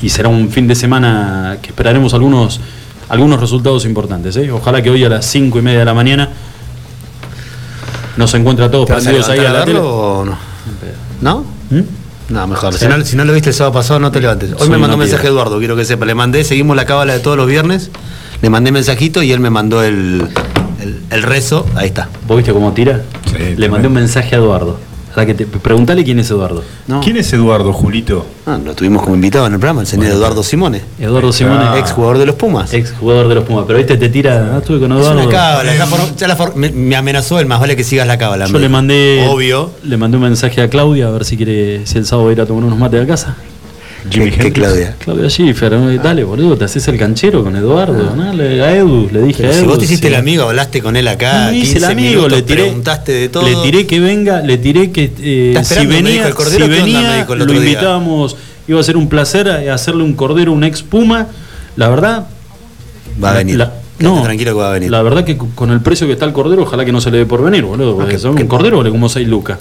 y será un fin de semana que esperaremos algunos algunos resultados importantes. ¿eh? Ojalá que hoy a las 5 y media de la mañana nos todos ¿Te vas a prendidos ahí a la a tele. o no? ¿No? ¿Mm? No, mejor. Si, no, si no lo viste el sábado pasado, no te levantes. Hoy Soy me mandó un mensaje. Eduardo, quiero que sepa. Le mandé, seguimos la cábala de todos los viernes. Le mandé mensajito y él me mandó el, el, el rezo. Ahí está. ¿Vos viste cómo tira? Sí, Le mandé un mensaje a Eduardo. Que te, preguntale quién es Eduardo. ¿no? ¿Quién es Eduardo, Julito? Ah, lo tuvimos como invitado en el programa, el señor Eduardo Simone. Eduardo Simone, Ah. Ex jugador de los Pumas. ex jugador de los Pumas. Pero viste, te tira. Ah, estuve con Es Eduardo. una cábala. ya for- ya la for- me, me amenazó él, más vale que sigas la cábala. Yo me le mandé. Obvio. Le mandé un mensaje a Claudia a ver si quiere, si el sábado va a ir a tomar unos mates a casa. ¿Qué, qué Claudia? Claudia Schiffer, dale boludo, te haces el canchero con Eduardo, ¿no? Le- a Edu, le dije Pero a si Edu. vos te hiciste sí. el amigo, hablaste con él acá. No me hice el 15 amigo, minutos, le tiré, Preguntaste de todo. le tiré que venga, le tiré que eh, si venía, el Cordero, si venía lo invitábamos, iba a ser un placer hacerle un cordero, un ex Puma. La verdad, Va a venir. la- no, tranquilo que va a venir. La verdad que con el precio que está el cordero, ojalá que no se le dé por venir, boludo. Que- que- un cordero vale como 6 lucas.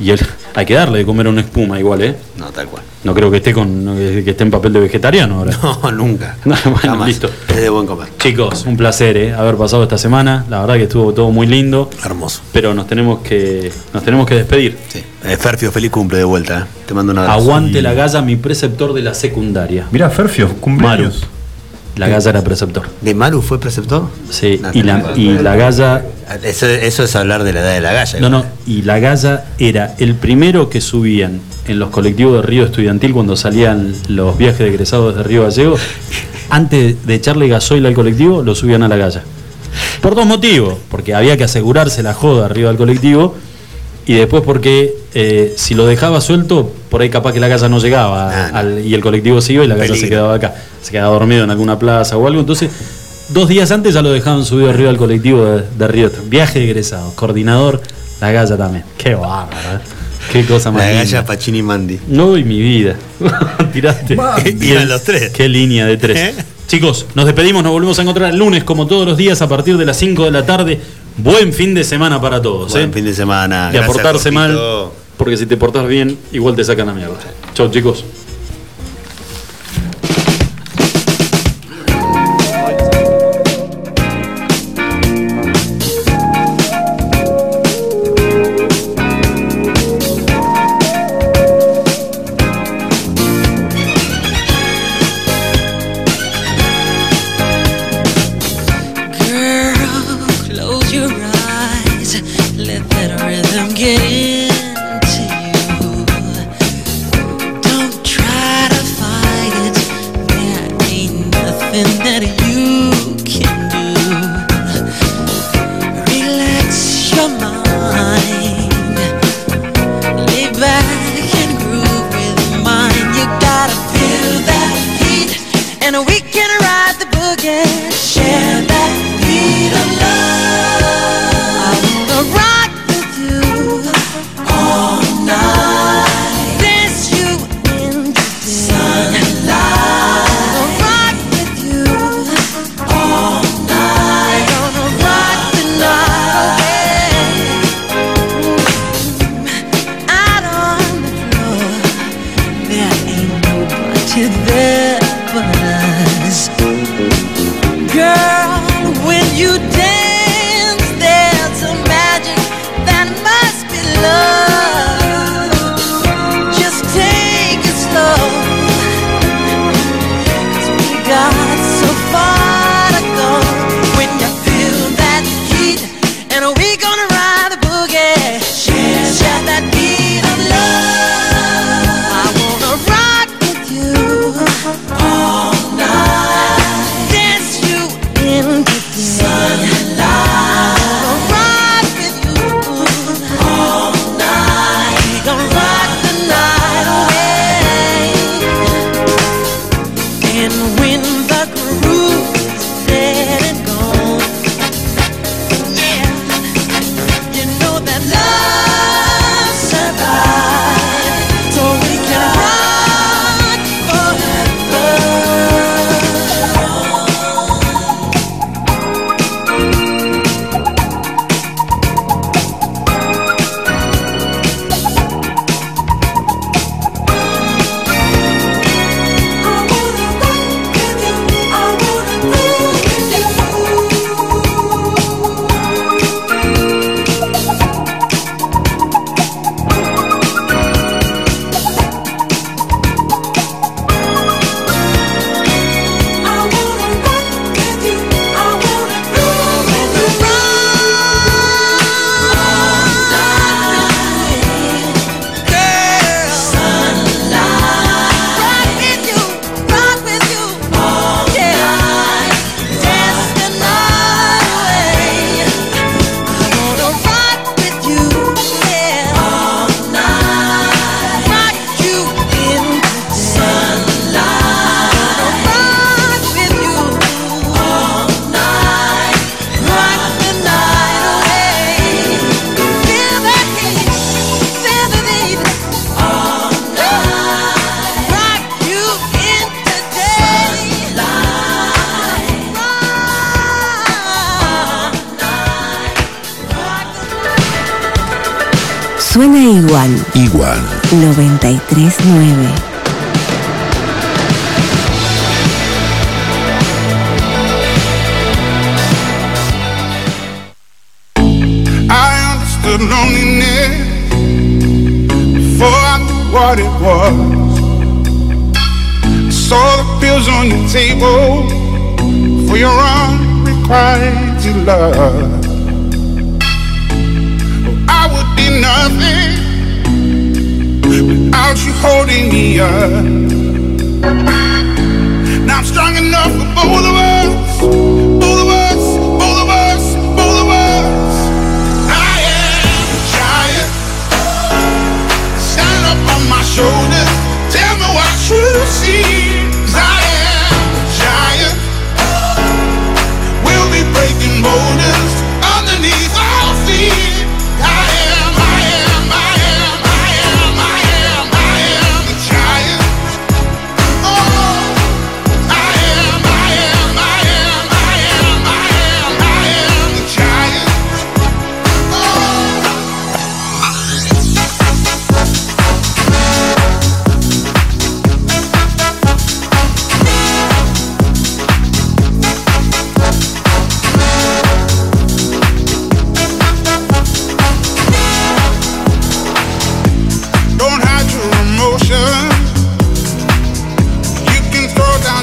Y él, hay que darle de comer una espuma igual, ¿eh? No, tal cual. No creo que esté con que esté en papel de vegetariano ahora. No, nunca. No, bueno, Jamás. listo. Es de buen comer. Chicos, un placer ¿eh? haber pasado esta semana. La verdad que estuvo todo muy lindo. Hermoso. Pero nos tenemos que nos tenemos que despedir. Sí. Eh, Ferfio, feliz cumple de vuelta. eh. Te mando un abrazo. Aguante la galla, mi preceptor de la secundaria. Mirá, Ferfio, cumpleaños. La galla era preceptor. ¿De Maru fue preceptor? Sí, No, y la, y la galla. Eso, eso es hablar de la edad de la galla. No, no, y la galla era el primero que subían en los colectivos de Río Estudiantil cuando salían los viajes de egresados de Río Gallego. Antes de echarle gasoil al colectivo, lo subían a la galla. Por dos motivos. Porque había que asegurarse la joda arriba del colectivo. Y después porque eh, si lo dejaba suelto, por ahí capaz que la galla no llegaba Ah, al- y el colectivo se iba y la galla se quedaba acá. Se quedaba dormido en alguna plaza o algo. Entonces, dos días antes ya lo dejaban subido arriba del colectivo de, de Río. Viaje de egresados, coordinador, la galla también. Qué bárbaro, ¿eh? Qué cosa más La linda. galla Pacini Mandi. No, y mi vida. Tiraste. Iban los tres. Qué línea de tres. ¿Eh? Chicos, nos despedimos, nos volvemos a encontrar el lunes como todos los días a partir de las 5 de la tarde. Buen fin de semana para todos. Buen ¿eh? fin de semana. Y a portarse mal, porque si te portas bien, igual te sacan a mierda. Chau, chicos. Nueve.